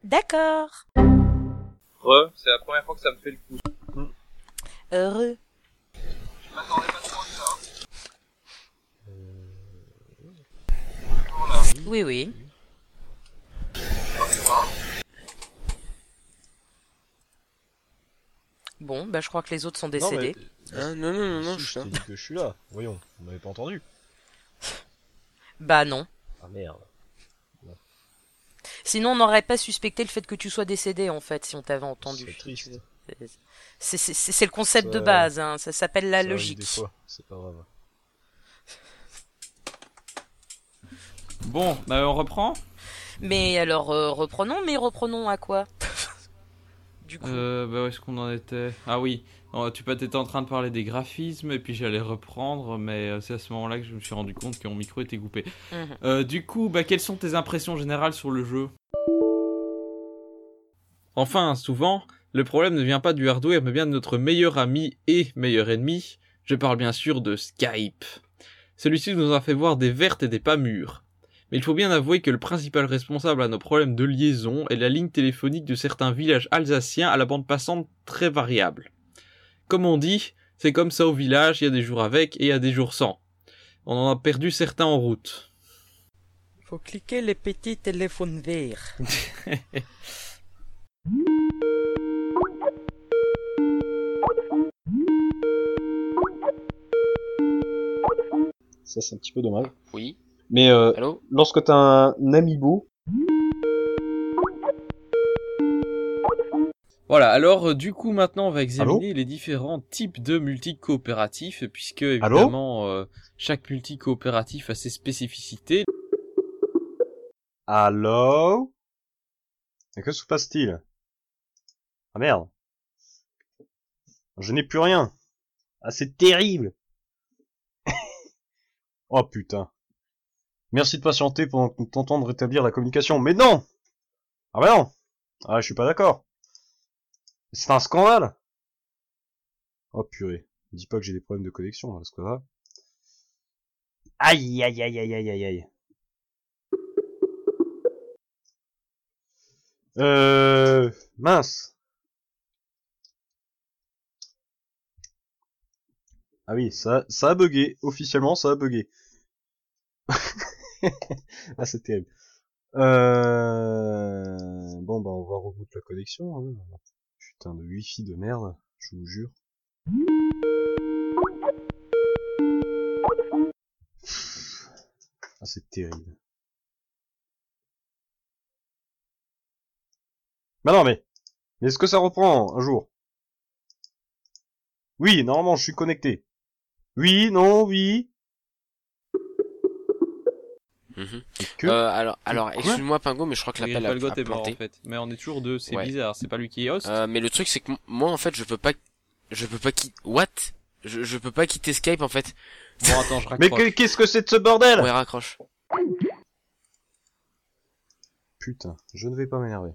D'accord. Re, c'est la première fois que ça me fait le coup. Heureux. Oui, oui. Bon, bah je crois que les autres sont décédés. Hein, non, non, non, non, je je que je suis là. Voyons, vous m'avez pas entendu. (laughs) Bah non. Ah merde. Sinon, on n'aurait pas suspecté le fait que tu sois décédé, en fait, si on t'avait entendu. C'est triste. C'est- le concept de base, hein. ça s'appelle la Ça logique. Des fois, c'est pas grave. Bon, bah on reprend? Mais alors, euh, reprenons, mais reprenons à quoi? Du coup. Euh, bah où est-ce qu'on en était? Ah oui, Oh, tu étais en train de parler des graphismes et puis j'allais reprendre, mais euh, c'est à ce moment-là que je me suis rendu compte que mon micro était coupé. Mhm. Euh, du coup, bah quelles sont tes impressions générales sur le jeu? Enfin, souvent, le problème ne vient pas du hardware, mais bien de notre meilleur ami et meilleur ennemi. Je parle bien sûr de Skype. Celui-ci nous a fait voir des vertes et des pas mûres. Mais il faut bien avouer que le principal responsable à nos problèmes de liaison est la ligne téléphonique de certains villages alsaciens à la bande passante très variable. Comme on dit, c'est comme ça au village, il y a des jours avec et il y a des jours sans. On en a perdu certains en route. Faut cliquer les petits téléphones verts. (laughs) Ça, c'est un petit peu dommage. Oui. Mais euh, Allô lorsque t'as un amiibo, Voilà, alors euh, du coup maintenant on va examiner les différents types de multi-coopératifs, puisque évidemment euh, chaque multi-coopératif a ses spécificités. Allô Et que se passe-t-il? Ah merde. Je n'ai plus rien. Ah c'est terrible. (laughs) oh putain. Merci de patienter pendant que nous tentons de rétablir la communication. Mais non Ah bah non Ah je suis pas d'accord. C'est un scandale Oh purée. Dis pas que j'ai des problèmes de connexion, là, c'est pas grave. Aïe aïe aïe aïe aïe aïe aïe. Euh... Mince. Ah oui, ça, ça a bugué. Officiellement, ça a bugué. (laughs) (laughs) ah, c'est terrible. Euh... Bon, bah, on va reboot la connexion. hein. Putain de wifi de merde, je vous jure. Ah, c'est terrible. Bah non, mais... Mais est-ce que ça reprend un jour? Oui, normalement, je suis connecté. Oui, non, oui. Mhm. que Euh, alors, alors, excuse-moi Pingo, mais je crois que l'appel a, est mort planté. en fait. Mais on est toujours deux, c'est Ouais. bizarre, c'est pas lui qui est host. Euh, mais le truc c'est que moi en fait je peux pas, je peux pas quitter. What? Je, je peux pas quitter Skype en fait. Bon attends, je (laughs) Mais raccroche. que- qu'est-ce que c'est de ce bordel? Ouais, raccroche. Putain, je ne vais pas m'énerver.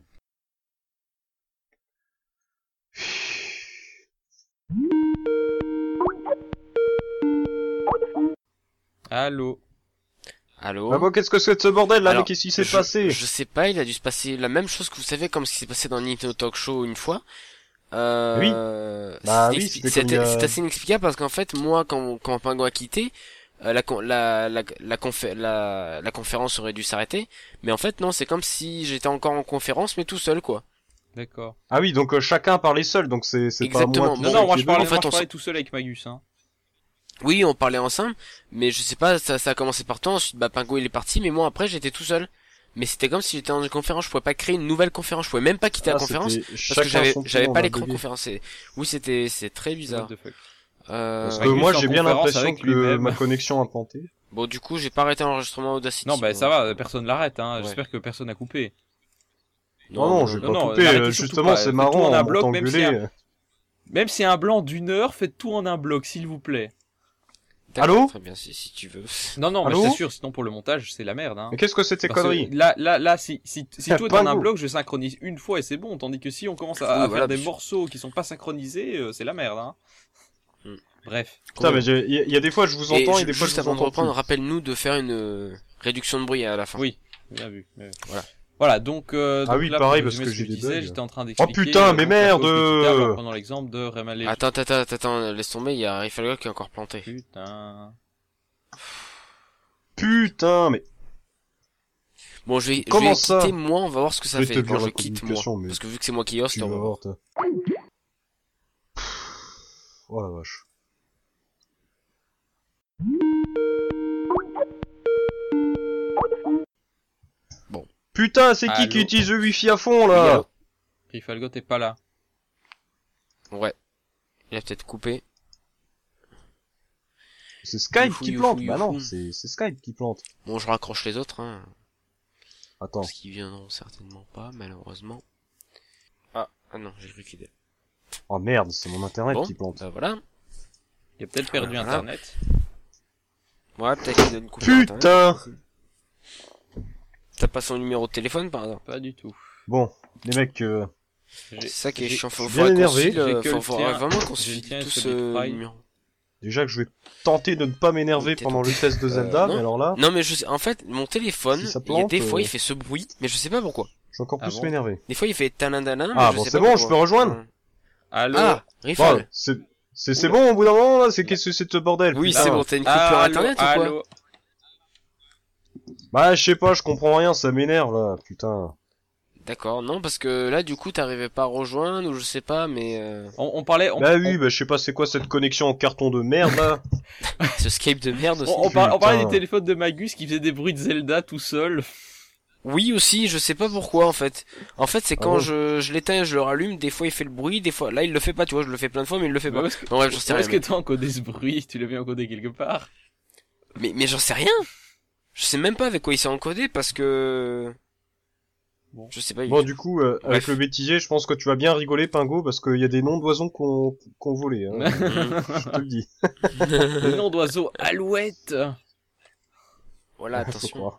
Allô? Allô. Bah bon, qu'est-ce que c'est de ce bordel là Alors, Mais qu'est-ce qui s'est je- passé? Je sais pas, il a dû se passer la même chose que vous savez, comme ce qui s'est passé dans Nintendo Talk Show une fois. Euh, Oui. Bah c'est oui, a- c'est assez inexplicable parce qu'en fait, moi, quand, quand Pingo a quitté, euh, la, con- la, la, la, confé- la, la conférence aurait dû s'arrêter. Mais en fait, non, c'est comme si j'étais encore en conférence, mais tout seul, quoi. D'accord. Ah oui, donc euh, chacun parlait seul, donc c'est c'est pas moi. Non, qui- Non, non, moi je ai parlais, en fait, moi, je on parlais s- tout seul avec Magus. Hein. Oui, on parlait ensemble, mais je sais pas, ça, ça a commencé par toi, ensuite, bah, Pingo il est parti, mais moi après, j'étais tout seul. Mais c'était comme si j'étais dans une conférence, je pouvais pas créer une nouvelle conférence, je pouvais même pas quitter Ah, la conférence, c'était parce que j'avais, pas l'écran conférence. Oui, c'était, c'est très bizarre. What the fuck? Euh, Parce que moi j'ai bien conférence l'impression que ma connexion a planté. Bon, du coup, j'ai pas arrêté l'enregistrement Audacity. Non, bah ça va, personne l'arrête. Hein. Ouais. J'espère que personne n'a coupé. Non, non, j'ai pas non, coupé, euh, justement, pas. c'est marrant, bloc, même si un-. Même si un blanc d'une heure, faites tout en un bloc, s'il vous plaît. Allô Très bien, si, si tu veux. Non, non, mais Allô je t'assure, sinon pour le montage, c'est la merde. Hein. Mais qu'est-ce que c'est ces Parce que conneries? Là, là, là, si, si, si tout est dans un bloc, je synchronise une fois et c'est bon. Tandis que si on commence à, Oui, à voilà, faire des morceaux qui sont pas synchronisés, euh, c'est la merde. Hein. Hmm. Bref. Putain, mais il y, a- il y a des fois je vous entends et, ju- des fois je juste vous avant de entends reprendre, plus. rappelle-nous de faire une euh, réduction de bruit à la fin. Oui, bien vu. bien vu. Voilà. Voilà, donc, euh, Ah donc oui, là, pareil, parce que j'ai je disais, j'étais en train Oh d'expliquer. putain, euh, mais merde en prenant l'exemple de Ramalé. Attends, attends, attends, attends, laisse tomber, il y a Rifalga qui est encore planté. Putain. Putain, mais Bon, je vais, je Comment vais ça quitter moi, on va voir ce que ça Je fait. Quand je quitte moi. Parce que vu que c'est moi qui host, on va voir. Oh la vache. Putain, c'est qui Allô qui utilise le wifi à fond là allô Trifalgot est pas là. Ouais. Il a peut-être coupé. C'est Skype Youfou, qui youfou, plante Bah non, c'est c'est Skype qui plante. Bon, je raccroche les autres, hein. Attends. Parce qu'ils viendront certainement pas, malheureusement. Ah, ah non, j'ai cru qu'il est. Oh merde, c'est mon internet Bon, qui plante. bah voilà. Il a peut-être perdu Voilà. internet. Ouais, peut-être qu'il a une coupure internet. Putain T'as pas son numéro de téléphone par hasard Pas du tout. Bon, les mecs, euh, C'est ça qui est chiant. Faut, bien énervé. euh, faut, tien. vraiment qu'on se tous Fry. numéro. déjà que je vais tenter de ne pas m'énerver pendant le test de Zelda, Euh, mais non. alors là, Non mais je sais, en fait, mon téléphone, Si ça il y a plante, des fois euh, il fait ce bruit, mais je sais pas pourquoi. je vais encore Ah plus bon m'énerver. Des fois il fait mais Ah je bon, sais c'est pas bon, pourquoi. je peux rejoindre. Allô Ah, Bon, Rifal. c'est c'est c'est bon au bout d'un moment là, c'est qu'est-ce que c'est ce bordel Oui, c'est bon, t'as une coupure internet ou quoi Bah je sais pas, je comprends rien, ça m'énerve là, putain. D'accord, non, parce que là, du coup, t'arrivais pas à rejoindre, ou je sais pas, mais euh, on, on parlait, on, Bah on- oui, bah je sais pas c'est quoi cette connexion en carton de merde là. (laughs) ce Skype de merde aussi. on, on par- on parlait des téléphones de Magus qui faisaient des bruits de Zelda tout seul. Oui aussi, je sais pas pourquoi en fait. En fait, c'est Ah quand bon je, je l'éteins, je le rallume, des fois il fait le bruit, des fois là il le fait pas, tu vois, je le fais plein de fois, mais il le fait pas. que, Non, bref, j'en sais rien. est-ce que t'as encodé ce bruit Tu l'as bien encodé quelque part Mais, mais j'en sais rien. Je sais même pas avec quoi il s'est encodé parce que. Bon. Je sais pas. il- Bon du coup, euh, avec le bêtisier, je pense que tu vas bien rigoler Pingo parce qu'il y a des noms d'oiseaux qu'on qu'on volé, hein. (laughs) je te le dis. (laughs) Le nom d'oiseau Alouette voilà, (laughs) attention.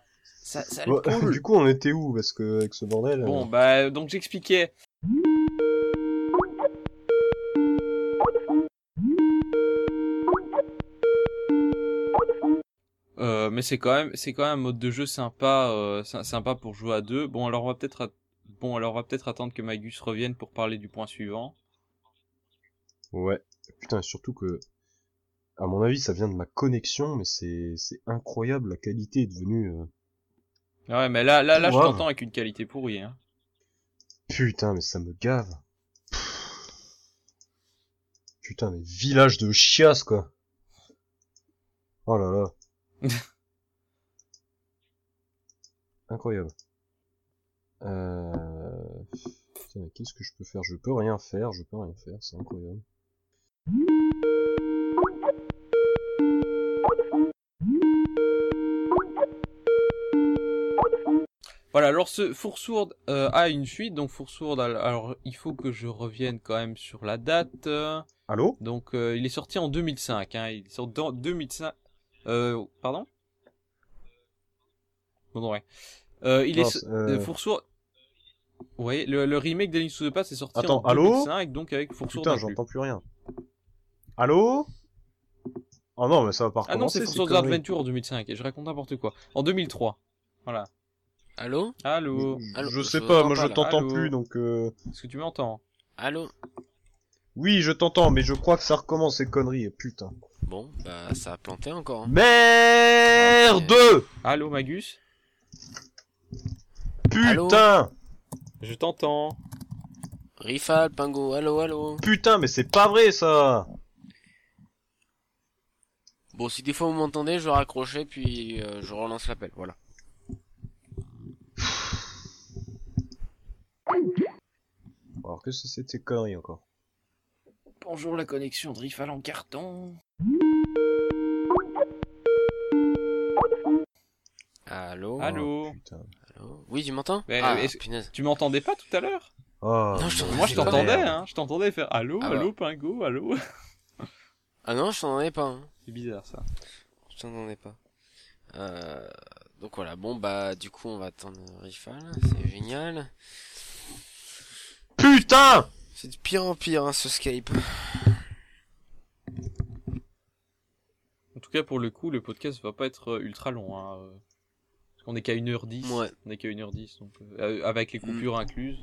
Ça, ça Bon, le cool. du coup, on était où parce que avec ce bordel Bon, euh, bah, donc j'expliquais. Euh, mais c'est quand même, c'est quand même un mode de jeu sympa, euh, sy- sympa pour jouer à deux. Bon, alors on va peut-être, at- bon, alors on va peut-être attendre que Magus revienne pour parler du point suivant. Ouais. Putain, surtout que, à mon avis, ça vient de ma connexion, mais c'est c'est incroyable, la qualité est devenue. euh, Ouais, mais là, là, là, je t'entends avec une qualité pourrie. Hein. Putain, mais ça me gave. Putain, mais village de chiasse, quoi. Oh là là. (laughs) Incroyable. Euh... Qu'est-ce que je peux faire? Je peux rien faire, je peux rien faire, c'est incroyable. Voilà, alors ce Foursourde euh, a une suite, donc Foursourde, al- alors il faut que je revienne quand même sur la date. Allô? Donc euh, il est sorti en 2005, hein, il sorti en 2005. Euh, pardon? Non, ouais. Euh, il Non, est euh, euh, Foursourde. Vous voyez, le, le remake d'Alice sous the Pass est sorti Attends, en allô 2005, donc avec Foursourde Putain, j'entends plus rien. Allô Oh non, mais ça va pas Ah non, c'est conneries. Adventure en 2005, et je raconte n'importe quoi. En 2003. Voilà. Allô Allô Allô, Je sais je pas, moi je pas, t'entends plus, donc euh... Est-ce que tu m'entends? Allô Oui, je t'entends, mais je crois que ça recommence ces conneries, putain. Bon, bah ça a planté encore. hein. Merde Allô, Magus? Putain Je t'entends. Rifal, Pingo, allô, allô. Putain, mais c'est pas vrai ça Bon, si des fois vous m'entendez, je raccrochais puis euh, je relance l'appel, voilà. Alors que c'est ces conneries encore Bonjour la connexion de Rifal en carton. Allô Allô. Allô Oui, tu m'entends Mais, Ah. Tu m'entendais pas tout à l'heure Oh, Non, je t'entendais Moi je t'entendais, hein. Je t'entendais faire allô, Ah allô, bah. Pingo, allô. (laughs) Ah non, je t'en ai pas. Hein. C'est bizarre ça. Je t'en ai pas. Euh, donc voilà, bon bah du coup on va attendre Rifal, c'est génial. Putain C'est de pire en pire hein, ce Skype. En tout cas, pour le coup, le podcast va pas être ultra long. Hein. Euh, qu'on est qu'à 1h10. Ouais. On est qu'à 1h10, donc, euh, avec les coupures Mm. incluses.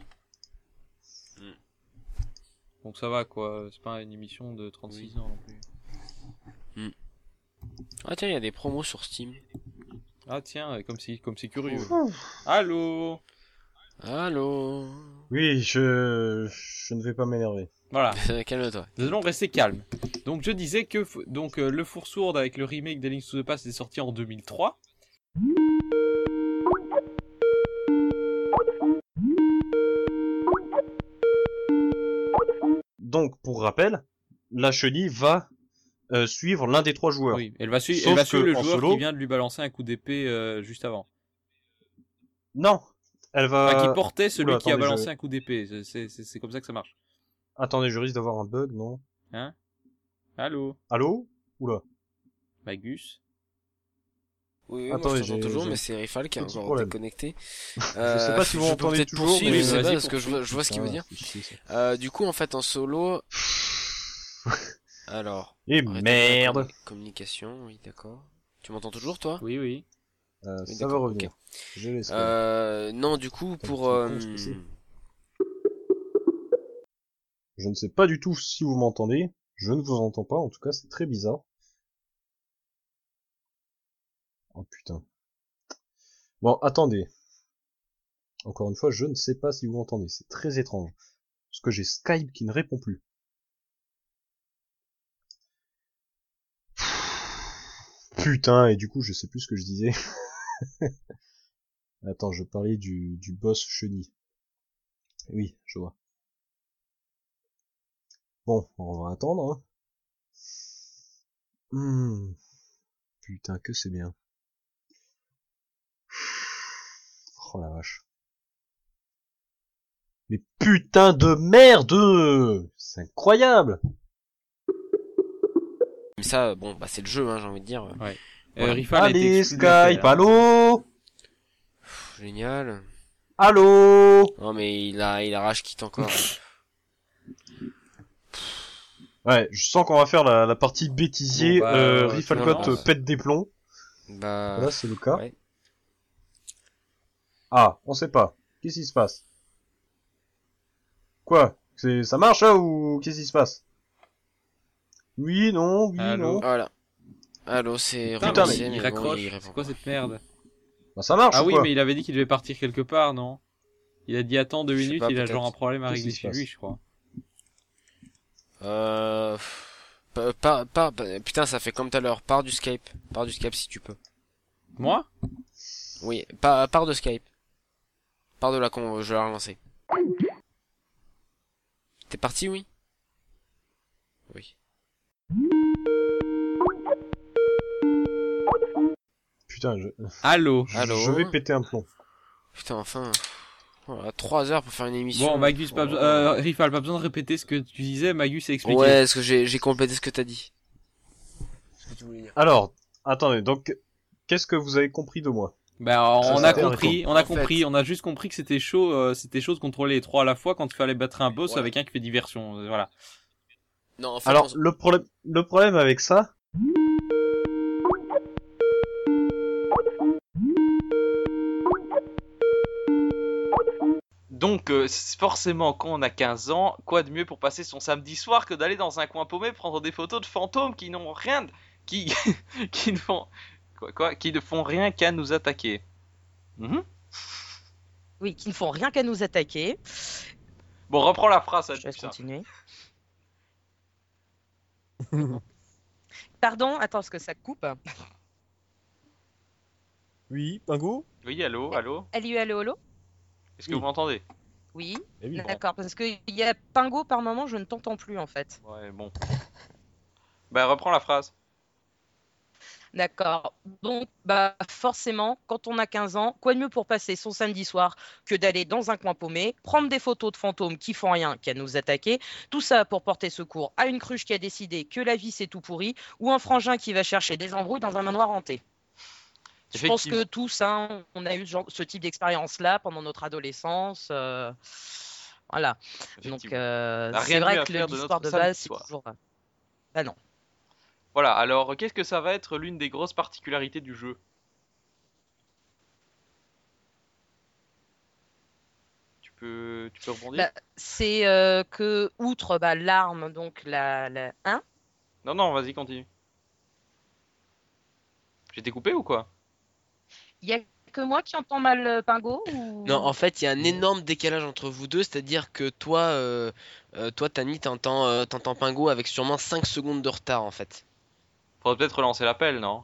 Donc ça va quoi, c'est pas une émission de 36 ans non plus. Ah tiens, il y a des promos sur Steam. Ah tiens, euh, comme c'est comme c'est curieux. Oh. Allô? Allô? Oui, je, je ne vais pas m'énerver. Voilà. (laughs) Calme-toi. Nous allons rester calmes. Donc je disais que donc euh, le four sourd avec le remake de Link's to the Past est sorti en 2003. Donc, pour rappel, la chenille va euh, suivre l'un des trois joueurs. Oui, elle va, elle va suivre le joueur solo- qui vient de lui balancer un coup d'épée euh, juste avant. Non, elle va. Enfin, qui portait celui Oula, qui a balancé je- un coup d'épée. C'est comme ça que ça marche. Attendez, je risque d'avoir un bug, non? Hein? Allô? Allô? Oula. Magus? Oui, oui moi, Attendez, je toujours, mais c'est Rifal qui est encore problème. déconnecté. (laughs) Je sais pas si vous je peux m'entendez toujours, mais je sais pas, parce que je vois, je vois ce qu'il veut dire. Euh, du coup, en fait, en solo... (laughs) Alors... Et la merde. commu- Communication, oui, d'accord. Tu m'entends toujours, toi? Oui, oui. Euh, Oui, ça va revenir. ok. Je laisse. Euh, non, du coup, pour... euh, c'est. Je ne sais pas du tout si vous m'entendez. Je ne vous entends pas, en tout cas, c'est très bizarre. Oh putain. Bon, attendez. Encore une fois, je ne sais pas si vous m'entendez. C'est très étrange. Parce que j'ai Skype qui ne répond plus. Putain, et du coup, je sais plus ce que je disais. (laughs) Attends, je parlais du, du boss chenille. Oui, je vois. Bon, on va attendre, hein. Hmm. Putain, que c'est bien. Oh la vache. Mais putain de merde C'est incroyable Mais ça, bon, bah c'est le jeu, hein, j'ai envie de dire. Ouais. Euh, Allez, Skype, allô Pff, Génial. Allô Non, mais il a, il a rage quitte encore. (laughs) Ouais, je sens qu'on va faire la, la partie bêtisier, Bon, bah, euh, pète des plombs. bah... Là, c'est le cas. ouais. Ah, on sait pas. Qu'est-ce qui se passe? Quoi? C'est ça marche là ou qu'est-ce qui se passe? Oui, non, oui, Allô non. Voilà. Allô, c'est Putain, mais il bon, raccroche. C'est quoi cette merde? Bah ça marche Ah ou oui, quoi? mais il avait dit qu'il devait partir quelque part, non? Il a dit attends deux minutes, pas, il a genre un problème à régler chez lui, je crois. Euh... Pas, pas, pas- pas- putain, ça fait comme tout à l'heure. Pars du Skype. Pars du Skype si tu peux. Moi? Oui, pas, pars de Skype. Pars de la con, je vais la relancer. T'es parti, oui? Oui. Putain, je, Allô? je- Allô? je vais péter un plomb. Putain, enfin. Voilà, 3 heures pour faire une émission. Bon, Magus, pas besoin, euh, Rifal, pas besoin de répéter ce que tu disais, Magus a expliqué. Ouais, parce que j'ai j'ai complété ce que t'as dit. Ce que tu voulais dire. Alors, attendez, donc, qu'est-ce que vous avez compris de moi? Bah, Ça, on a compris, on a En compris, fait- on a juste compris que c'était chaud, euh, c'était chaud de contrôler les trois à la fois quand il fallait battre un boss Ouais. avec un qui fait diversion, euh, voilà. Non, en fait, Alors, on- le problème, le problème avec ça, Donc, euh, forcément, quand on a 15 ans, quoi de mieux pour passer son samedi soir que d'aller dans un coin paumé prendre des photos de fantômes qui n'ont rien, de- qui, (laughs) qui ne font, quoi, quoi, qui ne font rien qu'à nous attaquer. Mhm. Oui, qui ne font rien qu'à nous attaquer. Bon, reprends la phrase, Je laisse ça. continuer. Pardon, attends, parce que ça coupe. oui, Pingo Oui, allô, allô Allo, allo, allo Est-ce que vous m'entendez? Oui, Eh oui, bon. d'accord, parce qu'il y a Pingo par moment, je ne t'entends plus en fait. Ouais, bon. Bah, reprends la phrase. D'accord. Donc, bah, forcément, quand on a 15 ans, quoi de mieux pour passer son samedi soir que d'aller dans un coin paumé, prendre des photos de fantômes qui font rien qu'à nous attaquer, tout ça pour porter secours à une cruche qui a décidé que la vie c'est tout pourri, ou un frangin qui va chercher des embrouilles dans un manoir hanté. Je pense que tous, hein, on a eu ce, type d'expérience-là pendant notre adolescence. euh, voilà. Donc, euh, rien c'est vrai que l'histoire de base, c'est toujours. euh, Bah non. Voilà, alors qu'est-ce que ça va être l'une des grosses particularités du jeu? Tu peux, tu peux rebondir? Bah, c'est euh, que, outre bah, l'arme, donc la. la... Hein? Non, non, vas-y, continue. J'étais coupé ou quoi? Il y a que moi qui entends mal euh, Pingo ou... Non, en fait, il y a un énorme décalage entre vous deux, c'est-à-dire que toi, euh, euh, toi, Tani, t'entends, euh, t'entends Pingo avec sûrement 5 secondes de retard, en fait. Faudrait peut-être relancer l'appel, non?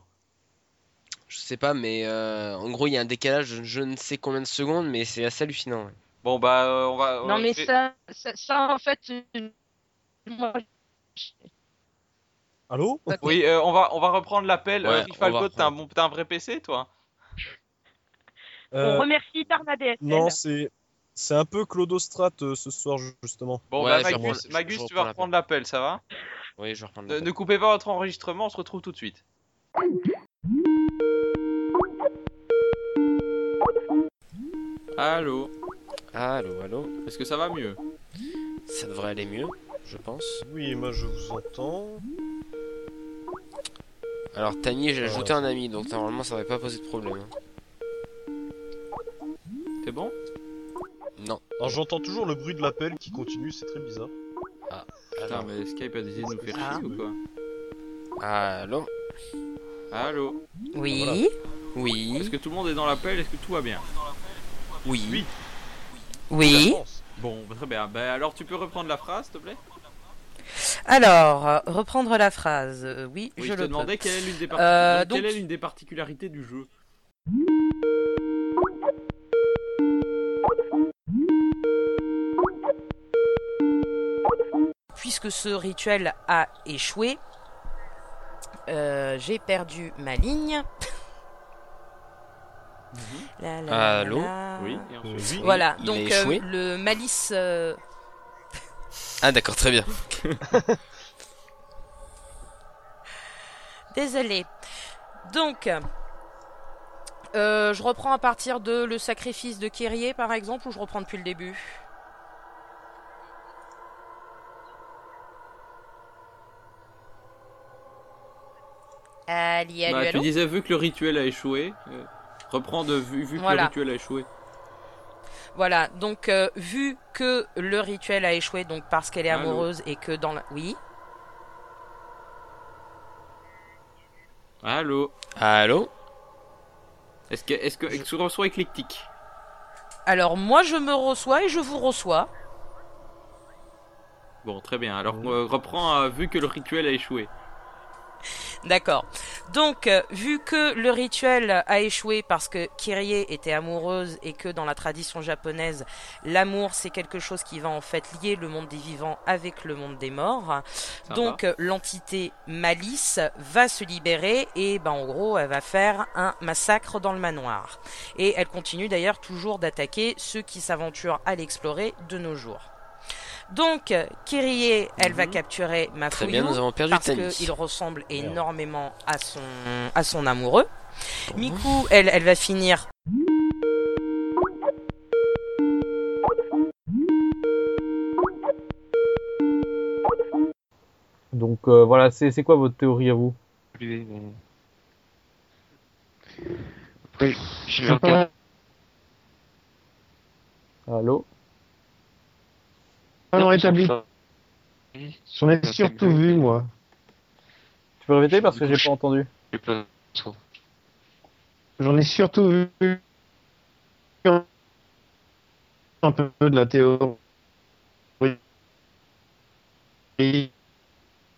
Je sais pas, mais euh, en gros, il y a un décalage, je, je ne sais combien de secondes, mais c'est assez hallucinant. ouais. Bon, bah, euh, on va. Non, mais ça, ça, ça, en fait. euh, moi, Allô? Oui, euh, on va, on va reprendre l'appel. Ouais, Euh, Algot, t'as un, bon, t'as un vrai PC, toi? Euh, On remercie Tarna DSL. Non, c'est c'est un peu Clodostrat euh, ce soir ju- justement. Bon, Ouais, bah, Magus, tu vas reprendre l'appel, ça va? Oui, je vais reprendre ne, coupez pas votre enregistrement, on se retrouve tout de suite. Allô Allô, allô Est-ce que ça va mieux Ça devrait aller mieux, je pense. Oui, moi je vous entends. Alors, Tani, j'ai Euh, ajouté un ami, donc normalement, ça va pas poser de problème. hein. C'est bon Non. Alors j'entends toujours le bruit de l'appel qui continue, c'est très bizarre. Putain, Alors, mais Skype a décidé de nous faire Ah. chier ou quoi allô Allô Oui. Oui. Est-ce que tout le monde est dans l'appel Est-ce que tout va bien Oui. Oui. Bon, bah, très bien. Bah, alors tu peux reprendre la phrase, s'il te plaît Alors, euh, reprendre la phrase. euh, oui, Oui, je je te le demandais peux. quelle est l'une des, Euh, donc, quelle est l'une des particularités du jeu. Puisque ce rituel a échoué, euh, j'ai perdu ma ligne. La, la, la, Allô la. Oui, et ensuite Oui. Voilà, Il donc échoué euh, le malice. euh, Ah, d'accord, très bien. (laughs) Désolé. Donc, euh, je reprends à partir de le sacrifice de Kyrie, par exemple, ou je reprends depuis le début? Allez, allô, Bah, tu disais vu que le rituel a échoué. euh, reprends de vu, vu que Voilà. le rituel a échoué. Voilà, donc euh, vu que le rituel a échoué, donc parce qu'elle est Allô amoureuse et que dans la... Oui Allô Allô Est-ce que est-ce que est-ce que tu reçois éclectique? Alors moi je me reçois et je vous reçois. Bon, très bien. Alors euh, reprends euh, vu que le rituel a échoué. D'accord. Donc, euh, vu que le rituel a échoué parce que Kyrie était amoureuse et que dans la tradition japonaise, l'amour c'est quelque chose qui va en fait lier le monde des vivants avec le monde des morts. Donc, euh, l'entité Malice va se libérer et ben en gros, elle va faire un massacre dans le manoir. Et elle continue d'ailleurs toujours d'attaquer ceux qui s'aventurent à l'explorer de nos jours. Donc, Kyrie, elle va Mhm. capturer Très Mafuyu bien, nous avons perdu parce qu'il ressemble énormément à son, à son amoureux. Miku, elle, elle va finir. Donc euh, voilà, c'est quoi votre théorie à vous? Oui. Allô? Non, rétabli. J'en ai surtout vu, moi. Tu peux répéter parce que j'ai pas entendu. J'en ai surtout vu un peu de la théorie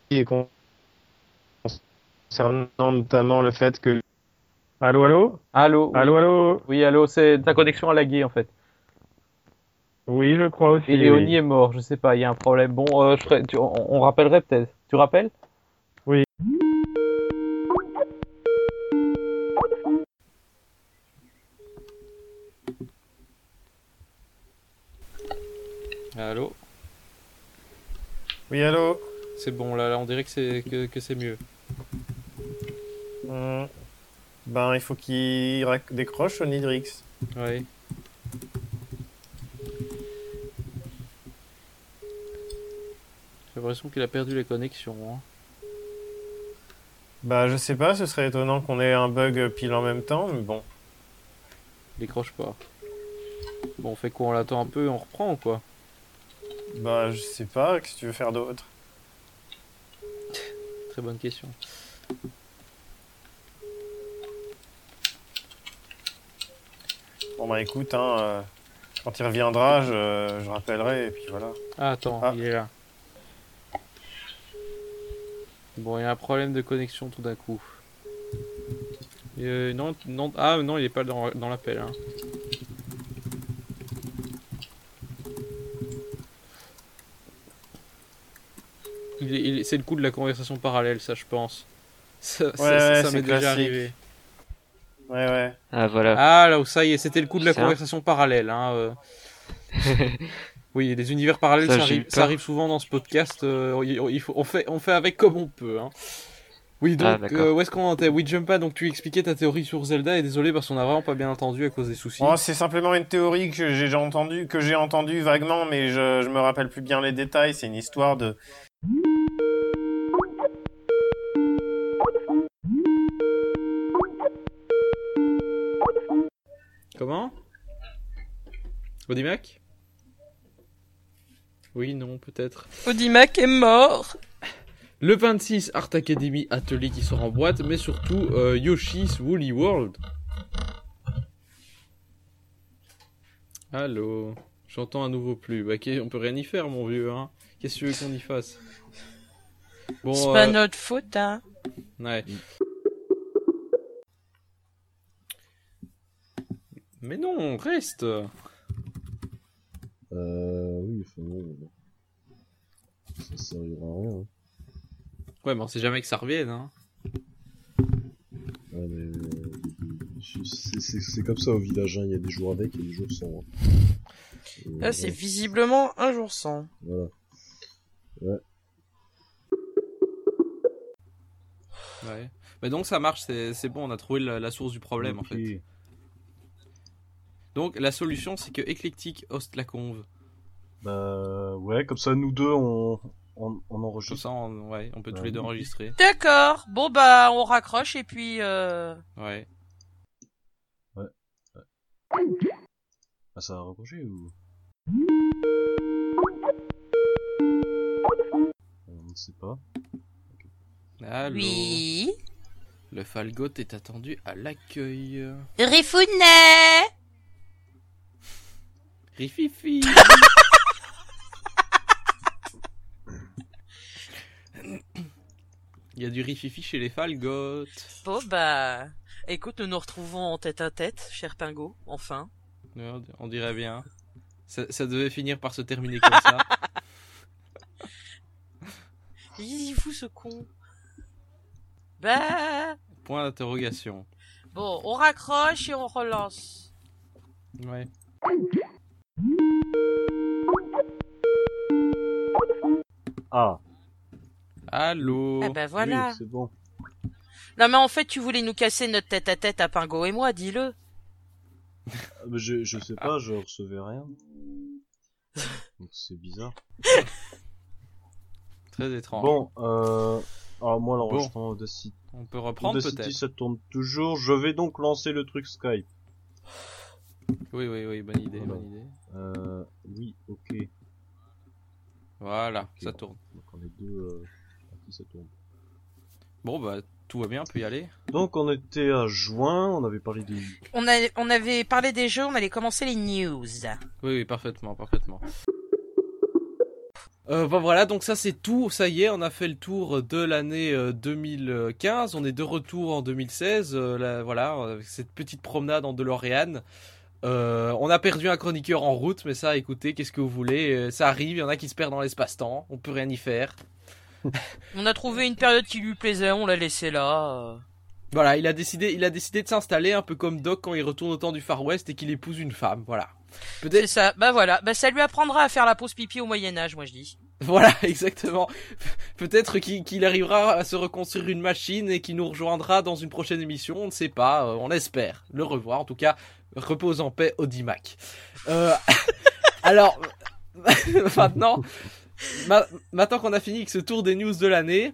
et concernant notamment le fait que. Allô, allô? Allô oui. Allô, allô? Oui, allô, c'est ta connexion a lagué en fait. Oui, je crois aussi. Et Léonie est mort, je sais pas, il y a un problème. Bon, euh, on, rappellerait peut-être. Tu rappelles? Oui. Allô? Oui, allô? C'est bon, là, là, on dirait que c'est, que, c'est mieux. Mmh. Ben, il faut qu'il décroche Nidrix. Oui. L'impression qu'il a perdu les connexions. Hein. Bah, je sais pas, ce serait étonnant qu'on ait un bug pile en même temps, mais bon. Il décroche pas. Bon, on fait quoi On l'attend un peu et on reprend ou quoi? Bah, je sais pas, qu'est-ce que tu veux faire d'autre? (laughs) Très bonne question. Bon, bah, écoute, hein, euh, quand il reviendra, je, je rappellerai, et puis voilà. Ah, attends, Ah. il est là. Bon, il y a un problème de connexion tout d'un coup. Euh, non, non, ah non, il est pas dans, dans l'appel. Hein. C'est le coup de la conversation parallèle, ça je pense. (laughs) Ça, ça- Ouais, ça- ouais, ça m'est déjà arrivé. Ouais, ouais. Ah, voilà. Ah là où ça y est, c'était le coup de la Ça. conversation parallèle. Hein, euh. (laughs) oui, les univers parallèles, Ça, ça, arrive, ça arrive souvent dans ce podcast. euh, il- faut, on, fait, on fait avec comme on peut. Hein. Oui, Ah, donc, euh, où est-ce qu'on en était? Oui, Jumpa, donc tu expliquais ta théorie sur Zelda et désolé parce qu'on a vraiment pas bien entendu à cause des soucis. Oh, c'est simplement une théorie que j'ai entendue, que j'ai entendue vaguement, mais je, je me rappelle plus bien les détails. C'est une histoire de. Comment? Audimac? Oui, non, peut-être. Audimac est mort. Le 26, Art Academy Atelier qui sort en boîte, mais surtout euh, Yoshi's Woolly World. Allô J'entends à nouveau plus. Bah, on peut rien y faire, mon vieux, hein. Qu'est-ce que tu veux qu'on y fasse? Bon, C'est pas euh, notre faute, hein. Ouais. Mais non, reste Euh, oui, enfin, bon, ça servira à rien. hein. Ouais, mais on sait jamais que ça revienne, hein. Ouais, mais euh, c'est- comme ça au village, hein. il y a des jours avec et des jours sans. hein. Et Là, c'est visiblement un jour sans. Voilà. Ouais. Ouais. Mais donc ça marche, c'est bon, on a trouvé la, la source du problème en fait. Donc la solution c'est que Eclectic host la conve. Bah ouais, comme ça nous deux on, on, on Comme enregistre. ça, on, ouais, on peut tous Ouais. les deux enregistrer. D'accord. Bon, bah, on raccroche et puis... Euh... Ouais. Ah, ça a raccroché ou? On ne sait pas. Allô? Oui. Le Falgot est attendu à l'accueil. Rifounet Rififi Il y a du rififi chez les Falgots. Bon, bah... Écoute, nous nous retrouvons en tête à tête, cher Pingo, enfin. On- dirait bien. Ça, ça devait finir par se terminer comme ça. (laughs) Il fou, ce con. Bah... Point d'interrogation. Bon, on raccroche et on relance. Ouais. Ah. Allô Eh ben voilà. Oui, c'est bon. Non, mais en fait, tu voulais nous casser notre tête à tête à Pingo et moi, dis-le. Ah, je, je sais pas, je recevais rien. (laughs) Donc c'est bizarre. (laughs) Très étrange. Bon, euh... Alors moi l'enregistrement Audacity... On peut reprendre peut-être. ça tourne toujours. Je vais donc lancer le truc Skype. Oui, oui, oui, bonne idée, Voilà. bonne idée. Euh... Oui, ok. Voilà, ça bon. tourne. Donc on est deux... Euh... à qui ça tourne. Bon, bah, tout va bien, on peut y aller. Donc on était à juin, on avait parlé des... On, a, on avait parlé des jeux, on allait commencer les news. Oui, oui, parfaitement, parfaitement. Euh, bon voilà, donc ça c'est tout, ça y est, on a fait le tour de l'année euh, 2015, on est de retour en 2016, euh, là, voilà, avec cette petite promenade en DeLorean. Euh, on a perdu un chroniqueur en route, mais ça, écoutez, qu'est-ce que vous voulez, euh, ça arrive, il y en a qui se perdent dans l'espace-temps, on peut rien y faire. (laughs) On a trouvé une période qui lui plaisait, on l'a laissé là. euh. Voilà, il a décidé, il a décidé de s'installer un peu comme Doc quand il retourne au temps du Far West et qu'il épouse une femme. Voilà. C'est ça. Bah voilà. Bah ça lui apprendra à faire la pause pipi au Moyen Âge, moi je dis. (laughs) Voilà, exactement. (laughs) Peut-être qu'il arrivera à se reconstruire une machine et qu'il nous rejoindra dans une prochaine émission. On ne sait pas. on espère le revoir. En tout cas, repose en paix, Audimac. Euh, (laughs) alors, (laughs) maintenant, ma- maintenant qu'on a fini ce tour des news de l'année,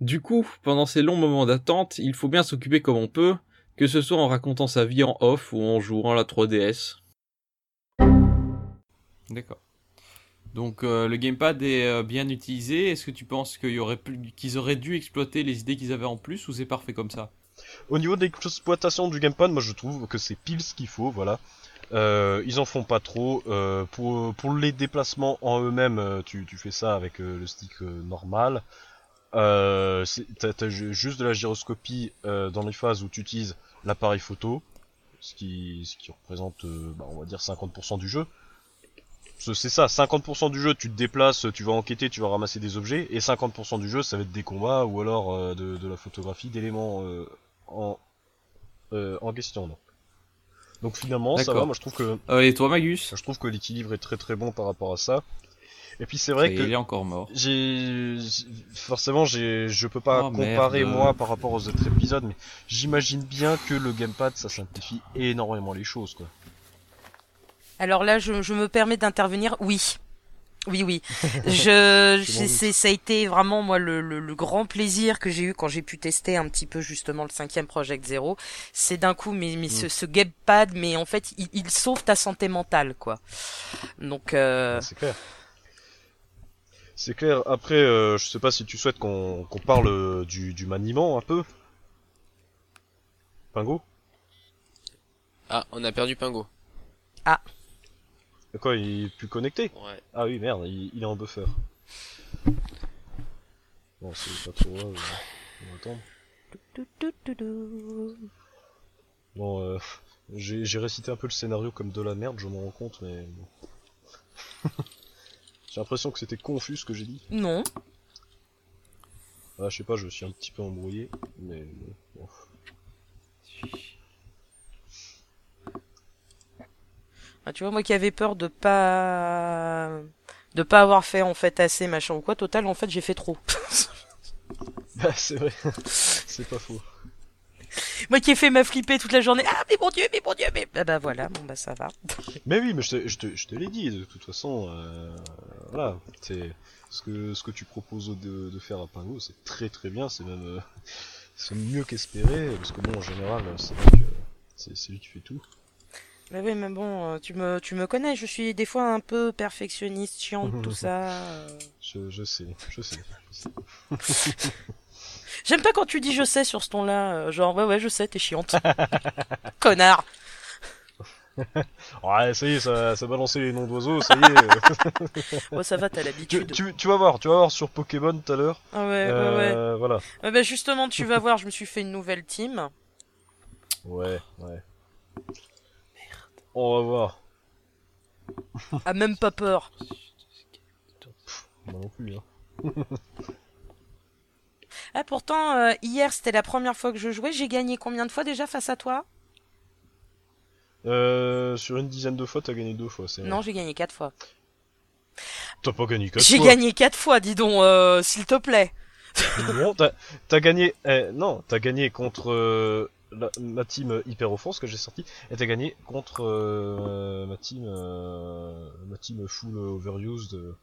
Du coup, pendant ces longs moments d'attente, il faut bien s'occuper comme on peut, que ce soit en racontant sa vie en off ou en jouant la 3DS. D'accord. Donc euh, le gamepad est euh, bien utilisé. Est-ce que tu penses qu'ils auraient dû exploiter les idées qu'ils avaient en plus ou c'est parfait comme ça? Au niveau de l'exploitation du gamepad, moi je trouve que c'est pile ce qu'il faut, voilà. Euh, ils en font pas trop. Pour, les déplacements en eux-mêmes, tu, fais ça avec le stick normal. T'as t'as ju- juste de la gyroscopie dans les phases où tu utilises l'appareil photo, ce qui, représente, bah, on va dire 50% du jeu. C'est ça, 50% du jeu, tu te déplaces, tu vas enquêter, tu vas ramasser des objets, et 50% du jeu, ça va être des combats ou alors euh, de, de la photographie d'éléments euh, en, euh, en question. Donc. donc finalement, ça va, moi je trouve que... Euh, et toi, Magus? Je trouve que l'équilibre est très très bon par rapport à ça. Et puis c'est vrai que... il est encore mort. J'ai... forcément, j'ai... je peux pas Oh, comparer merde. moi par rapport aux autres épisodes, mais j'imagine bien que le gamepad, ça simplifie énormément les choses, quoi. Alors là, je, je me permets d'intervenir. Oui. Oui, oui. (laughs) Je, ça a été vraiment moi le, le, le grand plaisir que j'ai eu quand j'ai pu tester un petit peu justement le cinquième Project Zero. C'est d'un coup, mais, mais ce, Mm. ce gamepad, mais en fait, il, il sauve ta santé mentale, quoi. Donc, euh... C'est clair. C'est clair. Après, euh, je sais pas si tu souhaites qu'on qu'on parle euh, du, du maniement un peu. Pingo? Ah, on a perdu Pingo. Ah. Quoi, il est plus connecté Ouais. Ah oui, merde, il, il est en buffer. Bon, c'est pas trop grave, on va attendre. Bon, euh, j'ai j'ai récité un peu le scénario comme de la merde, je m'en rends compte, mais bon. (laughs) j'ai l'impression que c'était confus ce que j'ai dit. Non. Ah, je sais pas, je me suis un petit peu embrouillé, mais bon. Ah, tu vois, moi qui avais peur de pas de pas avoir fait en fait assez machin ou quoi, total en fait j'ai fait trop. (laughs) Bah, c'est vrai, c'est pas faux. moi qui ai fait ma flipper toute la journée. Ah mais mon dieu, mais mon dieu, mais bah, bah voilà, bon bah ça va. Mais oui, mais je te, je te, je te l'ai dit, de toute façon, euh, voilà, c'est ce que, ce que tu proposes de, de faire à Pingo, c'est très très bien, c'est même, euh, c'est mieux qu'espéré, parce que bon, en général, c'est lui qui fait tout. Mais oui, mais bon, euh, tu me tu me connais, je suis des fois un peu perfectionniste, chiante, (laughs) tout ça. euh. Je, je sais, je sais. (laughs) J'aime pas quand tu dis je sais sur ce ton-là, euh, genre ouais ouais je sais, t'es chiante. (laughs) Connard. ouais, ça y est, ça, ça balancé les noms d'oiseaux, ça y est. Ouais, ça va, t'as tu, l'habitude. tu, tu vas voir, tu vas voir sur Pokémon tout à l'heure. Ah ouais, ouais, Euh, ouais. Voilà. Ouais, bah justement, tu vas voir, je me suis fait une nouvelle team. Ouais, ouais. On va voir. Ah même pas peur. Moi non plus, hein. (laughs) Ah pourtant euh, hier c'était la première fois que je jouais, j'ai gagné combien de fois déjà face à toi? Euh, sur une dizaine de fois, t'as gagné deux fois. Non, j'ai gagné quatre fois. T'as pas gagné quatre J'ai gagné quatre fois, dis donc, euh, s'il te plaît. Non, t'as gagné. eh, non, t'as gagné contre la, ma team Hyper Offense que j'ai sorti, et t'as gagné contre euh, ma team euh, ma team full overused. euh.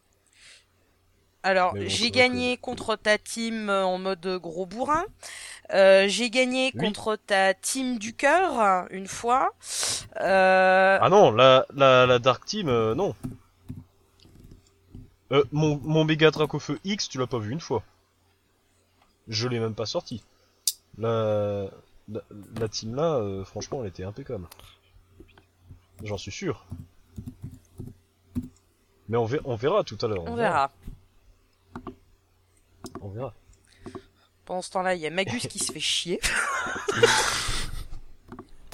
Alors, bon, j'ai gagné contre ta team euh, en mode gros bourrin. Euh, j'ai gagné Oui. contre ta team du cœur une fois. Euh... Ah non, la la, la Dark Team, euh, non. Euh, mon mon méga Dracofeu X, tu l'as pas vu une fois. Je l'ai même pas sorti. La la, la team là, euh, franchement, elle était impeccable. J'en suis sûr. Mais on, ver- on verra tout à l'heure. On verra. On verra. Pendant ce temps-là, il y a Magus qui se fait chier. (laughs)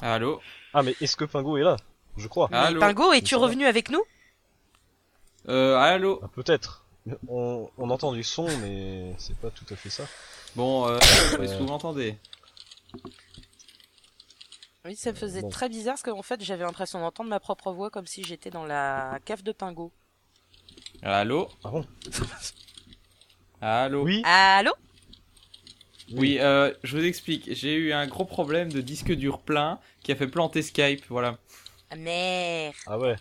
Allô Ah, mais est-ce que Pingo est là? Je crois. Mais Pingo, es-tu revenu avec nous? Euh, allô Ah, Peut-être. On, on entend du son, mais c'est pas tout à fait ça. Bon, euh, (coughs) est-ce que Euh, vous m'entendez? Oui, ça me faisait Bon. très bizarre parce qu'en fait, j'avais l'impression d'entendre ma propre voix comme si j'étais dans la cave de Pingo. Allô Ah bon Allô Oui Allô? Oui, euh, je vous explique. J'ai eu un gros problème de disque dur plein qui a fait planter Skype, voilà. Ah, Merde. Ah ouais.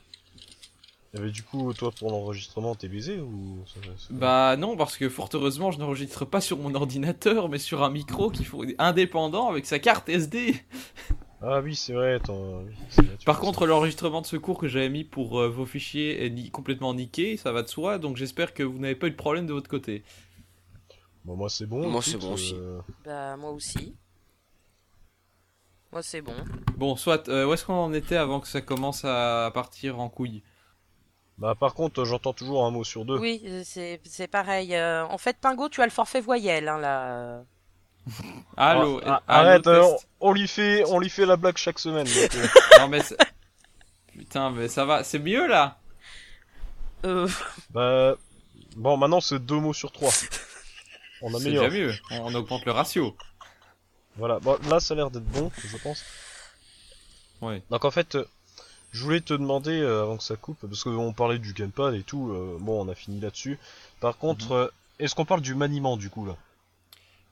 Et mais du coup, toi, pour l'enregistrement, t'es baisé ou Bah non, parce que fort heureusement, je n'enregistre pas sur mon ordinateur, mais sur un micro qui faut indépendant avec sa carte SD. Ah oui, c'est vrai. attends, oui, vrai, Par contre, l'enregistrement de secours que j'avais mis pour euh, vos fichiers est ni- complètement niqué, ça va de soi, donc j'espère que vous n'avez pas eu de problème de votre côté. Bon, moi, c'est bon. Moi, c'est bon aussi. euh, Bah, moi aussi. Moi, c'est bon. Bon, soit, euh, où est-ce qu'on en était avant que ça commence à partir en couille? Bah, par contre, j'entends toujours un mot sur deux. Oui, c'est c'est pareil. euh, en fait, Pingo, tu as le forfait voyelle, hein, là. Allô Ah, allô, arrête, euh, on, on lui fait, on lui fait la blague chaque semaine. donc, euh. (laughs) Non mais c'est- Putain, mais ça va, c'est mieux là Euh... Bah, bon, maintenant c'est deux mots sur trois. On C'est améliore. déjà mieux, on, on augmente le ratio. Voilà, bon, là ça a l'air d'être bon, je pense. Ouais. Donc en fait, euh, je voulais te demander euh, avant que ça coupe, parce qu'on parlait du gamepad et tout, euh, bon on a fini là-dessus. Par contre, Mhm. euh, est-ce qu'on parle du maniement du coup là?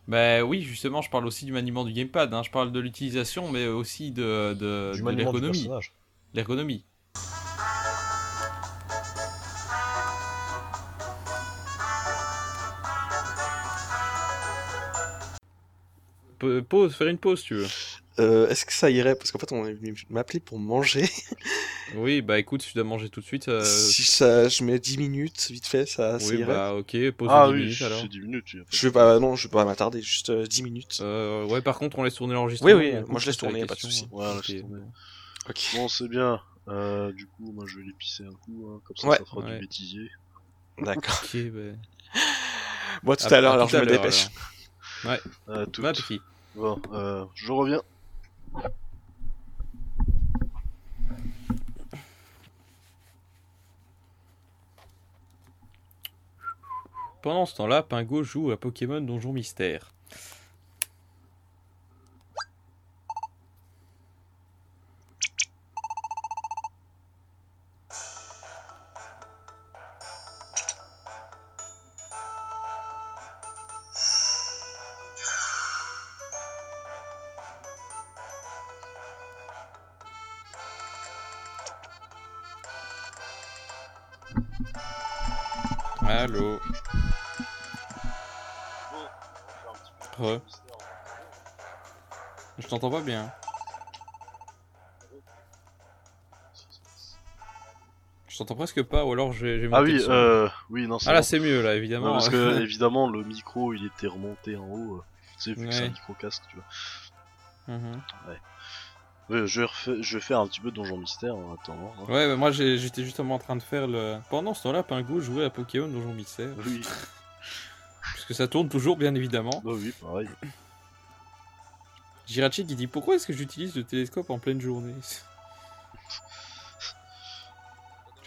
Bah oui, justement, je parle aussi du maniement du gamepad, hein. je parle de l'utilisation, mais aussi de, de, de l'ergonomie. L'ergonomie. Pause, faire une pause, tu veux Euh, Est-ce que ça irait? Parce qu'en fait, on est venu m'appeler pour manger. (laughs) Oui, bah écoute, si tu dois manger tout de suite. euh, si ça, je mets 10 minutes, vite fait, ça, ça Oui, irait. bah ok, pause Ah de 10 oui, minutes alors. c'est 10 minutes. y a pas Je vais pas, non, je vais pas m'attarder, juste euh, 10 minutes. Euh, ouais, par contre, on laisse tourner l'enregistrement. Oui, oui, moi je laisse tourner, pas de soucis. Ouais, Ok. laisse tomber. Ok. Bon, c'est bien. Euh, du coup, moi, je vais les pisser un coup, hein, comme ça, Ouais. ça fera Ouais. du bêtisier. D'accord. Ok, bah... Moi tout À- à l'heure, alors je me dépêche. Ouais, tout. Bon, euh, je reviens. Pendant ce temps-là, Pingo joue à Pokémon Donjon Mystère. Je t'entends pas bien. Je t'entends presque pas, ou alors j'ai Ah oui, euh, oui, non, c'est Ah là c'est mieux là, évidemment. parce que, (laughs) évidemment, le micro, il était remonté en haut. euh, Tu sais, vu que c'est un micro-casque, tu vois. Mhm. Ouais, je je vais faire un petit peu Donjon Mystère en attendant. hein. Ouais, bah moi j'étais justement en train de faire le. Pendant ce temps-là, Pingo jouait à Pokémon Donjon Mystère. Oui. (laughs) Parce que ça tourne toujours, bien évidemment. Bah oui, pareil. Jirachi qui dit Pourquoi est-ce que j'utilise le télescope en pleine journée? (laughs)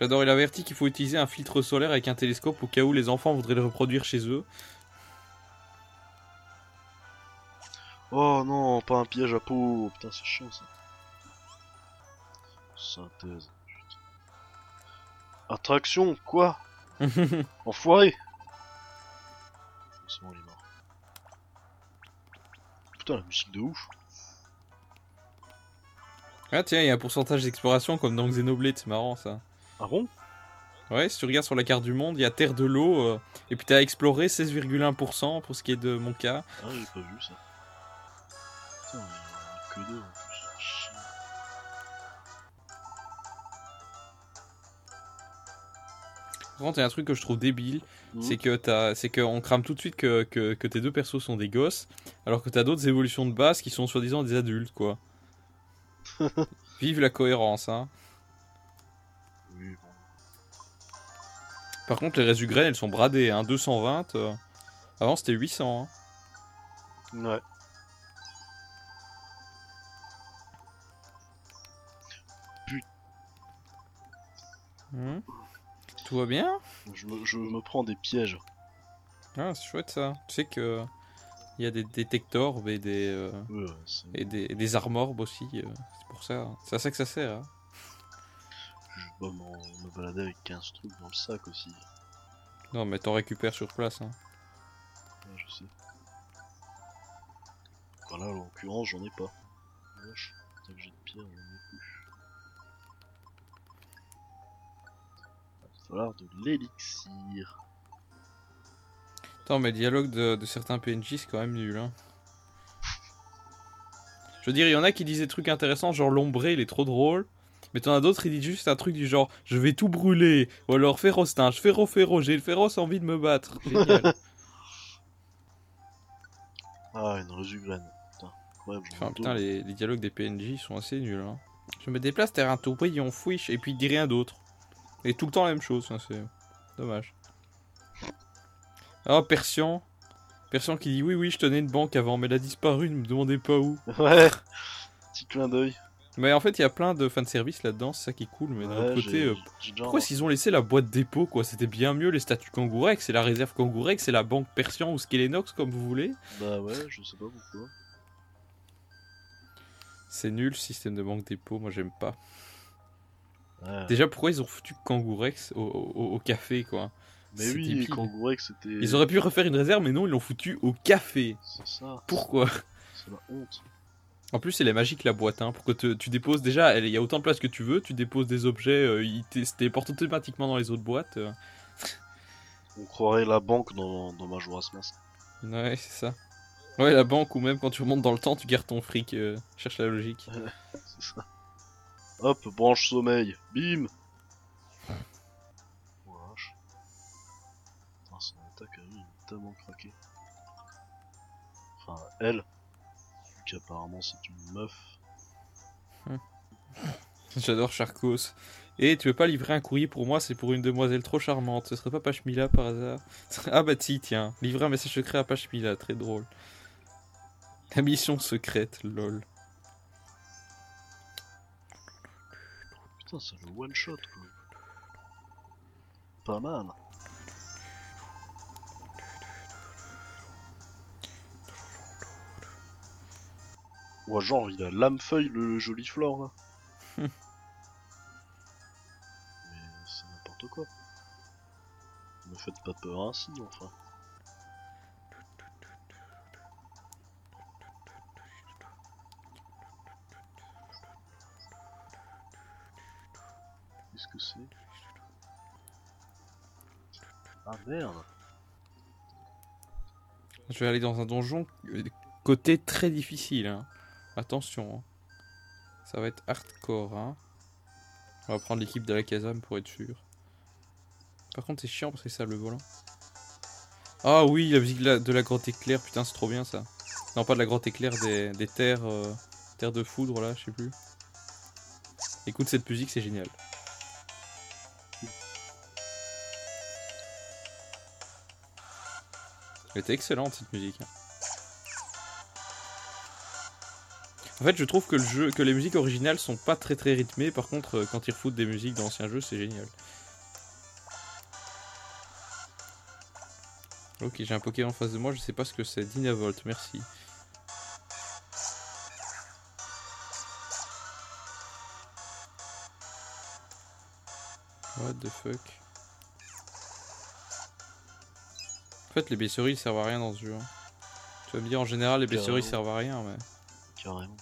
J'adore, il a averti qu'il faut utiliser un filtre solaire avec un télescope au cas où les enfants voudraient le reproduire chez eux. Oh non, pas un piège à peau. Putain, c'est chiant ça. Synthèse. Attraction, quoi? (laughs) Enfoiré Putain, la musique de ouf. Ah tiens, il y a un pourcentage d'exploration comme dans Xenoblade, c'est marrant ça. Ah bon? Ouais, si tu regardes sur la carte du monde, il y a Terre de l'eau, euh, et puis t'as exploré 16,1% pour ce qui est de mon cas. Ah, j'ai pas vu ça. Putain, que deux Par contre, il y a un truc que je trouve débile, Mhm. c'est que t'as, c'est qu'on crame tout de suite que, que, que tes deux persos sont des gosses, alors que t'as d'autres évolutions de base qui sont soi-disant des adultes, quoi. (laughs) Vive la cohérence, hein. Oui, bon. Par contre, les Resugraines, elles sont bradées, hein. 220. euh, Avant, c'était 800, hein. Ouais. Hmm. Tout va bien Je me, je me prends des pièges. Ah, c'est chouette ça. Tu sais que il y a des détecteurs et des euh, Ouais, et des, et des armorbes aussi. euh, c'est pour ça. C'est à ça que ça sert. hein. Je vais pas m'en- me balader avec 15 trucs dans le sac aussi. Non, mais t'en récupères sur place. Hein. Ouais, je sais. Voilà, en l'occurrence, j'en ai pas. Vache, de pierre, falloir de l'élixir. Attends, mais le dialogue de, de certains PNJ, c'est quand même nul. Hein. Je veux dire, il y en a qui disent des trucs intéressants, genre l'ombré, il est trop drôle. Mais t'en as d'autres, ils disent juste un truc du genre Je vais tout brûler. Ou alors Férostinge, Féro Féro, j'ai le féroce envie de me battre. Génial. (laughs) Ah, une. Putain, ai Enfin, putain, les, les dialogues des PNJ sont assez nuls. Hein. Je me déplace, t'es un tourbillon fouiche, et puis il dit rien d'autre. Et tout le temps la même chose, hein, c'est dommage. Ah, Persian. Persian qui dit Oui, oui, je tenais une banque avant, mais elle a disparu, ne me demandez pas où. (laughs) Ouais, petit clin d'œil. Mais en fait, il y a plein de fanservice là-dedans, c'est ça qui est cool. Mais d'un Ouais, autre côté, euh, pourquoi est-ce qu'ils ont laissé la boîte dépôt quoi? C'était bien mieux les statuts Kangourex, c'est la réserve Kangourex, c'est la banque Persian ou Skelenox, comme vous voulez. Bah ouais, je sais pas pourquoi. C'est nul, système de banque dépôt, moi j'aime pas. Ouais. Déjà, pourquoi ils ont foutu Kangourex au, au- au café quoi Mais oui. Kangourex c'était. Ils auraient pu refaire une réserve, mais non, ils l'ont foutu au café. C'est ça. Pourquoi C'est la honte. En plus, elle est magique la boîte, hein, pour que te- tu déposes déjà, il y a autant de place que tu veux, tu déposes des objets, euh, ils se téléportent automatiquement dans les autres boîtes. euh. On croirait la banque dans, dans Majora's Mask. Ouais, c'est ça. Ouais, la banque, ou même quand tu remontes dans le temps, tu gardes ton fric, euh, cherche la logique. (laughs) C'est ça. Hop, branche sommeil. Bim. Putain, son attaque est tellement craqué. Enfin, elle. Vu qu'apparemment c'est une meuf. (laughs) J'adore Charcos. Et tu veux pas livrer un courrier pour moi, c'est pour une demoiselle trop charmante. Ce serait pas Pachmila par hasard? (laughs) Ah bah si, tiens. Livrer un message secret à Pachmila, très drôle. La mission secrète, lol. Putain, c'est le one shot quoi. Pas mal. Ouais, genre, il a l'âme-feuille, le joli flore là. (laughs) Mais c'est n'importe quoi. Ne faites pas peur ainsi, enfin. Ah merde Je vais aller dans un donjon euh, côté très difficile. hein. Attention. hein. Ça va être hardcore. Hein. On va prendre l'équipe de la Kazam pour être sûr. Par contre, c'est chiant parce que c'est ça le volant. Ah oui, la musique de la, grotte éclair, putain, c'est trop bien ça. Non, pas de la grotte éclair, des, des terres, euh, terres de foudre là, je sais plus. Écoute cette musique, c'est génial. Elle était excellente cette musique. En fait, je trouve que le jeu, que les musiques originales sont pas très très rythmées. Par contre, euh, quand ils refoutent des musiques d'anciens jeux, c'est génial. Ok, j'ai un Pokémon en face de moi, je sais pas ce que c'est. Dynavolt, merci. What the fuck? En fait, les blesseries ils servent à rien dans ce jeu. hein. Tu vas me dire, en général, les Carrément. servent à rien, mais. Carrément.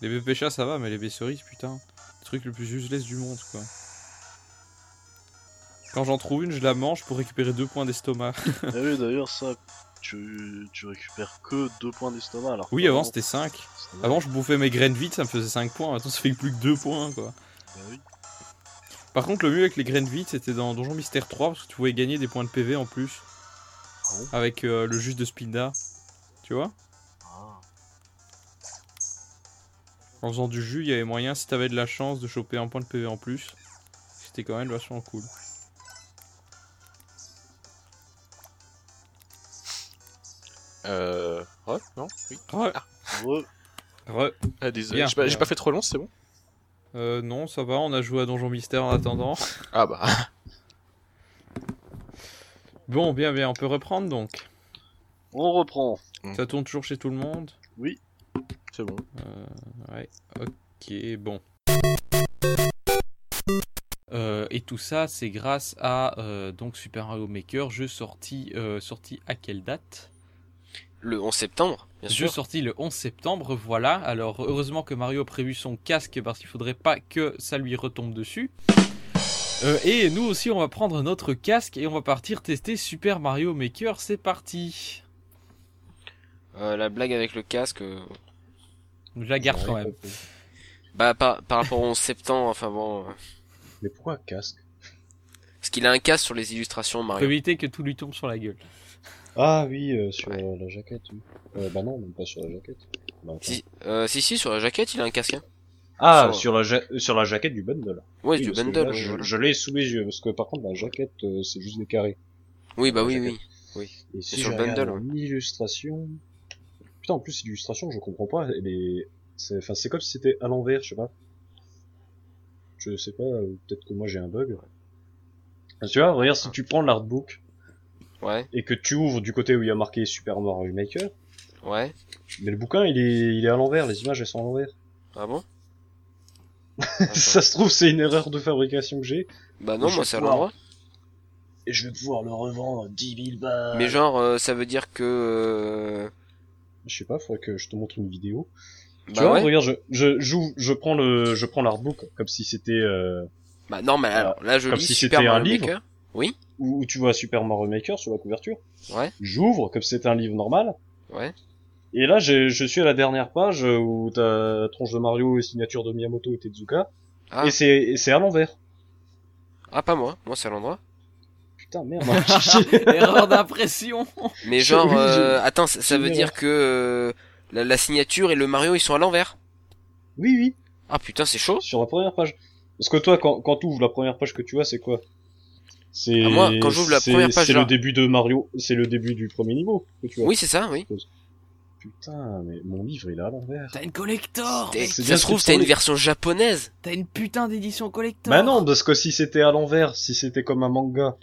Les BPChat ça va, mais les blesseries, putain. Le truc le plus useless du monde, quoi. Quand j'en trouve une, je la mange pour récupérer deux points d'estomac. Ah (laughs) oui, d'ailleurs, ça, tu, tu récupères que 2 points d'estomac alors. oui, avant c'était 5. C'était Avant, je bouffais mes graines vides, ça me faisait 5 points. Maintenant, ça fait plus que 2 points, quoi. Bah oui. Par contre, le mieux avec les graines vides, c'était dans Donjon Mystère 3, parce que tu pouvais gagner des points de PV en plus. Avec euh, le jus de Spinda. Tu vois Ah. En faisant du jus, il y avait moyen, si t'avais de la chance, de choper un point de PV en plus. C'était quand même vachement cool. Euh. Ouais, non Oui. Ouais. Ah. Ouais. Ouais. Ah, désolé, j'ai pas fait trop long, c'est bon Euh, non, ça va, on a joué à Donjon Mystère en attendant. (laughs) Ah bah. Bon, bien, bien, on peut reprendre donc. On reprend. Ça tourne toujours chez tout le monde? Oui. C'est bon. Euh, ouais, ok, bon. Euh, et tout ça, c'est grâce à euh, donc Super Mario Maker, jeu sorti, euh, sorti à quelle date? Le 11 septembre, bien Jeu sûr. sorti le 11 septembre, voilà. Alors heureusement que Mario a prévu son casque parce qu'il faudrait pas que ça lui retombe dessus. Euh, et nous aussi, on va prendre notre casque et on va partir tester Super Mario Maker. C'est parti. Euh, la blague avec le casque. euh, Je la garde quand même. Bah par, par rapport au 11 septembre, enfin bon. euh, Mais pourquoi casque? Parce qu'il a un casque sur les illustrations Mario. éviter que tout lui tombe sur la gueule. Ah oui, euh, sur euh, la jaquette, oui. Euh, bah non, même pas sur la jaquette. Bah, attends. Si, euh, si si sur la jaquette il a un casque. hein. Ah, Sur- la, ja- sur la jaquette du bundle. Ouais, du parce que bundle, là, oui, je, voilà. je l'ai sous les yeux, parce que par contre, la jaquette, euh, c'est juste des carrés. Oui bah oui jaquette. oui. Oui. Et si sur je le regarde bundle. en illustration... Putain, en plus, l'illustration, je comprends pas, elle est... C'est, enfin, c'est comme si c'était à l'envers, je sais pas. Je sais pas, euh, peut-être que moi j'ai un bug. Tu vois, regarde, si tu prends l'artbook, Ouais. et que tu ouvres du côté où il y a marqué Super Mario Maker, Ouais. mais le bouquin, il est, il est à l'envers, les images, elles sont à l'envers. Ah bon? (laughs) Ça se trouve, c'est une erreur de fabrication que j'ai. Bah non, moi c'est à l'endroit. Et je vais pouvoir le revendre 10 000 balles. Mais genre euh, ça veut dire que. euh, Je sais pas, faudrait que je te montre une vidéo. tu Bah vois, ouais. regarde, je, je, j'ouvre- je prends le, je prends l'artbook comme si c'était, euh, Bah non mais alors là je comme lis si Super c'était un livre. Oui. Où, où tu vois Super Mario Maker sur la couverture. Ouais. J'ouvre comme si c'était un livre normal. Ouais. Et là, je suis à la dernière page où t'as tronche de Mario et signature de Miyamoto et Tezuka. Ah. Et c'est, c'est à l'envers. Ah pas moi, moi c'est à l'endroit. Putain, merde. (laughs) (laughs) Erreur d'impression. Mais genre (laughs) euh, attends ça, veut dire que euh, la, la signature et le Mario ils sont à l'envers. Oui, oui. Ah putain c'est chaud. Sur la première page. Parce que toi, quand, quand tu ouvres la première page que tu vois, c'est quoi? C'est. Ah, moi, quand j'ouvre la c'est- première page, c'est le début de Mario, c'est le début du premier niveau que tu vois. Oui c'est ça oui. Putain, mais mon livre il est à l'envers. T'as une collector. Ça bien se trouve t'as une version japonaise. T'as une putain d'édition collector. Bah non, parce que si c'était à l'envers, si c'était comme un manga,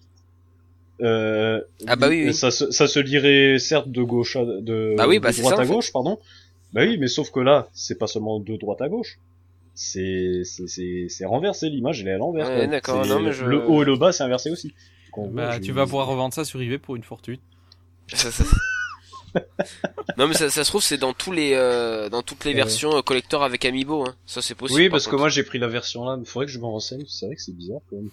euh, Ah bah oui, oui. Ça, se, ça se lirait certes de gauche à, de, Bah oui, de bah c'est droite ça, à fait. gauche, pardon. Bah oui, mais sauf que là, c'est pas seulement de droite à gauche. C'est, c'est, c'est, c'est renversé, l'image elle est à l'envers. Ouais, je- Le haut et le bas c'est inversé aussi. Donc, Bah, tu vas pouvoir revendre ça sur eBay pour une fortune. Ça- ça- (laughs) non mais ça, ça se trouve c'est dans tous les euh, dans toutes les Ouais. versions euh, collector avec Amiibo hein. Ça c'est possible. Oui, par parce que contre. moi j'ai pris la version là, mais faudrait que je m'en renseigne, c'est vrai que c'est bizarre quand même.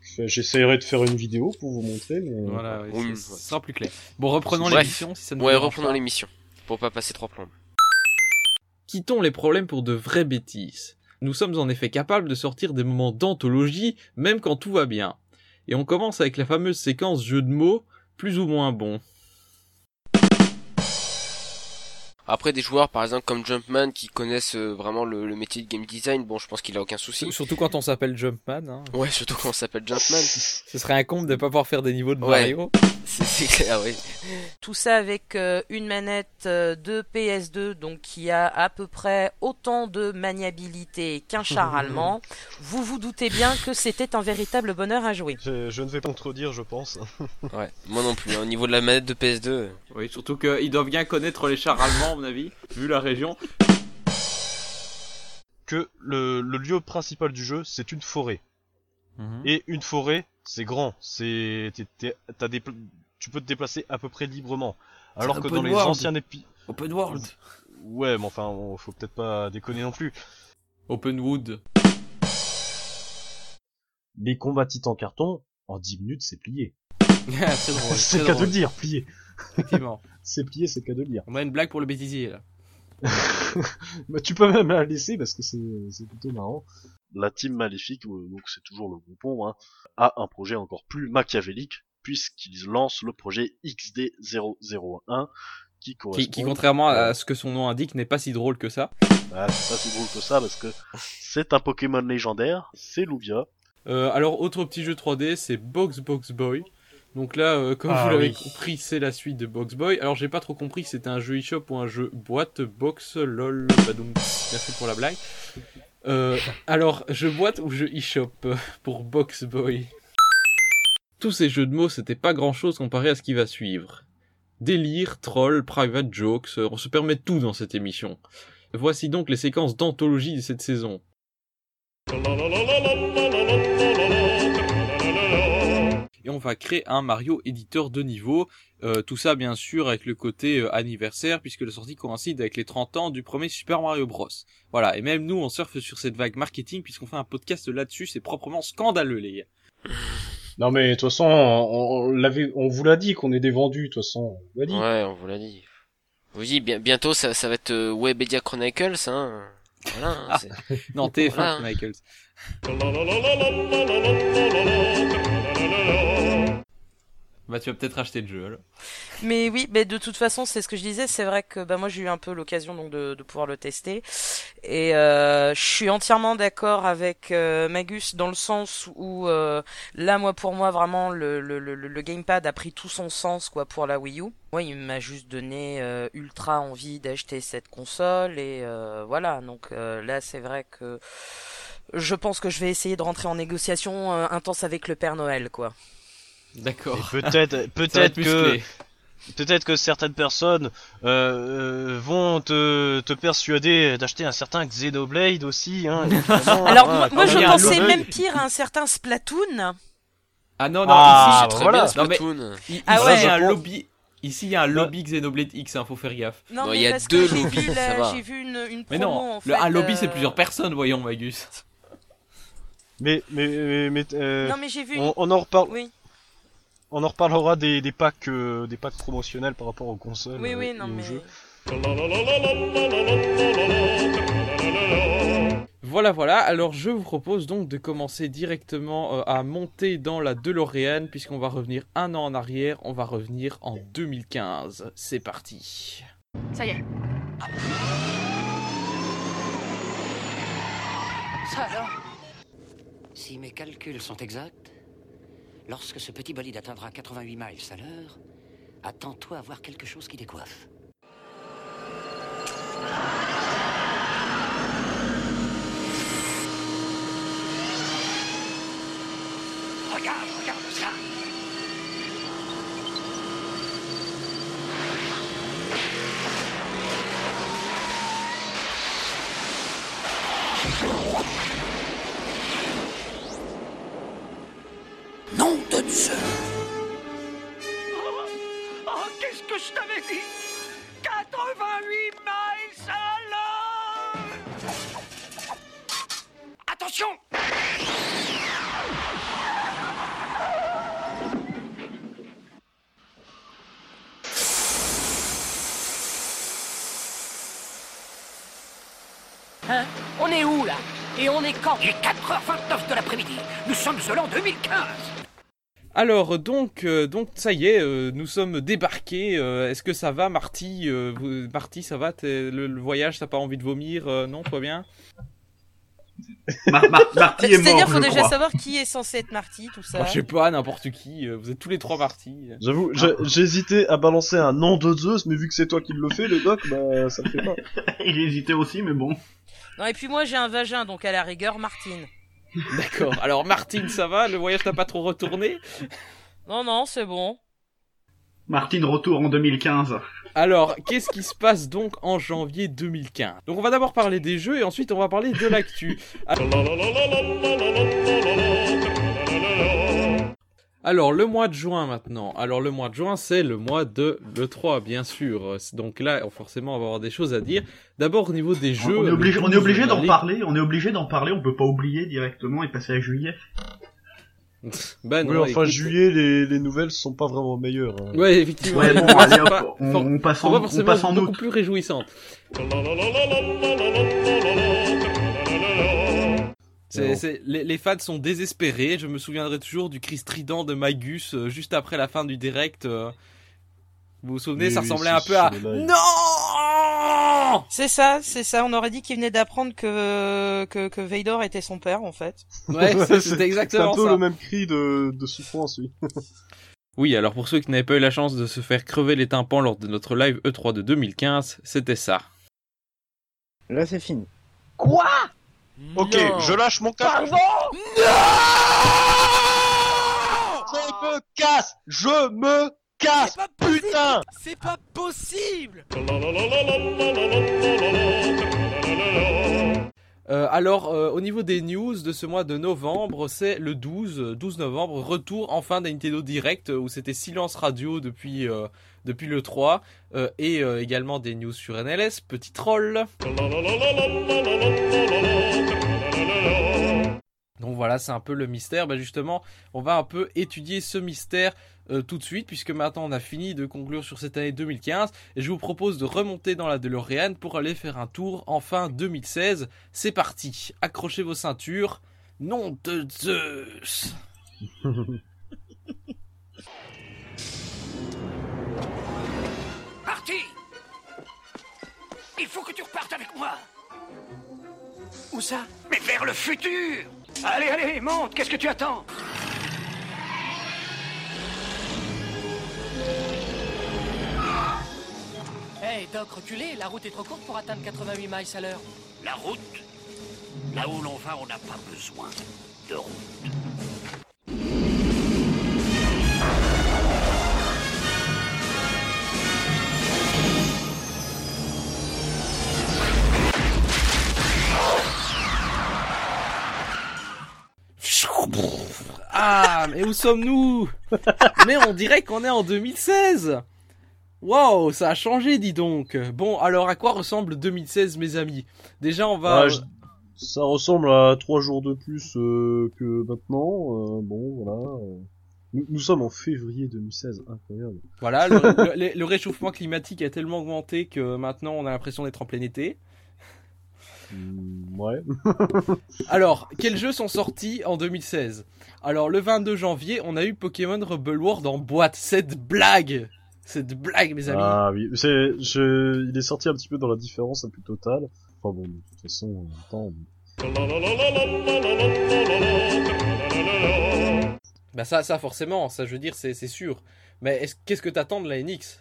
Je- J'essaierai de faire une vidéo pour vous montrer, mais... Voilà, ouais, Oui, sera plus clair. Bon, reprenons l'émission si ça ne vous Ouais, reprenons l'émission pour pas passer trois plombes. Quittons les problèmes pour de vraies bêtises. Nous sommes en effet capables de sortir des moments d'anthologie, même quand tout va bien. Et on commence avec la fameuse séquence jeu de mots, plus ou moins bon. Après des joueurs par exemple comme Jumpman qui connaissent euh, vraiment le, le métier de game design, bon je pense qu'il a aucun souci. Surtout quand on s'appelle Jumpman. Hein. Ouais, surtout quand on s'appelle Jumpman. (laughs) Ce serait un comble de pas pouvoir faire des niveaux de Ouais. Mario. C'est c'est clair, oui. Tout ça avec euh, une manette euh, de PS2, donc qui a à peu près autant de maniabilité qu'un char (laughs) allemand. Vous vous doutez bien que c'était un véritable bonheur à jouer. Je, je ne vais pas contredire, je pense. (laughs) Ouais, moi non plus. hein. Au niveau de la manette de PS2. euh, Oui, surtout qu'ils doivent bien connaître les chars allemands, à mon avis, vu la région. que le, le lieu principal du jeu, c'est une forêt. Et une forêt, c'est grand, c'est t'as des tu peux te déplacer à peu près librement. Alors que open dans les world. anciens épis, Open world. ouais, mais enfin, on- faut peut-être pas déconner non plus. Open wood. Les combats titans carton, en 10 minutes, c'est plié. (laughs) c'est le cas de le dire, plié. Effectivement. (laughs) c'est plié, c'est le cas de le dire. On a une blague pour le bêtisier, là. (laughs) Bah, tu peux même la laisser parce que c'est c'est plutôt marrant. La team maléfique, donc c'est toujours le groupon, hein, a un projet encore plus machiavélique puisqu'ils lancent le projet XD001 qui correspond. Qui, qui, contrairement à ce que son nom indique, n'est pas si drôle que ça. Ah, c'est pas si drôle que ça parce que c'est un Pokémon légendaire, c'est Lugia. Euh, alors, autre petit jeu 3D, c'est Box Box Boy. Donc là, euh, comme Ah vous l'avez oui. compris, c'est la suite de Box Boy. Alors, j'ai pas trop compris si c'était un jeu eShop ou un jeu boîte, box, lol, badoum. Merci pour la blague. Euh, alors, je boite ou je e-shop euh, pour Box Boy Tous ces jeux de mots, c'était pas grand chose comparé à ce qui va suivre. Délire, troll, private jokes, euh, on se permet tout dans cette émission. Voici donc les séquences d'anthologie de cette saison. Et on va créer un Mario éditeur de niveau. Euh, tout ça bien sûr avec le côté euh, anniversaire puisque la sortie coïncide avec les 30 ans du premier Super Mario Bros. Voilà, et même nous on surfe sur cette vague marketing puisqu'on fait un podcast là-dessus, c'est proprement scandaleux les gars. Non mais de toute façon, on, on l'avait, on vous l'a dit qu'on est des vendus, de toute façon. On vous l'a dit. Ouais, on vous l'a dit. Vous dit bien, bientôt ça, ça va être euh, Webedia Chronicles, hein. Voilà. hein, c'est- Non, TF1 Voilà, hein. Bah tu vas peut-être acheter le jeu alors. Mais oui, mais de toute façon, c'est ce que je disais. C'est vrai que bah moi j'ai eu un peu l'occasion donc de, pouvoir le tester, et euh, je suis entièrement d'accord avec euh, Magus dans le sens où euh, là, moi pour moi vraiment le, le, gamepad a pris tout son sens quoi pour la Wii U. Moi, il m'a juste donné ultra envie d'acheter cette console et voilà. Donc là, c'est vrai que je pense que je vais essayer de rentrer en négociation euh, intense avec le Père Noël quoi. D'accord. Et peut-être, (laughs) peut-être être que, peut-être que certaines personnes euh, euh, vont te, te persuader d'acheter un certain Xenoblade aussi. Hein, (laughs) évidemment, Alors hein, moi, moi, quand je pensais même pire à un certain Splatoon. Ah non non, Ah, ici, bah voilà. Non, mais, Splatoon. i- ici, Ah ouais. il y a un lobby. Ici, il y a un lobby Xenoblade X, hein, faut faire gaffe. Non, mais il y a parce deux j'ai lobbies, ça va. j'ai vu une, une promo Mais non, en le, fait. un lobby c'est plusieurs personnes, voyons Magus. Mais, mais, mais, mais, euh, Non, mais j'ai vu. on, on en reparle. Oui. On en reparlera des, des packs, euh, des packs promotionnels par rapport aux consoles. Oui, oui, euh, non, et aux mais. jeux. Voilà, voilà. Alors, je vous propose donc de commencer directement euh, à monter dans la DeLorean, puisqu'on va revenir un an en arrière. On va revenir en 2015. C'est parti. Ça y est. Ça alors Si mes calculs sont exacts, lorsque ce petit bolide atteindra 88 miles à l'heure, attends-toi à voir quelque chose qui décoiffe. Regarde, regarde ça Nom de Dieu Oh, qu'est-ce que je t'avais dit? 88 miles à l'heure! Attention! Hein? On est où là? Et on est quand? Il est 4h29 de l'après-midi. Nous sommes de l'an 2015. Alors, donc, euh, donc ça y est, euh, nous sommes débarqués. Euh, Est-ce que ça va, Marty Euh, vous- Marty, ça va? Le, le voyage, t'as pas envie de vomir Euh, Non, toi bien? Mar- Mar- Marty est mort, C'est-à-dire, faut je déjà crois. savoir qui est censé être Marty, tout ça. Moi, Je sais pas, n'importe qui. euh, Vous êtes tous les trois Marty. J'avoue, hésité à balancer un nom de Zeus, mais vu que c'est toi qui le fais, le doc, bah ça le fait pas. (laughs) Il hésitait aussi, mais bon. Non, et puis moi j'ai un vagin, donc à la rigueur, Martine. D'accord. Alors, Martine, ça va Le voyage t'a pas trop retourné Non, non, c'est bon. Martine retour en 2015. Alors, qu'est-ce qui se passe donc en janvier 2015 Donc, on va d'abord parler des jeux et ensuite on va parler de l'actu. Alors, le mois de juin maintenant. Alors, le mois de juin, c'est le mois de l'E3, bien sûr. C'est- Donc là, forcément, on va avoir des choses à dire. D'abord, au niveau des jeux. on est le obligé, on est 12, obligé d'en parler. On est obligé d'en parler. On peut pas oublier directement et passer à juillet. Ben oui, non, enfin, écoute. juillet, les, les nouvelles sont pas vraiment meilleures. hein. Ouais, effectivement. Ouais, bon, C'est allez, hop, pas- on- for- on passe en- pas on forcément passe en beaucoup août. plus réjouissantes. C'est, c'est- les, les fans sont désespérés. Je me souviendrai toujours du cri strident de Magus euh, juste après la fin du direct. euh. Vous vous souvenez, Oui, ça ressemblait c'est un peu à. Non C'est ça, c'est ça. On aurait dit qu'il venait d'apprendre que, que que Vader était son père, en fait. Ouais, (laughs) c'est- c'était C'est exactement un peu ça. le même cri de, de souffrance, oui. (laughs) Oui, alors pour ceux qui n'avaient pas eu la chance de se faire crever les tympans lors de notre live E3 de 2015, c'était ça. Là, c'est fini. Quoi? Ok, Non. je lâche mon casque. Je me casse Je me casse Putain C'est pas possible Euh, alors, euh, au niveau des news de ce mois de novembre, c'est le 12, euh, 12 novembre, retour enfin d'un Nintendo Direct euh, où c'était silence radio depuis, euh, depuis le 3 euh, et euh, également des news sur NLS, petit troll. Donc voilà, c'est un peu le mystère. Ben justement, on va un peu étudier ce mystère euh, tout de suite, puisque maintenant on a fini de conclure sur cette année 2015, et je vous propose de remonter dans la DeLorean pour aller faire un tour en fin 2016. C'est parti, accrochez vos ceintures. Nom de Zeus (laughs) Parti Il faut que tu repartes avec moi. Où ça? Mais vers le futur. Allez, allez, monte. Qu'est-ce que tu attends? Hey, Doc, reculez, la route est trop courte pour atteindre 88 miles à l'heure. La route? Là où l'on va, on n'a pas besoin de route. Mais où sommes-nous (laughs) Mais on dirait qu'on est en 2016 Wow, ça a changé, dis donc. Bon, alors à quoi ressemble 2016, mes amis? Déjà, on va. Ah, je- Ça ressemble à trois jours de plus euh, que maintenant. euh, bon, voilà. Nous, nous sommes en février 2016, incroyable. Voilà, le, le- (laughs) le- le réchauffement climatique a tellement augmenté que maintenant on a l'impression d'être en plein été. Hmm, ouais. (laughs) Alors, quels jeux sont sortis en 2016 Alors, le 22 janvier, on a eu Pokémon Rebel World en boîte. Cette blague Cette blague, mes amis Ah oui, c'est, je, il est sorti un petit peu dans la différence la plus totale. Enfin bon, de toute façon, en temps. Bah ça, ça forcément, ça je veux dire, c'est sûr. Mais est-ce- qu'est-ce que t'attends de la NX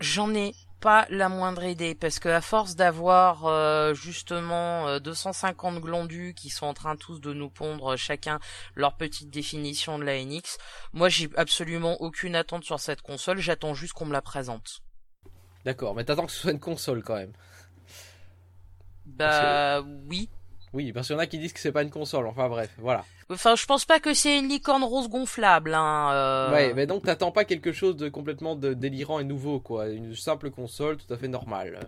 J'en ai pas la moindre idée parce que à force d'avoir euh, justement euh, 250 glandus qui sont en train tous de nous pondre chacun leur petite définition de la NX, moi j'ai absolument aucune attente sur cette console, j'attends juste qu'on me la présente. D'accord, mais t'attends que ce soit une console quand même. Bah oui. Oui, parce qu'il y en a qui disent que c'est pas une console, enfin bref, voilà. Enfin, je pense pas que c'est une licorne rose gonflable. Hein, euh. Ouais, mais donc t'attends pas quelque chose de complètement de délirant et nouveau, quoi. Une simple console tout à fait normale.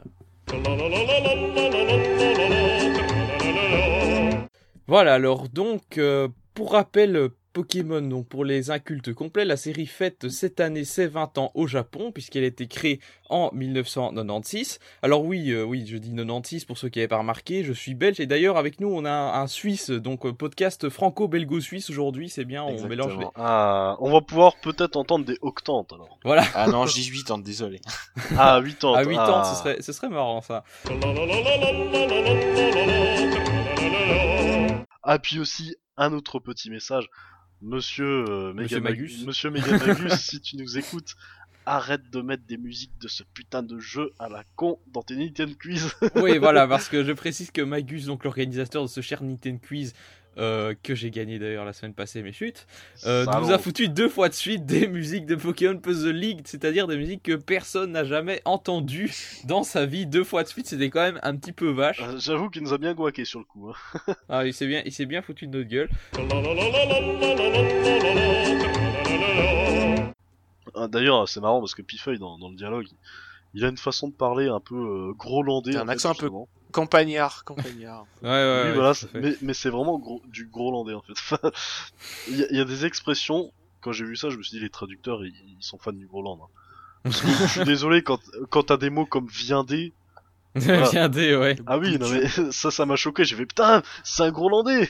Voilà, alors donc, euh, pour rappel, Pokémon, donc pour les incultes complets, la série fête cette année ses 20 ans au Japon, puisqu'elle a été créée en 1996. Alors oui, euh, oui, je dis 96 pour ceux qui n'avaient pas remarqué, je suis belge, et d'ailleurs avec nous on a un, un Suisse, donc euh, podcast franco-belgo-suisse aujourd'hui, c'est bien, on mélange les... Ah, on va pouvoir peut-être entendre des octantes alors. Voilà. Ah non, je dis 8 ans, désolé. (laughs) Ah, 8 ans. À 8 ans, ce serait, ce serait marrant ça. Ah, puis aussi, un autre petit message. Monsieur, euh, Monsieur Mega Magus. Monsieur Megamagus, (laughs) si tu nous écoutes, arrête de mettre des musiques de ce putain de jeu à la con dans tes Nintendo Quiz. Oui, voilà, (laughs) parce que je précise que Magus, donc l'organisateur de ce cher Nintendo Quiz, euh, que j'ai gagné d'ailleurs la semaine passée, mais chut, euh, nous a foutu deux fois de suite des (laughs) musiques de Pokémon Puzzle League, c'est-à-dire des musiques que personne n'a jamais entendues dans sa vie deux fois de suite. C'était quand même un petit peu vache. Euh, J'avoue qu'il nous a bien guaqué sur le coup. hein. (laughs) Ah, il s'est bien, il s'est bien foutu de notre gueule. Ah, D'ailleurs, c'est marrant parce que Pifeuille, dans, dans le dialogue, il a une façon de parler un peu euh, grolandais. Un fait, accent un peu campagnard, campagnard. (laughs) Ouais, ouais, Oui, ouais, voilà, mais, mais c'est vraiment gros- du grolandais en fait. (laughs) Il y, a- il y a des expressions, quand j'ai vu ça, je me suis dit les traducteurs, ils, ils sont fans du groland. hein. Parce que je suis (laughs) désolé, quand, quand t'as des mots comme viandé. Viandé, ouais. Ah oui, non mais ça, ça m'a choqué. J'ai fait putain, c'est un grolandais.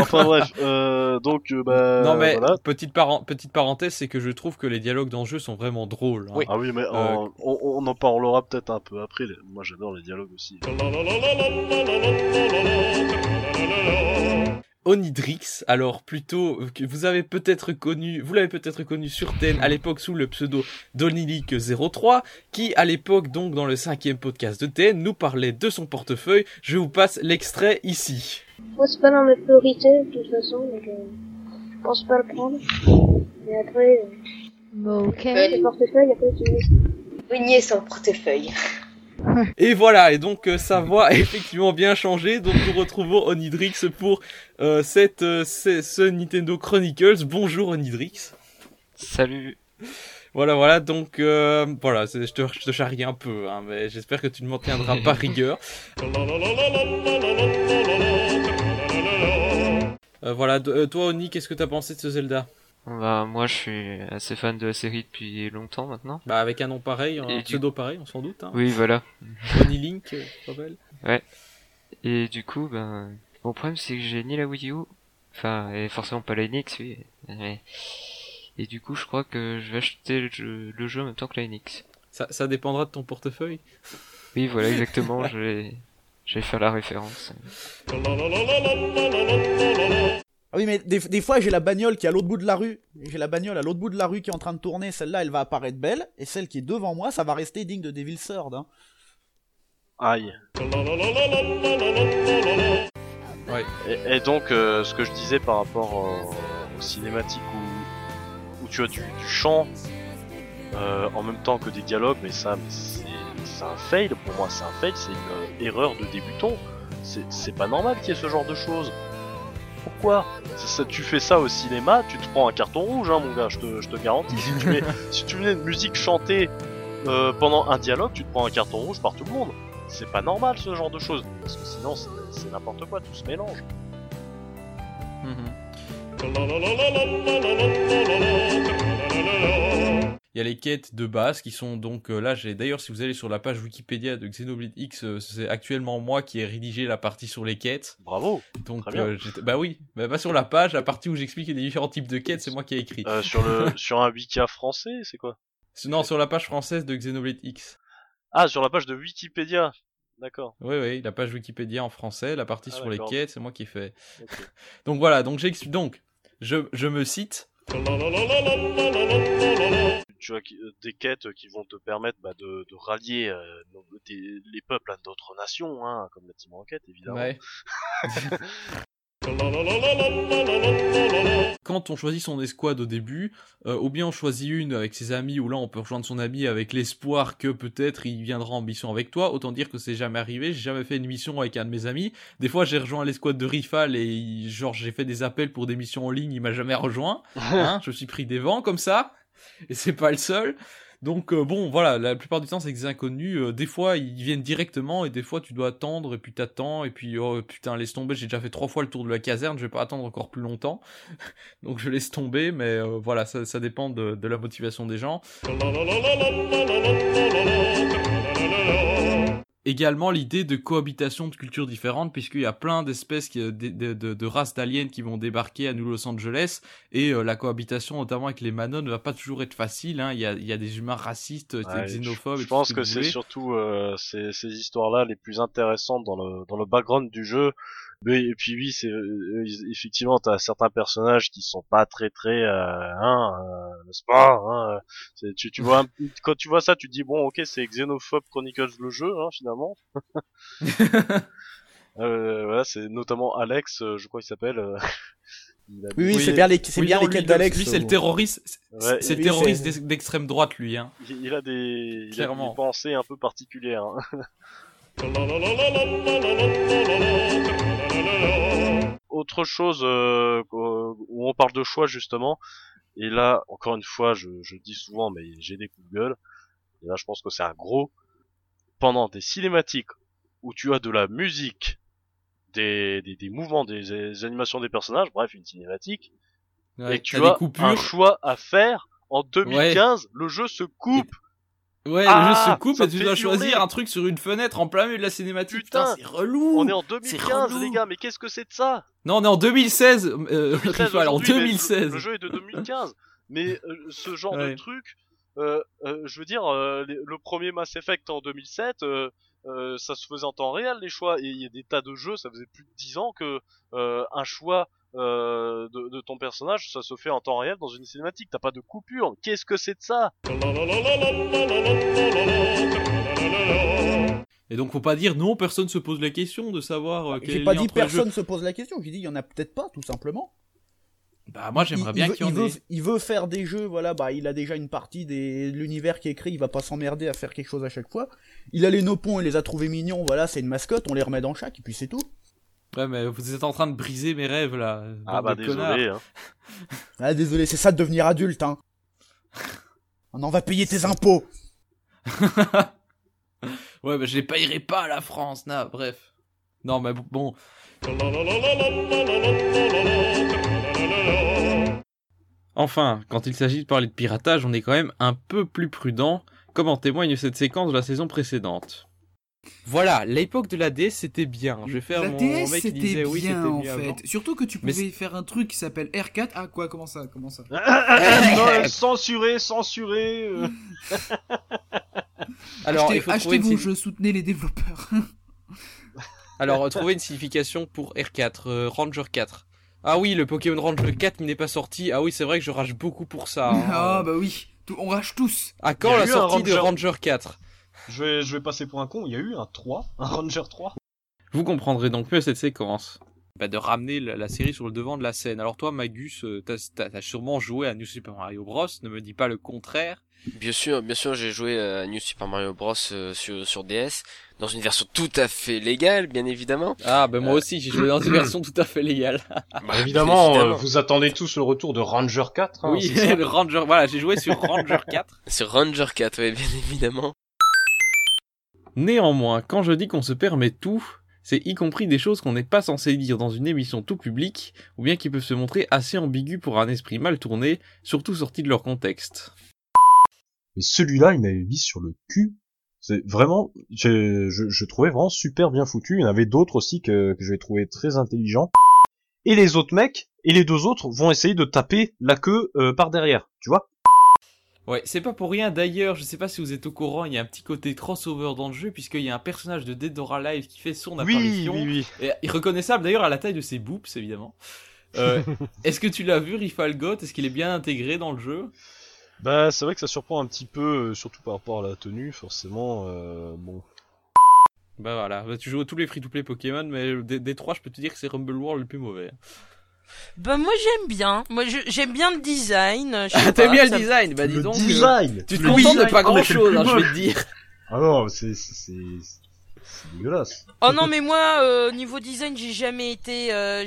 enfin bref, euh, donc euh, bah. non mais voilà. petite, paren- petite parenthèse, c'est que je trouve que les dialogues dans le jeu sont vraiment drôles. hein. Ah oui, mais Euh, en- on, on en parlera peut-être un peu après. Moi, j'adore les dialogues aussi. Onidrix. Alors plutôt que vous avez peut-être connu, vous l'avez peut-être connu sur TN à l'époque sous le pseudo Donilic03, qui à l'époque donc dans le cinquième podcast de TN nous parlait de son portefeuille. Je vous passe l'extrait ici. Moi, c'est pas dans mes priorités, de toute façon, donc euh, je pense pas le prendre. Mais après, euh, ok. le portefeuille, après, tu veux nier son (laughs) Et voilà, et donc euh, sa voix a effectivement bien changé, donc nous retrouvons Onidrix pour euh, cette, euh, ce, Nintendo Chronicles. Bonjour Onidrix. Salut. Voilà, voilà, donc euh, voilà, je te, je te charrie un peu, hein, mais j'espère que tu ne m'en tiendras pas rigueur. (laughs) Euh, voilà, toi Oni, qu'est-ce que t'as pensé de ce Zelda? Bah, moi, je suis assez fan de la série depuis longtemps maintenant. Bah, avec un nom pareil, un Et du- pseudo pareil, on s'en doute. Hein. Oui, voilà. Oni Link, euh, te rappelles Ouais. Et du coup, ben, mon problème, c'est que j'ai ni la Wii U, enfin, et forcément pas la NX, oui. mais- Et du coup, je crois que je vais acheter le jeu, le jeu en même temps que la NX. Ça, ça dépendra de ton portefeuille. Oui, voilà, exactement, je vais, je vais faire la référence. Ah oui, mais des, des fois, j'ai la bagnole qui est à l'autre bout de la rue. J'ai la bagnole à l'autre bout de la rue qui est en train de tourner. Celle-là, elle va apparaître belle. Et celle qui est devant moi, ça va rester digne de Devil's Sword. Hein. Aïe. Ouais. Et, et donc, euh, ce que je disais par rapport au- aux cinématiques où, où tu as du, du chant euh, en même temps que des dialogues, mais ça, c'est un fail pour moi, c'est un fail, c'est une euh, erreur de débutant. C'est c'est pas normal qu'il y ait ce genre de choses. Pourquoi Ça- ça- Tu fais ça au cinéma, tu te prends un carton rouge, hein, mon gars, je te, je te garantis. Si tu mets, si tu mets une musique chantée euh, pendant un dialogue, tu te prends un carton rouge par tout le monde. C'est pas normal ce genre de choses, parce que sinon c'est c'est n'importe quoi, tout se mélange. Il y a les quêtes de base qui sont donc euh, là. J'ai d'ailleurs, si vous allez sur la page Wikipédia de Xenoblade X, euh, c'est actuellement moi qui ai rédigé la partie sur les quêtes. Bravo. Donc, Très bien. euh, bah oui, bah, pas sur la page, la partie où j'explique les différents types de quêtes, c'est moi qui ai écrit. Euh, sur le (laughs) sur un wiki français, c'est quoi? Non, sur la page française de Xenoblade X. Ah, sur la page de Wikipédia. D'accord. Oui, oui, la page Wikipédia en français, la partie Ah, sur les quêtes, c'est moi qui ai fait. Donc voilà, donc j'explique. Donc, je, je me cite. Tu qui- euh, des quêtes qui vont te permettre bah, de, de rallier euh, des- les peuples à d'autres nations, hein, comme la team enquête évidemment. Ouais. (laughs) Quand on choisit son escouade au début, euh, ou bien on choisit une avec ses amis, ou là on peut rejoindre son ami avec l'espoir que peut-être il viendra en mission avec toi. Autant dire que c'est jamais arrivé. J'ai jamais fait une mission avec un de mes amis. Des fois j'ai rejoint l'escouade de Rifal et genre j'ai fait des appels pour des missions en ligne, il m'a jamais rejoint. Hein, (laughs) je suis pris des vents comme ça. Et c'est pas le seul. Donc euh, bon, voilà, la plupart du temps c'est des inconnus. Euh, des fois ils viennent directement et des fois tu dois attendre et puis t'attends et puis oh putain laisse tomber. J'ai déjà fait trois fois le tour de la caserne, je vais pas attendre encore plus longtemps. Donc je laisse tomber, mais euh, voilà, ça, dépend de la motivation des gens. Également l'idée de cohabitation de cultures différentes, puisqu'il y a plein d'espèces, qui- de, de, de- de races d'aliens qui vont débarquer à New Los Angeles, et euh, la cohabitation, notamment avec les Manos, ne va pas toujours être facile. Hein. Il, y a, il y a des humains racistes, Ouais, xénophobes. Je, je pense que, c'est surtout euh, ces, ces histoires-là les plus intéressantes dans le dans le background du jeu. Mais et puis oui, c'est euh, effectivement t'as certains personnages qui sont pas très très euh, hein, euh, n'est-ce pas hein, euh, c'est- tu tu vois un- quand tu vois ça, tu te dis bon ok c'est Xenophobe Chronicles le jeu hein, finalement. euh, voilà, c'est notamment Alex, euh, je crois qu'il s'appelle. euh, il a Oui, oui, c'est bien les, c'est Oui, bien non, les quêtes d'Alex. Lui, c'est le euh, terroriste, c'est Ouais, c'est le terroriste d'extrême droite, lui. Hein. il, il a des il a des pensées un peu particulières. hein. Autre chose euh, qu'au- où on parle de choix justement, et là encore une fois je, je dis souvent mais j'ai des coups de gueule, et là je pense que c'est un gros, pendant des cinématiques où tu as de la musique, des, des, des mouvements, des, des animations des personnages, bref une cinématique, Ouais, et que tu as coupures. un choix à faire, en 2015 le jeu se coupe. Ouais, Ah, le jeu se coupe ça et tu dois choisir un truc sur une fenêtre en plein milieu de la cinématique. Putain, Putain, c'est relou. On est en C'est 2015 relou. les gars, mais qu'est-ce que c'est de ça? Non, on est en 2016. Euh, 2016 Rifal, en (laughs) aujourd'hui, mais le- 2016. Le, jeu est de 2015. Mais euh, ce genre Ouais. de truc, euh, je veux dire, les- le premier Mass Effect en 2007, euh, euh, ça se faisait en temps réel les choix et il y a des tas de jeux, ça faisait plus de 10 ans que un choix euh, de, de ton personnage, ça se fait en temps réel dans une cinématique. T'as pas de coupure. Qu'est-ce que c'est de ça? Et donc faut pas dire non, personne se pose la question de savoir euh, quel est J'ai pas dit personne se pose la question, j'ai dit il y en a peut-être pas, tout simplement. Bah moi j'aimerais bien qu'il y en il veut, ait. il veut faire des jeux, voilà, bah il a déjà une partie des- de l'univers qui est écrit, il va pas s'emmerder à faire quelque chose à chaque fois. Il a les nopons, il les a trouvés mignons, voilà, c'est une mascotte, on les remet dans chaque, et puis c'est tout. Ouais mais vous êtes en train de briser mes rêves là. Ah bah de désolé. Hein. (laughs) Ah désolé, c'est ça de devenir adulte, hein. On en va payer tes impôts. (laughs) Ouais bah je les payerai pas à la France, na, bref. Non mais bon. Enfin, quand il s'agit de parler de piratage, on est quand même un peu plus prudent, comme en témoigne cette séquence de la saison précédente. Voilà, l'époque de la DS c'était bien. Je vais faire La mon DS mec qui c'était disait bien oui, c'était en mieux fait. avant. Surtout que tu Mais pouvais faire un truc qui s'appelle R4. Ah quoi Comment ça Comment ça (laughs) non, (laughs) censuré, censuré. euh. (laughs) Alors, achetez, il faut achetez trouver une vos sign- jeux, soutenez les développeurs. Alors, euh, trouver une signification pour R4, euh, Ranger 4. Ah oui, le Pokémon Ranger 4 qui n'est pas sorti. Ah oui, c'est vrai que je rage beaucoup pour ça. hein. Ah bah oui, on rage tous. À quand la sortie de Ranger 4 Je vais, je vais passer pour un con. Il y a eu un 3, (laughs) un Ranger 3. Vous comprendrez donc mieux cette séquence. Bah, de ramener la, la série sur le devant de la scène. Alors toi, Magus, euh, t'as t'as sûrement joué à New Super Mario Bros. Ne me dis pas le contraire. Bien sûr, bien sûr, j'ai joué à New Super Mario Bros euh, sur, sur DS, dans une version tout à fait légale, bien évidemment. Ah, bah moi Euh, aussi, j'ai joué dans une (coughs) version tout à fait légale. Bah, évidemment, évidemment. euh, vous attendez tous le retour de Ranger 4. hein, oui, (laughs) le Ranger, voilà, j'ai joué sur Ranger 4. Sur Ranger 4, oui, bien évidemment. Néanmoins, quand je dis qu'on se permet tout, c'est y compris des choses qu'on n'est pas censé dire dans une émission tout public, ou bien qui peuvent se montrer assez ambiguës pour un esprit mal tourné, surtout sorti de leur contexte. Mais celui-là, il m'avait mis sur le cul. C'est vraiment, je trouvais vraiment super bien foutu. Il y en avait d'autres aussi que, que j'ai trouvé très intelligents. Et les autres mecs, et les deux autres vont essayer de taper la queue euh, par derrière, tu vois Ouais, c'est pas pour rien d'ailleurs, je sais pas si vous êtes au courant, il y a un petit côté crossover dans le jeu, puisqu'il y a un personnage de Dead or Alive qui fait son Oui, apparition. oui, oui. Et reconnaissable d'ailleurs à la taille de ses boobs, évidemment. Euh, (laughs) Est-ce que tu l'as vu, Rifalgot Est-ce qu'il est bien intégré dans le jeu? Bah, c'est vrai que ça surprend un petit peu, euh, surtout par rapport à la tenue, forcément. euh, bon. Bah voilà, Bah, tu joues à tous les free-to-play Pokémon, mais des, des trois, je peux te dire que c'est Rumble World le plus mauvais. Bah moi j'aime bien. Moi j'aime bien le design. Ah, t'aimes bien le ça- design Bah dis Le donc. design tu te Le contentes de design. pas grand le chose, hein, je vais te dire. Ah non, c'est c'est c'est c'est dégueulasse. Oh non mais moi euh, niveau design j'ai jamais été euh,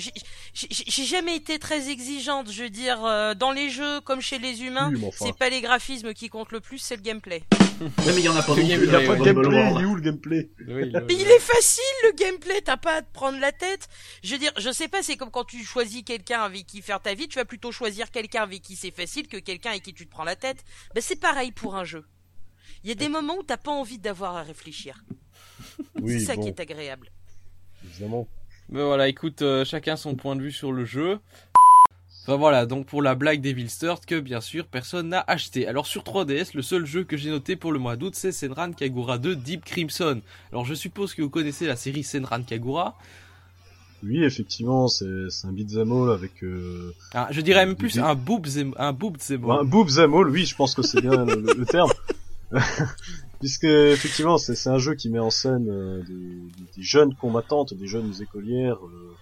j'ai- jamais été très exigeante je veux dire euh, dans les jeux comme chez les humains. Oui, c'est pas les graphismes qui comptent le plus c'est le gameplay. (laughs) Ouais, mais il y en a pas Il y a pas de gameplay, il est où le gameplay? Oui, le- mais il est facile le gameplay t'as pas à te prendre la tête. Je veux dire je sais pas c'est comme quand tu choisis quelqu'un avec qui faire ta vie tu vas plutôt choisir quelqu'un avec qui c'est facile que quelqu'un avec qui tu te prends la tête. Ben c'est pareil pour un jeu. Il y a des moments où t'as pas envie d'avoir à réfléchir. Oui, c'est ça bon, qui est agréable. Évidemment. Mais voilà, écoute, euh, chacun son point de vue sur le jeu. Enfin voilà, donc pour la blague Devil Sturt que bien sûr personne n'a acheté. Alors sur 3DS, le seul jeu que j'ai noté pour le mois d'août, c'est Senran Kagura 2 Deep Crimson. Alors je suppose que vous connaissez la série Senran Kagura. Oui, effectivement, c'est un beat'em all avec euh, Ah, je dirais même plus Des- un boob zem- un un boob'em all. Oui, je pense que c'est bien le terme. (laughs) Puisque effectivement, c'est un jeu qui met en scène euh, des, des jeunes combattantes, des jeunes écolières euh,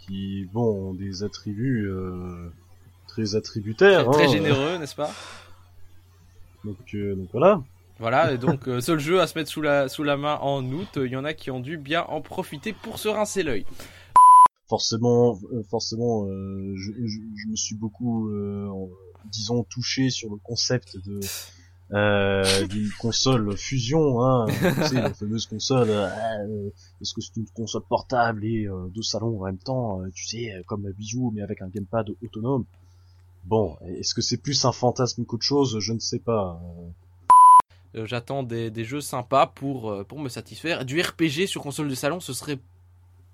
qui, bon, ont des attributs euh, très attributaires. très, très hein. généreux, n'est-ce pas? Donc, euh, donc voilà. Voilà, et donc euh, seul jeu à se mettre sous la sous la main en août. Il y en a qui ont dû bien en profiter pour se rincer l'œil. forcément, euh, forcément, euh, je, je, je me suis beaucoup, euh, disons, touché sur le concept de euh, d'une console fusion, hein, (laughs) tu sais, la fameuse console. euh, Est-ce que c'est une console portable et euh, deux salons en même temps, euh, tu sais, comme la Bijou, mais avec un gamepad autonome? Bon, est-ce que c'est plus un fantasme qu'autre chose? Je ne sais pas. J'attends des, des jeux sympas pour, pour me satisfaire. Du RPG sur console de salon, ce serait,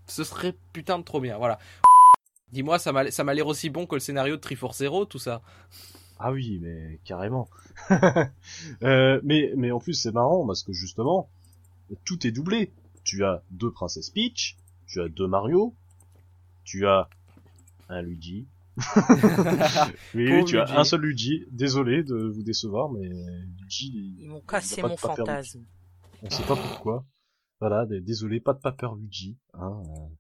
ce serait putain de trop bien. Voilà. Dis-moi, ça m'a ça m'a l'air aussi bon que le scénario de Triforce Zero, tout ça. Ah oui, mais carrément. (laughs) Euh, mais mais en plus c'est marrant parce que justement, tout est doublé. Tu as deux Princess Peach, tu as deux Mario, tu as un Luigi. (laughs) oui, oui, tu as un seul Luigi. Désolé de vous décevoir, mais Luigi. il- Ils m'ont cassé mon Luigi. fantasme. On sait pas pourquoi. Voilà, désolé, pas de Paper Luigi. Hein, euh.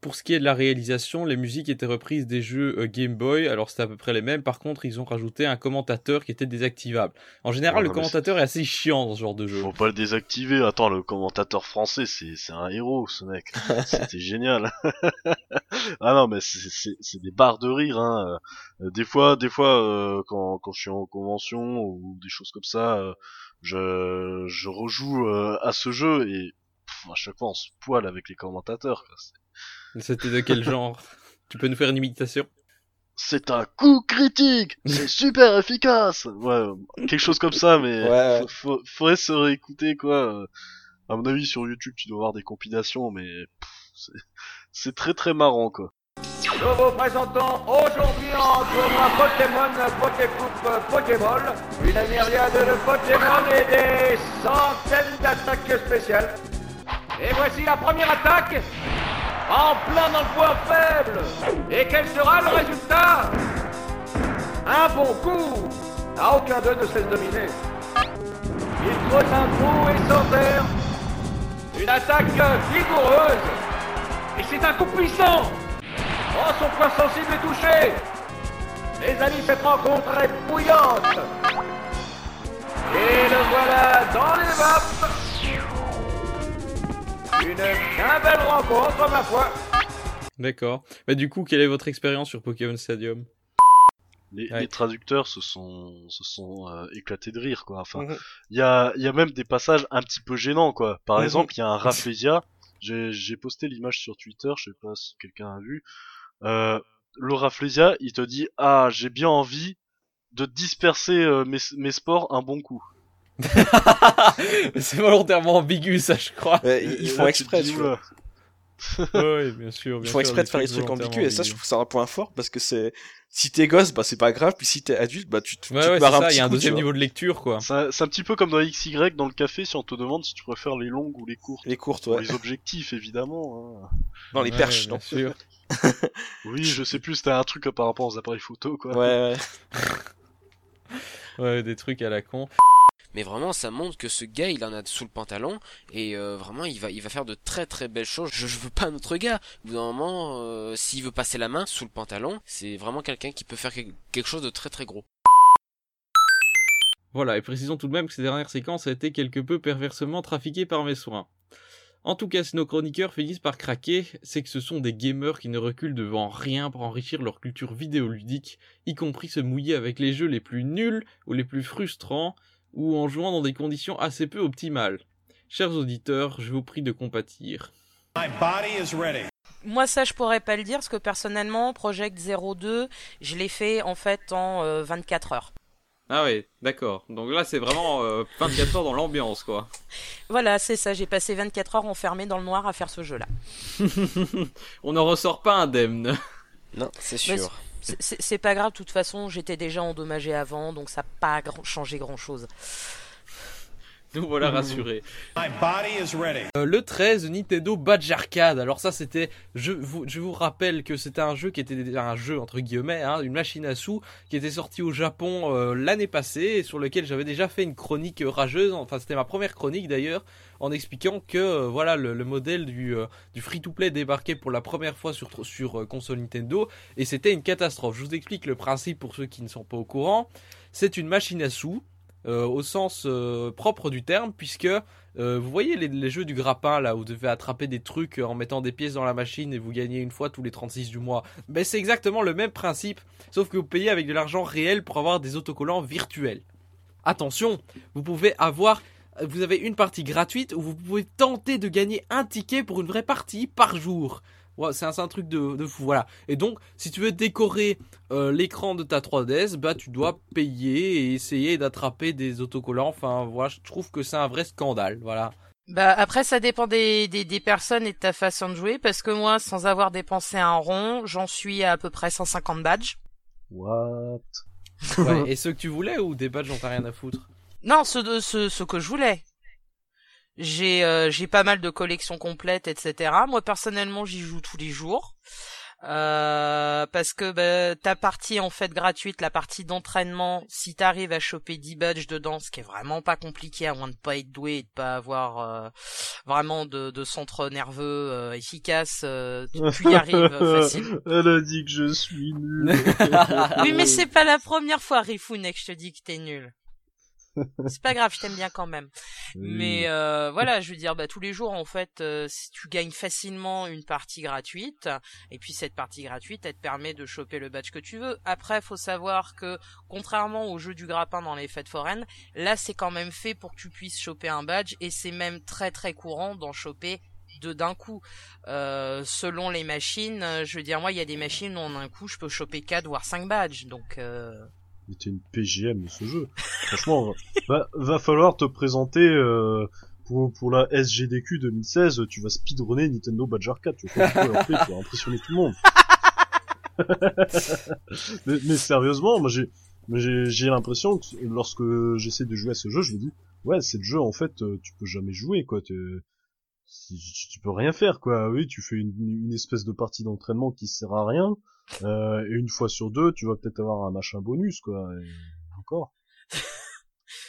Pour ce qui est de la réalisation, les musiques étaient reprises des jeux euh, Game Boy, alors c'était à peu près les mêmes. Par contre, ils ont rajouté un commentateur qui était désactivable. En général, Ouais, le commentateur est assez chiant dans ce genre de jeu. Faut pas le désactiver. Attends, le commentateur français, c'est c'est un héros, ce mec. (laughs) C'était génial. (laughs) ah non, mais c'est- des barres de rire. Hein. Euh, Des fois, des fois, euh, quand quand je suis en convention ou des choses comme ça, euh, je je rejoue euh, à ce jeu et pff, à chaque fois on se poile avec les commentateurs. quoi. C'était de quel genre? Tu peux nous faire une imitation? C'est un coup critique, c'est (laughs) super efficace. Ouais, quelque chose comme ça, mais Ouais. faut- faut- faudrait se réécouter quoi. À mon avis, sur YouTube, tu dois voir des compilations, mais c'est très très marrant quoi. Nous vous présentons aujourd'hui en tournoi Pokémon Pokécoupe Pokéball une myriade de Pokémon et des centaines d'attaques spéciales. Et voici la première attaque en plein dans le point faible. Et quel sera le résultat? Un bon coup aucun d'eux ne se laisse dominer. Il creuse un trou et s'enterre. Une attaque vigoureuse. Et c'est un coup puissant Oh, son point sensible est touché Les amis, cette rencontre est bouillante Et le voilà dans les vapes Une bien belle rencontre, ma foi D'accord. Mais du coup, quelle est votre expérience sur Pokémon Stadium? Les, Ouais. les traducteurs se sont se sont euh, éclatés de rire quoi. Enfin, il y a il y a même des passages un petit peu gênants quoi. Par exemple, il y a un Rafflesia. J'ai j'ai posté l'image sur Twitter, je sais pas si quelqu'un a vu. Euh, le Rafflesia, il te dit ah j'ai bien envie de disperser euh, mes mes sports un bon coup. (laughs) C'est volontairement ambigu, ça, je crois. Ils- font là, exprès, tu vois. (laughs) oui, bien sûr. Ils font sûr, exprès de faire des trucs ambigus et ça, je trouve que c'est un point fort parce que c'est si t'es gosse, bah c'est pas grave, puis si t'es adulte, bah tu, te- Ouais, tu ouais, marres c'est un ça, petit il y a un coup, deuxième niveau de lecture, quoi. C'est un petit peu comme dans XY dans le café si on te demande si tu préfères les longues ou les courtes. Les courtes, Pour ouais. les objectifs évidemment. hein. Dans les Ouais, perches, non sûr. (laughs) Oui, je sais plus, c'était un truc par rapport aux appareils photo quoi. Ouais, ouais. Ouais, des trucs à la con. Mais vraiment, ça montre que ce gars, il en a sous le pantalon et euh, vraiment, il va, il va faire de très très belles choses. Je, veux pas un autre gars. Au bout d'un moment, euh, s'il veut passer la main sous le pantalon, c'est vraiment quelqu'un qui peut faire quel- quelque chose de très très gros. Voilà, et précisons tout de même que ces dernières séquences a été quelque peu perversement trafiquées par mes soins. En tout cas, si nos chroniqueurs finissent par craquer, c'est que ce sont des gamers qui ne reculent devant rien pour enrichir leur culture vidéoludique, y compris se mouiller avec les jeux les plus nuls ou les plus frustrants, ou en jouant dans des conditions assez peu optimales. Chers auditeurs, je vous prie de compatir. Moi, ça, je pourrais pas le dire parce que personnellement, Project 02, je l'ai fait en fait en euh, 24 heures. Ah oui, d'accord. Donc là, c'est vraiment euh, 24 heures dans l'ambiance, quoi. (laughs) Voilà, c'est ça. J'ai passé 24 heures enfermé dans le noir à faire ce jeu-là. (laughs) On n'en ressort pas indemne. Non, c'est sûr. C'est pas grave, de toute façon, j'étais déjà endommagé avant, donc ça n'a pas grand- changé grand-chose. Nous voilà rassurés. Euh, le 13 Nintendo Badge Arcade. Alors ça c'était, je vous, je vous rappelle que c'était un jeu qui était déjà un jeu entre guillemets, hein, une machine à sous qui était sorti au Japon euh, l'année passée et sur lequel j'avais déjà fait une chronique euh, rageuse. Enfin c'était ma première chronique d'ailleurs en expliquant que euh, voilà le, le modèle du, euh, du free-to-play débarquait pour la première fois sur sur euh, console Nintendo et c'était une catastrophe. Je vous explique le principe pour ceux qui ne sont pas au courant. C'est une machine à sous euh, au sens euh, propre du terme, puisque euh, vous voyez les, les jeux du grappin là où vous devez attraper des trucs en mettant des pièces dans la machine et vous gagnez une fois tous les 36 du mois. Ben c'est exactement le même principe, sauf que vous payez avec de l'argent réel pour avoir des autocollants virtuels. Attention, vous pouvez avoir vous avez une partie gratuite où vous pouvez tenter de gagner un ticket pour une vraie partie par jour. Ouais, c'est un, truc de, de fou, voilà. Et donc, si tu veux décorer euh, l'écran de ta 3DS, bah tu dois payer et essayer d'attraper des autocollants. Enfin, voilà, je trouve que c'est un vrai scandale, voilà. Bah après ça dépend des, des, des personnes et de ta façon de jouer parce que moi sans avoir dépensé un rond j'en suis à à peu près 150 badges. What? Ouais, et ceux que tu voulais ou des badges dont t'as rien à foutre? Non, ceux, de, ceux, ceux que je voulais. J'ai euh, j'ai pas mal de collections complètes, etc. Moi personnellement, j'y joue tous les jours. Euh, parce que bah, ta partie en fait gratuite, la partie d'entraînement, si t'arrives à choper 10 badges dedans, ce qui est vraiment pas compliqué à moins de pas être doué et de pas avoir euh, vraiment de, de centre nerveux euh, efficace, euh, tu, (laughs) tu y arrives facilement. Elle a dit que je suis nul. (laughs) Oui mais c'est pas la première fois Rifune que je te dis que t'es nul. C'est pas grave, je t'aime bien quand même. Mais euh, voilà, je veux dire, bah, tous les jours, en fait, euh, si tu gagnes facilement une partie gratuite, et puis cette partie gratuite, elle te permet de choper le badge que tu veux. Après, faut savoir que, contrairement au jeu du grappin dans les fêtes foraines, là, c'est quand même fait pour que tu puisses choper un badge, et c'est même très très courant d'en choper deux d'un coup. Euh, selon les machines, euh, je veux dire, moi, il y a des machines où en un coup, je peux choper quatre voire cinq badges, donc... Mais t'es une PGM de ce jeu. Franchement, va, va falloir te présenter euh, pour, pour la SGDQ 2016, tu vas speedrunner Nintendo Badge Arcade, tu vas, tu vas impressionner tout le monde. (laughs) mais, mais sérieusement, moi j'ai j'ai l'impression que lorsque j'essaie de jouer à ce jeu, je me dis ouais, c'est le jeu en fait, euh, tu peux jamais jouer quoi, tu, tu peux rien faire quoi. Oui, tu fais une, une espèce de partie d'entraînement qui sert à rien. Euh, et une fois sur deux, tu vas peut-être avoir un machin bonus, quoi. Et encore. (laughs)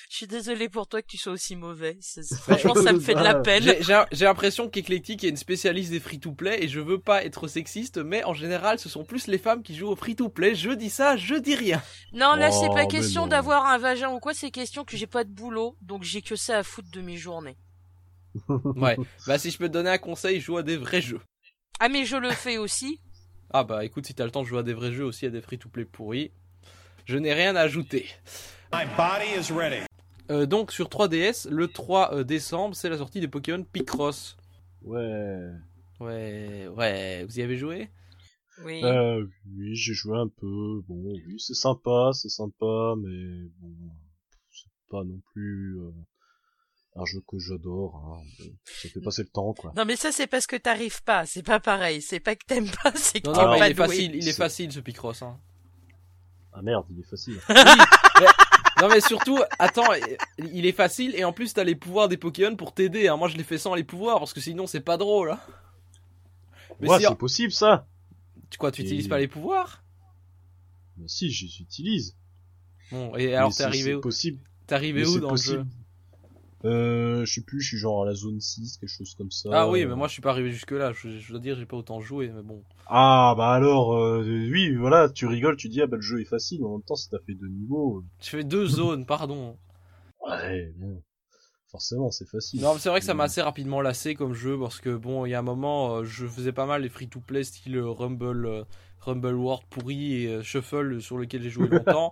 Je suis désolé pour toi que tu sois aussi mauvais. (laughs) Franchement, ça me fait de la peine. J'ai- l'impression qu'Eclectic est une spécialiste des free-to-play et je veux pas être sexiste, mais en général, ce sont plus les femmes qui jouent au free-to-play. Je dis ça, je dis rien. Non, là, c'est Oh, pas question d'avoir un vagin ou quoi, c'est question que j'ai pas de boulot, donc j'ai que ça à foutre de mes journées. (laughs) Ouais. Bah, si je peux te donner un conseil, joue à des vrais jeux. Ah, mais je le fais aussi. Ah bah écoute, si t'as le temps de jouer à des vrais jeux aussi, à des free-to-play pourris, je n'ai rien à ajouter. Euh, donc sur 3DS, le 3 euh, décembre, c'est la sortie de Pokémon Picross. Ouais. Ouais, ouais, vous y avez joué? Oui. Euh, oui, j'ai joué un peu. Bon, oui, c'est sympa, c'est sympa, mais bon, c'est pas non plus euh, un jeu que j'adore. Hein. Ça fait passer le temps, quoi. Non, mais ça, c'est parce que t'arrives pas. C'est pas pareil. C'est pas que t'aimes pas, (laughs) c'est que Non, t'es non, mais pas il est doué. facile, il est facile ce Picross. Hein. Ah merde, il est facile. (laughs) Non mais surtout, attends, il est facile et en plus t'as les pouvoirs des Pokémon pour t'aider. Hein. Moi je l'ai fait sans les pouvoirs parce que sinon c'est pas drôle. Hein. Mais ouais, si- c'est possible ça. Tu quoi, tu Et- utilises pas les pouvoirs? Mais si, je les utilise. Bon, et alors t'es c'est- arrivé c'est où? possible. T'es arrivé Mais où dans possible. le jeu? Euh, je sais plus, je suis genre à la zone 6, quelque chose comme ça. Ah oui, mais moi je suis pas arrivé jusque là. Je, je dois dire, j'ai pas autant joué, mais bon. Ah bah alors, euh, oui, voilà, tu rigoles, tu dis ah bah le jeu est facile, en même temps si t'as fait deux niveaux, Tu fais deux (laughs) zones, pardon. ouais, bon, forcément c'est facile. Non, c'est vrai que ça m'a assez rapidement lassé comme jeu parce que bon, il y a un moment, euh, je faisais pas mal les free-to-play style euh, Rumble, euh, Rumble World pourri et Shuffle sur lequel j'ai joué (laughs) longtemps.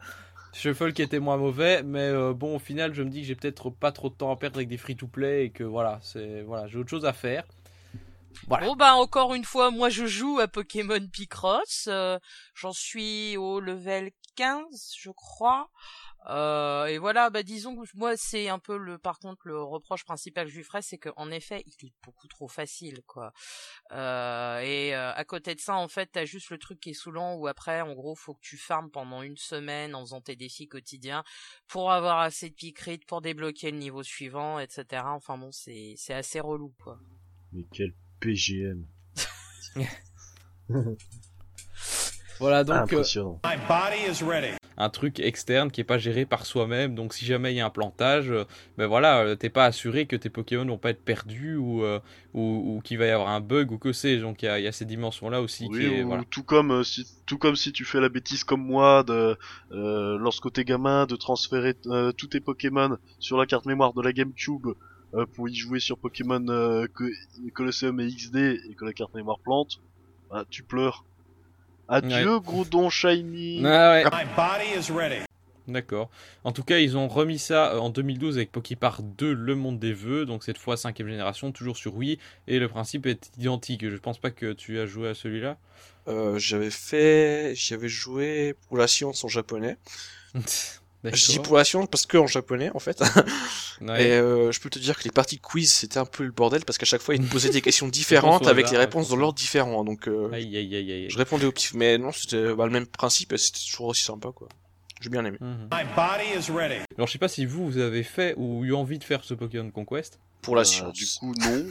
Shuffle qui était moins mauvais, mais euh, bon, au final, je me dis que j'ai peut-être pas trop de temps à perdre avec des free-to-play et que voilà, c'est voilà, j'ai autre chose à faire. Bon bah encore une fois, moi je joue à Pokémon Picross. euh, J'en suis au level 15, je crois. Euh, et voilà, bah disons que moi c'est un peu le, par contre le reproche principal que je lui ferais, c'est qu'en effet il est beaucoup trop facile quoi. Euh, et euh, à côté de ça, en fait, t'as juste le truc qui est saoulant où après, en gros, faut que tu farmes pendant une semaine en faisant tes défis quotidiens pour avoir assez de picrites pour débloquer le niveau suivant, etc. Enfin bon, c'est c'est assez relou quoi. Mais quel PGM. (laughs) Voilà donc euh, Impressionnant. Un truc externe qui est pas géré par soi-même. Donc si jamais il y a un plantage, euh, ben voilà, euh, t'es pas assuré que tes Pokémon vont pas être perdus ou euh, ou, ou qu'il va y avoir un bug ou que c'est. Donc il y a, il y a ces dimensions là aussi Oui, qui est ou voilà. tout comme euh, si tout comme si tu fais la bêtise comme moi de euh, lorsque t'es gamin de transférer tous tes Pokémon sur la carte mémoire de la GameCube pour y jouer sur Pokémon que Colosseum et XD et que la carte mémoire plante, bah, tu pleures. Adieu Ouais. Groudon Shiny. Ah ouais. D'accord. En tout cas, ils ont remis ça euh, en 2012 avec Poképar 2, le monde des vœux, donc cette fois cinquième génération, toujours sur Wii, et le principe est identique. Je pense pas que tu as joué à celui-là. Euh, j'avais fait, j'y avais joué pour la science en japonais. (laughs) Je dis pour la science parce que en japonais en fait. (laughs) Ouais. Et euh, je peux te dire que les parties quiz c'était un peu le bordel parce qu'à chaque fois ils me posaient des (laughs) questions différentes avec les réponses dans l'ordre différent. Donc euh, Aïe, aïe, aïe, aïe. je répondais au pif. Mais non, c'était bah, le même principe et c'était toujours aussi sympa quoi. J'ai bien aimé. Mhm. Alors je sais pas si vous, vous avez fait ou eu envie de faire ce Pokémon Conquest. Pour la Euh, science. Du coup, non.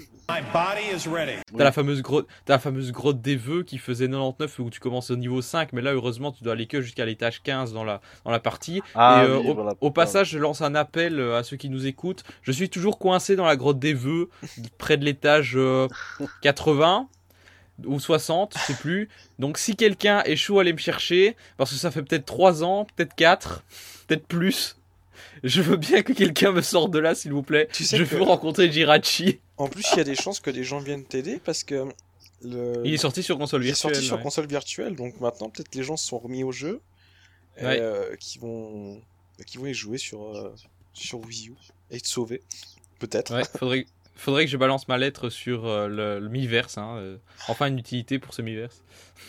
T'as la fameuse grotte, t'as la fameuse grotte des vœux qui faisait 99 où tu commences au niveau 5, mais là heureusement tu dois aller que jusqu'à l'étage 15 dans la dans la partie. Ah et euh, oui, au, voilà, au passage, je lance un appel euh, à ceux qui nous écoutent. Je suis toujours coincé dans la grotte des vœux, (laughs) près de l'étage euh, 80 ou 60, je sais plus. Donc si quelqu'un est chaud à aller me chercher, parce que ça fait peut-être 3 ans, peut-être 4, peut-être plus. Je veux bien que quelqu'un me sorte de là, s'il vous plaît. Tu sais je que- veux rencontrer Jirachi. En plus, il y a des chances que des gens viennent t'aider parce que le... Il est sorti sur console Il est sorti virtuelle, sur console virtuelle, donc maintenant peut-être les gens se sont remis au jeu et Ouais. euh, qui vont qui vont y jouer sur euh, sur Wii U et te sauver, peut-être. Ouais, faudrait, faudrait que je balance ma lettre sur euh, le, le Miiverse. Hein, euh, enfin, une utilité pour ce Miiverse.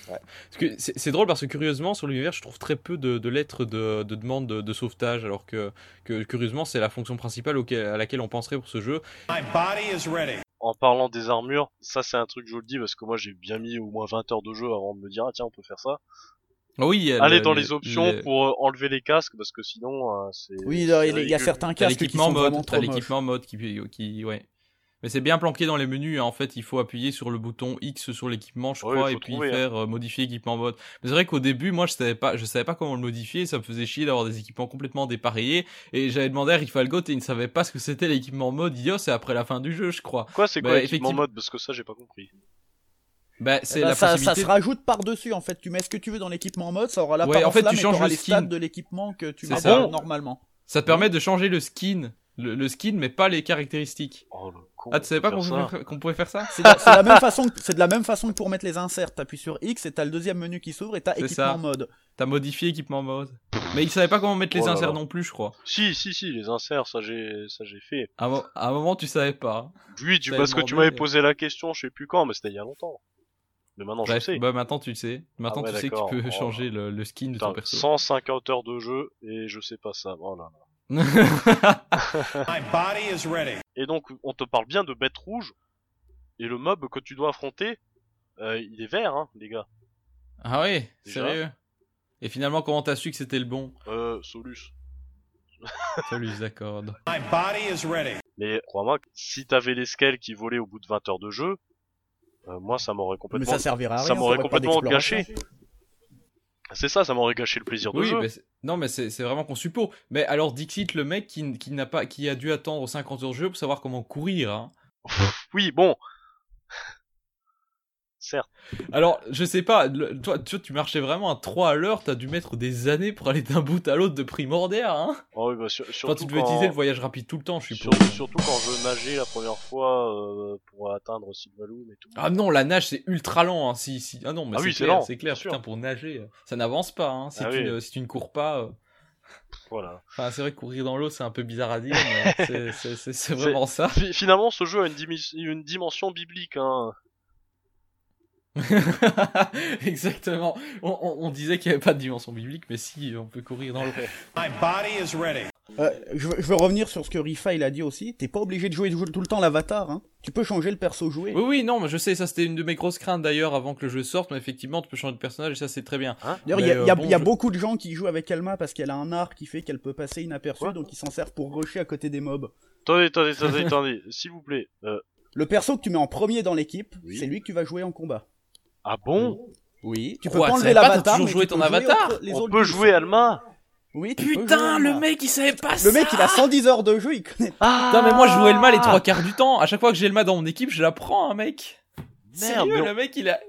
Ouais. Parce que c'est drôle parce que curieusement, sur le Miiverse, je trouve très peu de, de lettres de, de demande de, de sauvetage, alors que, que curieusement, c'est la fonction principale auquel- à laquelle on penserait pour ce jeu. En parlant des armures, ça c'est un truc, je vous le dis, parce que moi j'ai bien mis au moins 20 heures de jeu avant de me dire, ah tiens, on peut faire ça. Ah oui, a Allez le- dans le- les options le- pour euh, enlever les casques, parce que sinon, euh, c'est. Oui, il y a- il y a ridicule. certains casques qui l'équipement sont mode, vraiment trop l'équipement mode qui, qui, ouais. Mais c'est bien planqué dans les menus. hein. En fait, il faut appuyer sur le bouton X sur l'équipement, je Ouais, crois, et puis trouver, hein. faire euh, modifier équipement mode. Mais c'est vrai qu'au début, moi, je savais pas, je savais pas comment le modifier. Ça me faisait chier d'avoir des équipements complètement dépareillés. Et j'avais demandé à Rifalgot et il ne savait pas ce que c'était l'équipement mode. Dit, oh, c'est après la fin du jeu, je crois. Quoi, c'est quoi Bah, l'équipement effectivement- mode? Parce que ça j'ai pas compris. Bah, c'est Eh ben, la ça, ça possibilité. se rajoute par-dessus en fait. Tu mets ce que tu veux dans l'équipement mode, ça aura Ouais, l'apparence en fait, là, tu mais changes le les stats de l'équipement que tu C'est mets ça. normalement. Ça te permet de changer le skin. Le, le skin, mais pas les caractéristiques. Ah, tu savais pas qu'on pouvait, faire- qu'on pouvait faire ça (laughs) C'est de, la même façon que, c'est de la même façon que pour mettre les inserts. T'appuies sur X et t'as le deuxième menu qui s'ouvre et t'as équipement ça. mode. T'as modifié équipement mode. Mais il savait pas comment mettre les Oh là inserts là. non plus, je crois. Si, si, si, les inserts, ça j'ai, ça j'ai fait. À un, mo- à un moment, tu savais pas. Oui, tu, parce que tu m'avais euh, posé la question, je sais plus quand, mais c'était il y a longtemps. Mais maintenant je sais. bah maintenant tu le sais. Maintenant Ah ouais, tu sais que tu peux Oh. changer le, le skin de ton perso. 150 heures de jeu et je sais pas ça. Oh là là. (laughs) Et donc on te parle bien de bête rouge et le mob que tu dois affronter, euh, il est vert, hein, les gars. Ah oui, Déjà sérieux? Et finalement, comment t'as su que c'était le bon? Euh, Solus. Solus, d'accord. (laughs) Mais crois-moi, que si t'avais les scales qui volaient au bout de 20 heures de jeu, euh, moi ça m'aurait complètement, ça servirait à ça m'aurait complètement gâché. C'est ça, ça m'aurait gâché le plaisir de Oui, jeu. mais non, mais c'est vraiment qu'on suppose. Mais alors, Dixit, le mec qui, n'a pas, qui a dû attendre 50 heures de jeu pour savoir comment courir. Hein. Oui, bon. Certes. Alors, je sais pas, le- toi, tu marchais vraiment à 3 à l'heure, t'as dû mettre des années pour aller d'un bout à l'autre de primordiaire, hein Oh oui, bah, sur- Quand surtout tu devais quand- utiliser le voyage rapide tout le temps, je Surtout, suppose. surtout quand je nageais la première fois euh, pour atteindre Silvaloon et tout. Ah non, la nage c'est ultra lent. Hein. Si, si... Ah non, mais Ah c'est oui, c'est clair, lent, c'est clair. Putain, pour nager, ça n'avance pas. Hein. Si, Ah tu oui. ne, si tu ne cours pas. euh, Voilà. Enfin, c'est vrai que courir dans l'eau, c'est un peu bizarre à dire, mais c'est- vraiment ça. Fi- Finalement, ce jeu a une dimension biblique. Hein. (laughs) Exactement. On, on- on disait qu'il n'y avait pas de dimension biblique, mais si, on peut courir dans l'eau. (laughs) Euh, je, veux, je veux revenir sur ce que Rifa il a dit aussi. T'es pas obligé de jouer tout le temps l'avatar. Hein. Tu peux changer le perso joué. Oui, oui, non, mais je sais, ça c'était une de mes grosses craintes d'ailleurs avant que le jeu sorte, mais effectivement, tu peux changer de personnage et ça c'est très bien. D'ailleurs, il y a, il y a- euh, bon, il y a je- beaucoup de gens qui jouent avec Alma parce qu'elle a un art qui fait qu'elle peut passer inaperçue, donc ils s'en servent pour rusher à côté des mobs. Attendez, attendez, (laughs) attendez, attendez, s'il vous plaît. Euh, Le perso que tu mets en premier dans l'équipe, c'est lui que tu vas jouer en combat. Ah bon? Oui. Tu peux Quoi, pas tu enlever l'avatar. toujours tu ton peux jouer avatar les On peut jouer Alma Oui, tu peux jouer Putain, le mec il savait pas ça Le mec il a 110 heures de jeu, il connaît pas. Putain, mais moi je joue Elma les trois quarts du temps. À chaque fois que j'ai Elma dans mon équipe, je la prends, un mec. Sérieux, mais on- le mec il a.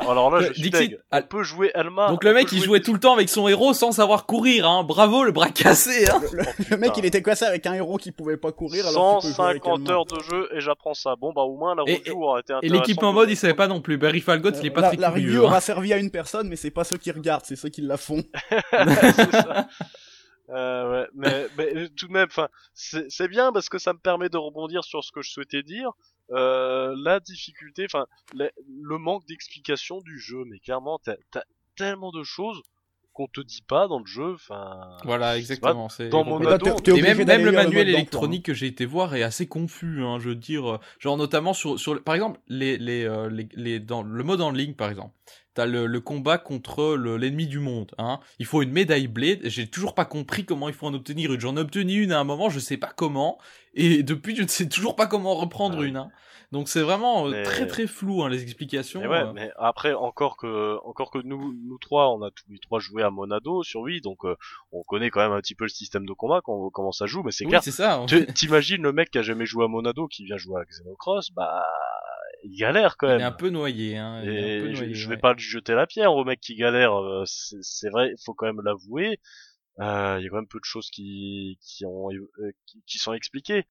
Alors là, Euh, je suis Dixit, peut jouer Alma. Donc le mec il jouait tout le temps avec son héros sans savoir courir, hein. Bravo le bras cassé, hein. Le mec il était coincé avec un héros qui pouvait pas courir alors que tu peux jouer avec 150 Alma. heures de jeu et j'apprends ça. Bon bah au moins la review aurait été Et intéressante. l'équipement mode il savait pas non plus. Barry Falgot il est pas la, très la review hein. aura servi à une personne, mais c'est pas ceux qui regardent, c'est ceux qui la font. (laughs) C'est ça. Euh, ouais, mais, mais tout de même, enfin, c'est bien parce que ça me permet de rebondir sur ce que je souhaitais dire. Euh, la difficulté, enfin, le, manque d'explication du jeu, mais clairement, t'as as tellement de choses qu'on te dit pas dans le jeu. Enfin, Voilà, exactement. c'est Dans mon Et même, le manuel électronique que j'ai été voir est assez confus, hein, je veux dire. Genre notamment sur, sur, par exemple, les, les, euh, les, les- dans le mode en ligne, par exemple. T'as le, le combat contre le- l'ennemi du monde. Hein. Il faut une médaille Blade. J'ai toujours pas compris comment il faut en obtenir une. J'en ai obtenu une à un moment, je sais pas comment. Et depuis, je ne sais toujours pas comment reprendre une. Hein. Donc c'est vraiment euh, Mais- très très flou hein, les explications. Mais ouais, euh. mais après encore que encore que nous nous trois, on a tous les trois joué à Monado sur Wii, donc euh, on connaît quand même un petit peu le système de combat, quand, comment ça joue. Mais c'est Oui, clair. c'est ça, fait. T'imagines le mec qui a jamais joué à Monado qui vient jouer à Xenocross, bah il galère quand Il même. est un peu noyé. Hein. Il est un peu Et je, noyé, je ouais. vais pas lui jeter la pierre au mec qui galère. euh, C'est vrai, il faut quand même l'avouer. Euh, Il y a quand même peu de choses qui qui ont euh, qui, qui sont expliquées.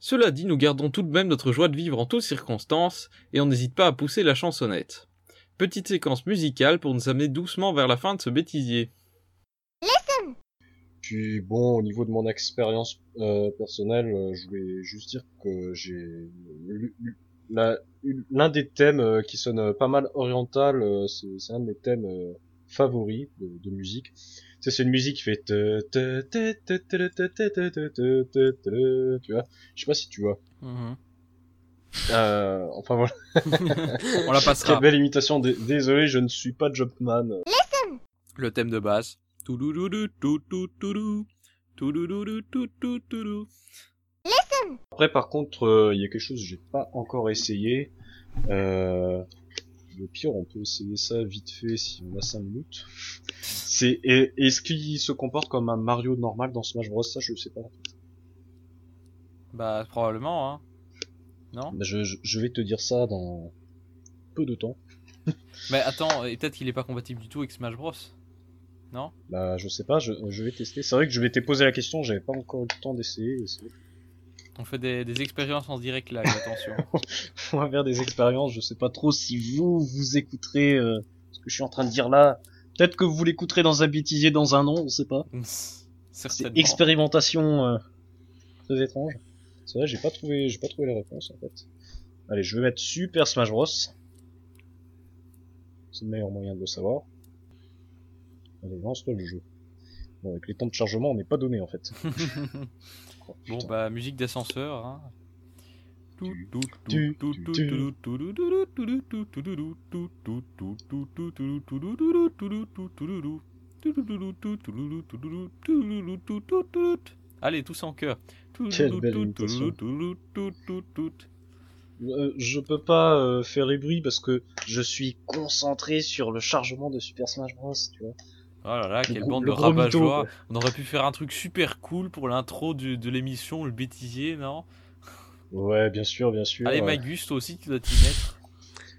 Cela dit, nous gardons tout de même notre joie de vivre en toutes circonstances, et on n'hésite pas à pousser la chansonnette. Petite séquence musicale pour nous amener doucement vers la fin de ce bêtisier. Puis bon, au niveau de mon expérience euh, personnelle, euh, je voulais juste dire que j'ai l'un des thèmes qui sonne pas mal oriental, c'est un de mes thèmes favoris de, de musique. C'est une musique qui fait tu vois. Je sais pas si tu vois. Euh, enfin voilà. On la passera. Quelle belle imitation. Désolé, je ne suis pas Jobman. Listen. Le thème de base. Après, par contre, euh, il y a quelque chose que j'ai pas encore essayé. Euh, le pire, on peut essayer ça vite fait si on a 5 minutes. C'est est-ce qu'il se comporte comme un Mario normal dans Smash Bros Ça, je sais pas. Bah, probablement, hein. Non? Bah, je, je, je vais te dire ça dans peu de temps. (laughs) Mais attends, et peut-être qu'il est pas compatible du tout avec Smash Bros. Non? Bah, je sais pas. Je, je vais tester. C'est vrai que je vais te poser la question. J'avais pas encore eu le temps d'essayer. C'est- On fait des, des expériences en direct live, attention. (laughs) on va faire des expériences. Je sais pas trop si vous vous écouterez euh, ce que je suis en train de dire là. Peut-être que vous l'écouterez dans un bêtisier dans un an, on sait pas. C'est Certainement. expérimentation euh, très étrange. C'est vrai, j'ai pas trouvé, j'ai pas trouvé la réponse en fait. Allez, je vais mettre Super Smash Bros. C'est le meilleur moyen de le savoir. Allez, lance-toi le jeu. Bon, avec les temps de chargement, on n'est pas donné en fait. Bon, bah, musique d'ascenseur, hein. Allez, tous en. Euh, je peux pas euh, faire les bruits parce que je suis concentré sur le chargement de Super Smash Bros. Tu vois. Oh là là, Le quelle bande le de quoi. On aurait pu faire un truc super cool pour l'intro de l'émission, le bêtisier, non? Ouais, bien sûr, bien sûr. Allez. Magus, toi aussi, tu dois t'y mettre.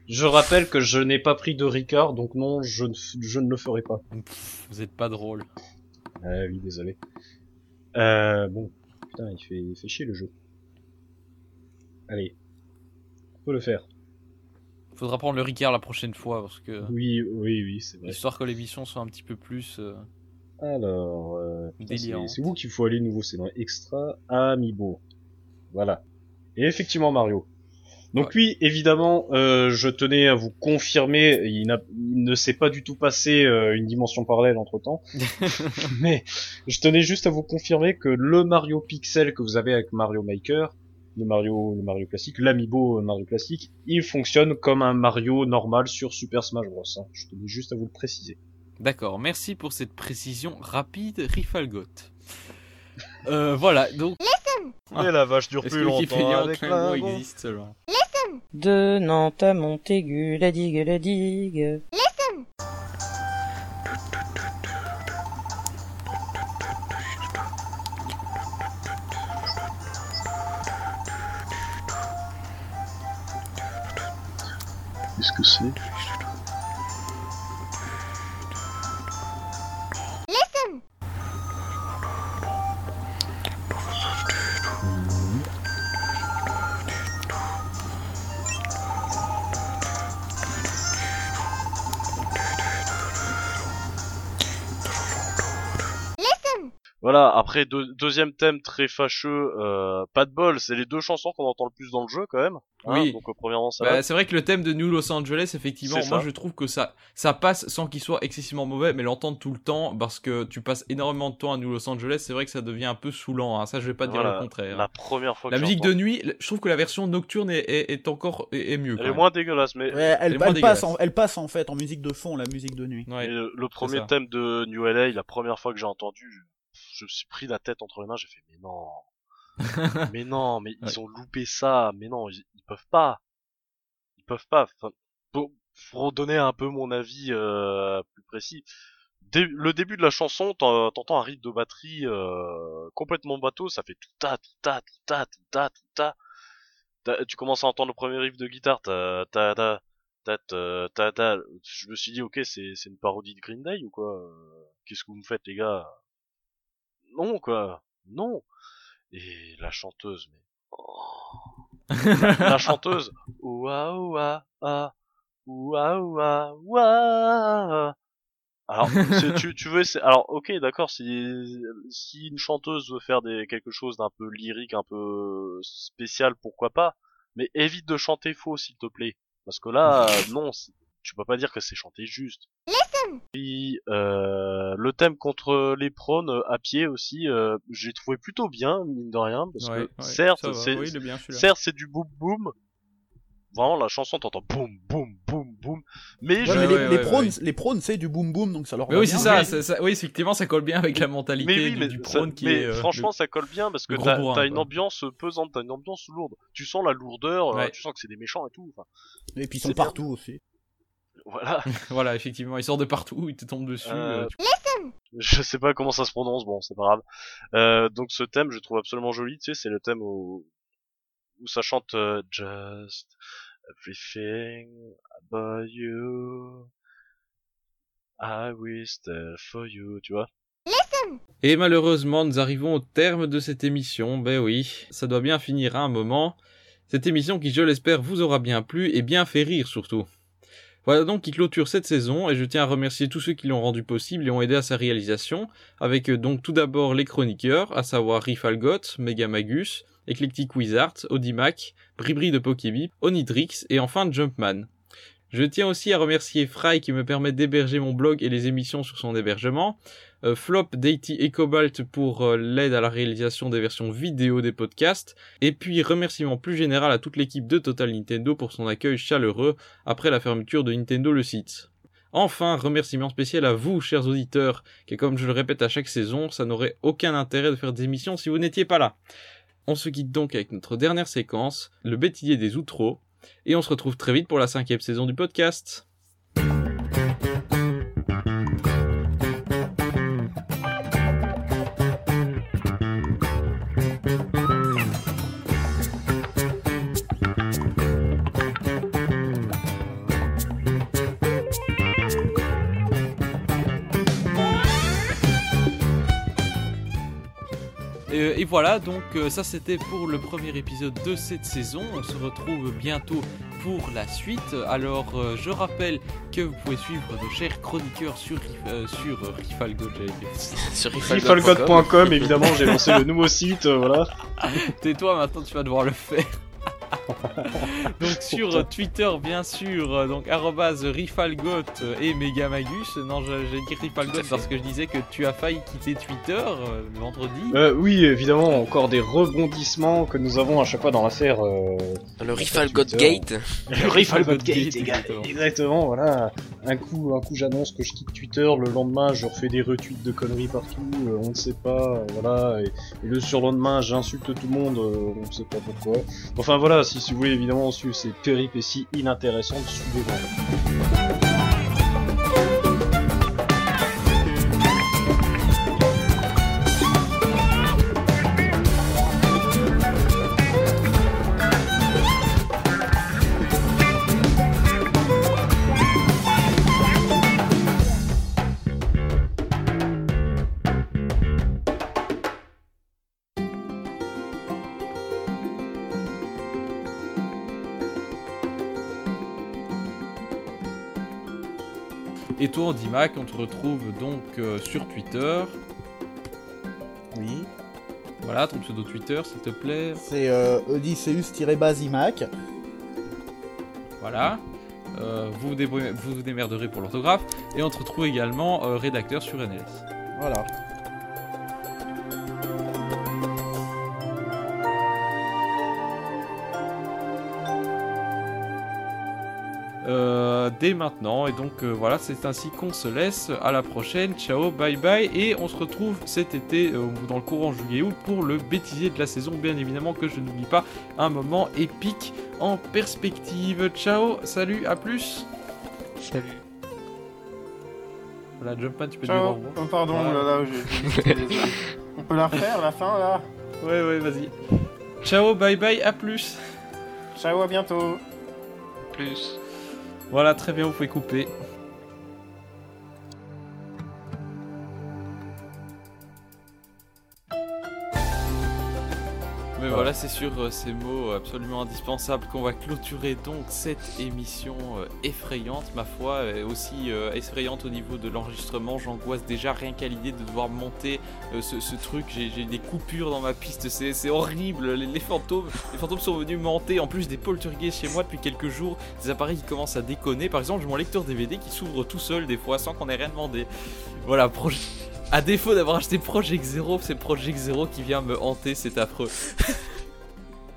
Je rappelle que je n'ai pas pris de Ricard, donc non, je ne, f- je ne le ferai pas. Vous êtes pas drôle. Ah oui, désolé. Euh, bon, putain, il fait, il fait chier le jeu. Allez, on peut le faire. Faudra prendre le Ricard la prochaine fois, parce que... Oui, oui, oui, c'est vrai. Histoire que l'émission soit un petit peu plus... euh, Alors, euh, c'est où qu'il faut aller nouveau C'est dans Extra Amiibo. Voilà. Et effectivement, Mario. Donc oui, évidemment, euh, je tenais à vous confirmer, il, il ne s'est pas du tout passé euh, une dimension parallèle entre temps, (laughs) mais je tenais juste à vous confirmer que le Mario Pixel que vous avez avec Mario Maker, le Mario, le Mario classique, l'Amiibo Mario classique, il fonctionne comme un Mario normal sur Super Smash Bros. hein. Je tenais juste à vous le préciser. D'accord, merci pour cette précision rapide, Rifalgot. Euh, voilà, donc... Et la vache dure plus longtemps Wikipédia avec Lingon existe, De Nantes à Montaigu, la digue, la digue. Qu'est-ce que c'est? Voilà, après deux- deuxième thème très fâcheux, euh, pas de bol, c'est les deux chansons qu'on entend le plus dans le jeu quand même. hein, Oui. donc euh, premièrement ça Bah, va. c'est vrai que le thème de New Los Angeles, effectivement, moi ça. je trouve que ça, ça passe sans qu'il soit excessivement mauvais, mais l'entendre tout le temps, parce que tu passes énormément de temps à New Los Angeles, c'est vrai que ça devient un peu saoulant. Hein. Ça, je vais pas te dire le contraire. La première fois que La musique de nuit, je trouve que la version nocturne est, est, est encore est, est mieux. Elle est même. moins dégueulasse, mais Ouais, elle, Elle est moins elle passe en, elle passe en fait en musique de fond, la musique de nuit. Ouais, le, le premier thème de New LA, la première fois que j'ai entendu, je, me suis pris la tête entre les mains, j'ai fait mais non, (laughs) mais non, mais ils ont loupé ça, mais non, ils, ils peuvent pas, ils peuvent pas. Enfin, pour, pour donner un peu mon avis euh, plus précis, dès le début de la chanson, t'en- t'entends un rythme de batterie euh, complètement bateau, ça fait tout ta, tout ta, tout ta, tout ta, tout ta. Tu commences à entendre le premier riff de guitare, ta ta ta ta ta ta ta. Je me suis dit ok, c'est une parodie de Green Day ou quoi? Qu'est-ce que vous me faites les gars? Non quoi, non. Et la chanteuse, mais oh. la, la (laughs) chanteuse, ouah ouah ah, ouah ouah ouah. Alors, tu, tu veux, alors, ok, d'accord, si, si une chanteuse veut faire des, quelque chose d'un peu lyrique, un peu spécial, pourquoi pas, mais évite de chanter faux, s'il te plaît. Parce que là, (laughs) non, tu peux pas dire que c'est chanté juste. Puis, euh, le thème contre les prônes euh, à pied aussi, euh, j'ai trouvé plutôt bien, mine de rien, parce Ouais, que ouais, certes, c'est, oui, certes, c'est du boom boom. Vraiment, la chanson, t'entends boum, boum, boum, boum. Mais Ouais, je, mais les, ouais, les prônes, ouais. les prônes, c'est du boom boom, donc ça leur Mais va oui, c'est ça, ça, ça- oui, effectivement, ça colle bien avec la mentalité mais oui, du, mais, du ça- prône qui mais est. euh, franchement, le- ça colle bien parce que t'as une ambiance pesante, t'as une ambiance lourde. Tu sens la lourdeur, Ouais. tu sens que c'est des méchants et tout. Et puis ils c'est sont partout aussi. Voilà. (laughs) voilà, effectivement, il sort de partout, il te tombe dessus. Euh, euh, tu- Je sais pas comment ça se prononce, bon, c'est pas grave. Euh, donc ce thème, je trouve absolument joli. Tu sais, c'est le thème où, où ça chante euh, Just everything about you. I wish there for you, tu vois. Et malheureusement, nous arrivons au terme de cette émission. Ben oui, ça doit bien finir à un moment. Cette émission qui, je l'espère, vous aura bien plu et bien fait rire surtout. Voilà donc qui clôture cette saison et je tiens à remercier tous ceux qui l'ont rendu possible et ont aidé à sa réalisation, avec euh, donc tout d'abord les chroniqueurs, à savoir Rifalgot, Megamagus, Eclectic Wizard, Audimac, Bribri de Pokébip, Onidrix et enfin Jumpman. Je tiens aussi à remercier Fry qui me permet d'héberger mon blog et les émissions sur son hébergement, euh, Flop, Deity et Cobalt pour euh, l'aide à la réalisation des versions vidéo des podcasts, et puis remerciement plus général à toute l'équipe de Total Nintendo pour son accueil chaleureux après la fermeture de Nintendo le site. Enfin, remerciement spécial à vous, chers auditeurs, qui comme je le répète à chaque saison, ça n'aurait aucun intérêt de faire des émissions si vous n'étiez pas là. On se quitte donc avec notre dernière séquence, le bêtisier des outros, et on se retrouve très vite pour la cinquième saison du podcast. Et, voilà, donc euh, ça c'était pour le premier épisode de cette saison. On se retrouve bientôt pour la suite. Alors euh, je rappelle que vous pouvez suivre nos chers chroniqueurs sur, euh, sur euh, Rifalgo. j'allais dire. (laughs) Sur Rifalgod.com, évidemment, j'ai lancé le nouveau site, euh, voilà. (laughs) Tais-toi maintenant, tu vas devoir le faire. (laughs) donc sur Twitter bien sûr, donc Rifalgot et Megamagus. Non, je- j'ai dit Rifalgot parce que je disais que tu as failli quitter Twitter euh, le vendredi. Euh, oui, évidemment, encore des rebondissements que nous avons à chaque fois dans l'affaire. Euh, Le Rifalgot Gate. Le Rifalgot Gate, exactement. exactement, voilà. Un coup, un coup j'annonce que je quitte Twitter, le lendemain je refais des retweets de conneries partout, euh, on ne sait pas, voilà. Et, et le surlendemain j'insulte tout le monde, euh, on ne sait pas pourquoi. Enfin voilà, si, vous voulez évidemment suivre ces péripéties inintéressantes, suivez-moi. On te retrouve donc euh, sur Twitter. Oui. Voilà, ton pseudo Twitter, s'il te plaît. C'est euh, Odysseus-Basimac. Voilà. Euh, vous, vous, démerderez pour l'orthographe. Et on te retrouve également rédacteur sur NLS. Voilà. Dès maintenant. Et donc euh, voilà, c'est ainsi qu'on se laisse. À la prochaine. Ciao, bye bye. Et on se retrouve cet été, euh, dans le courant juillet-août, pour le bêtisier de la saison. Bien évidemment que je n'oublie pas un moment épique en perspective. Ciao, salut, à plus. Salut. Voilà, Jumpman, tu peux dire au Ciao. revoir. Oh, pardon, Voilà. là, là, j'ai- désolé. (laughs) On peut la refaire, la fin, là Ouais, ouais, vas-y. Ciao, bye bye, à plus. Ciao, à bientôt. Plus. Voilà, très bien, vous pouvez couper. Voilà, c'est sur euh, ces mots absolument indispensables qu'on va clôturer donc cette émission euh, effrayante, ma foi, aussi euh, effrayante au niveau de l'enregistrement. J'angoisse déjà rien qu'à l'idée de devoir monter euh, ce, truc. J'ai des coupures dans ma piste, c'est horrible. Les, fantômes, les fantômes sont venus monter en plus des poltergeists chez moi depuis quelques jours. Des appareils qui commencent à déconner. Par exemple, j'ai mon lecteur DVD qui s'ouvre tout seul des fois sans qu'on ait rien demandé. Voilà, projet. À défaut d'avoir acheté Project Zero, c'est Project Zero qui vient me hanter, c'est affreux.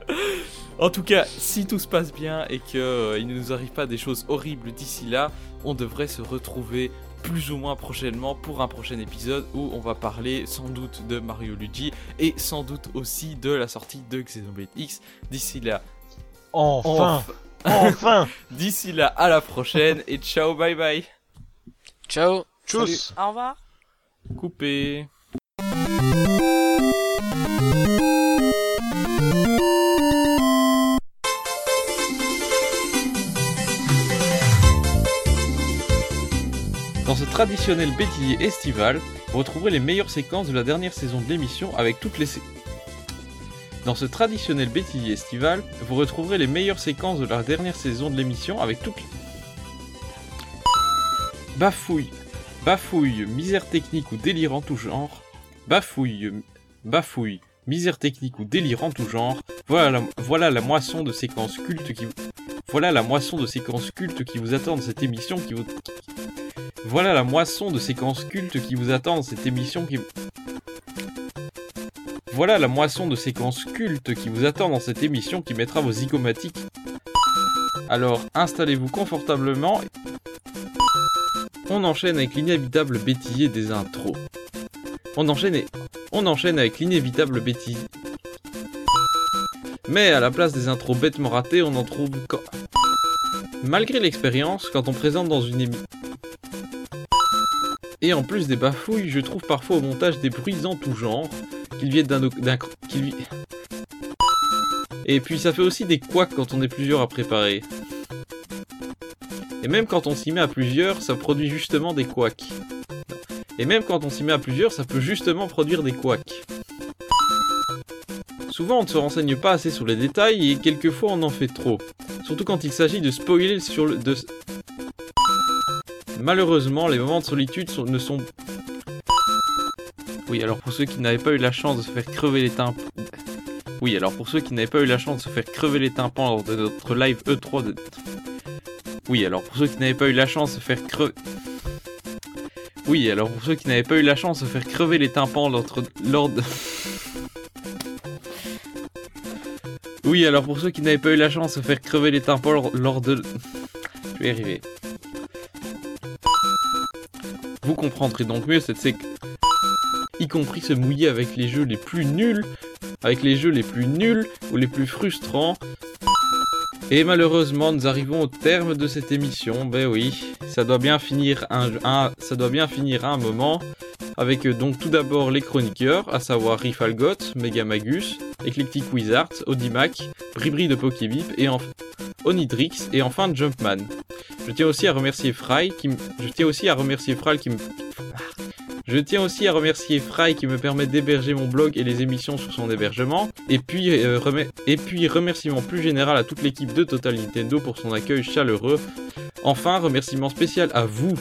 (laughs) en tout cas, si tout se passe bien et qu'il ne nous arrive pas des choses horribles d'ici là, on devrait se retrouver plus ou moins prochainement pour un prochain épisode où on va parler sans doute de Mario Luigi et sans doute aussi de la sortie de Xenoblade X. D'ici là, Enfin. Enf- Enfin. (laughs) D'ici là, à la prochaine et ciao, bye bye. Ciao. Tchuss. Au revoir. Coupé. Dans ce traditionnel bêtisier estival, vous retrouverez les meilleures séquences de la dernière saison de l'émission avec toutes les Dans ce traditionnel bêtisier estival, vous retrouverez les meilleures séquences de la dernière saison de l'émission avec toutes les... Bafouille, bafouille, misère technique ou délire en tout genre. Bafouille, bafouille, misère technique ou délire en tout genre. Voilà la, moisson de séquences cultes qui voilà la moisson de séquences cultes qui vous attend de cette émission qui vous voilà la moisson de séquences cultes qui vous attend dans cette émission qui voilà la moisson de séquences cultes qui vous attend dans cette émission qui mettra vos zygomatiques. Alors installez-vous confortablement on enchaîne avec l'inévitable bêtisier des intros. On enchaîne, et- on enchaîne avec l'inévitable bêtisier. Mais à la place des intros bêtement ratées, on en trouve quand... Malgré l'expérience, quand on présente dans une émission... Et en plus des bafouilles, je trouve parfois au montage des bruits en tout genre, qu'ils viennent d'un... vi- Et puis ça fait aussi des couacs quand on est plusieurs à préparer. Et même quand on s'y met à plusieurs, ça produit justement des couacs. Et même quand on s'y met à plusieurs, ça peut justement produire des couacs. Souvent on ne se renseigne pas assez sur les détails et quelquefois on en fait trop. Surtout quand il s'agit de spoiler sur le... De... Malheureusement, les moments de solitude ne sont... Oui, alors pour ceux qui n'avaient pas eu la chance de se faire crever les tympans... Oui, alors pour ceux qui n'avaient pas eu la chance de se faire crever les tympans lors de notre live E3 de... Oui, alors pour ceux qui n'avaient pas eu la chance de faire crever... Oui, alors pour ceux qui n'avaient pas eu la chance de faire crever les tympans lors, de... (laughs) Oui, alors pour ceux qui n'avaient pas eu la chance de faire crever les tympans lors de... Je vais y arriver. Vous comprendrez donc mieux cette séquence. Y compris se mouiller avec les jeux les plus nuls, avec les jeux les plus nuls ou les plus frustrants. Et malheureusement, nous arrivons au terme de cette émission. Ben oui, ça doit bien finir un, un- ça doit bien finir un moment. Avec euh, donc tout d'abord les chroniqueurs, à savoir Rifalgot, Megamagus, Eclectic Wizards, Audimac, Bribri de Pokébip et enfin Onidrix et enfin Jumpman. Je tiens aussi à remercier Fry qui me je tiens aussi à remercier Fry qui me permet d'héberger mon blog et les émissions sur son hébergement. Et puis, euh, et puis remerciement plus général à toute l'équipe de Total Nintendo pour son accueil chaleureux. Enfin, remerciement spécial à vous.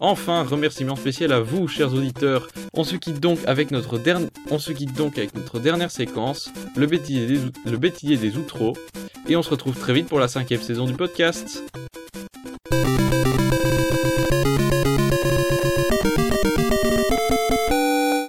Enfin, remerciement spécial à vous, chers auditeurs. On se quitte donc avec notre, dernière séquence, le bêtisier des, des outros. Et on se retrouve très vite pour la cinquième saison du podcast. Thank you.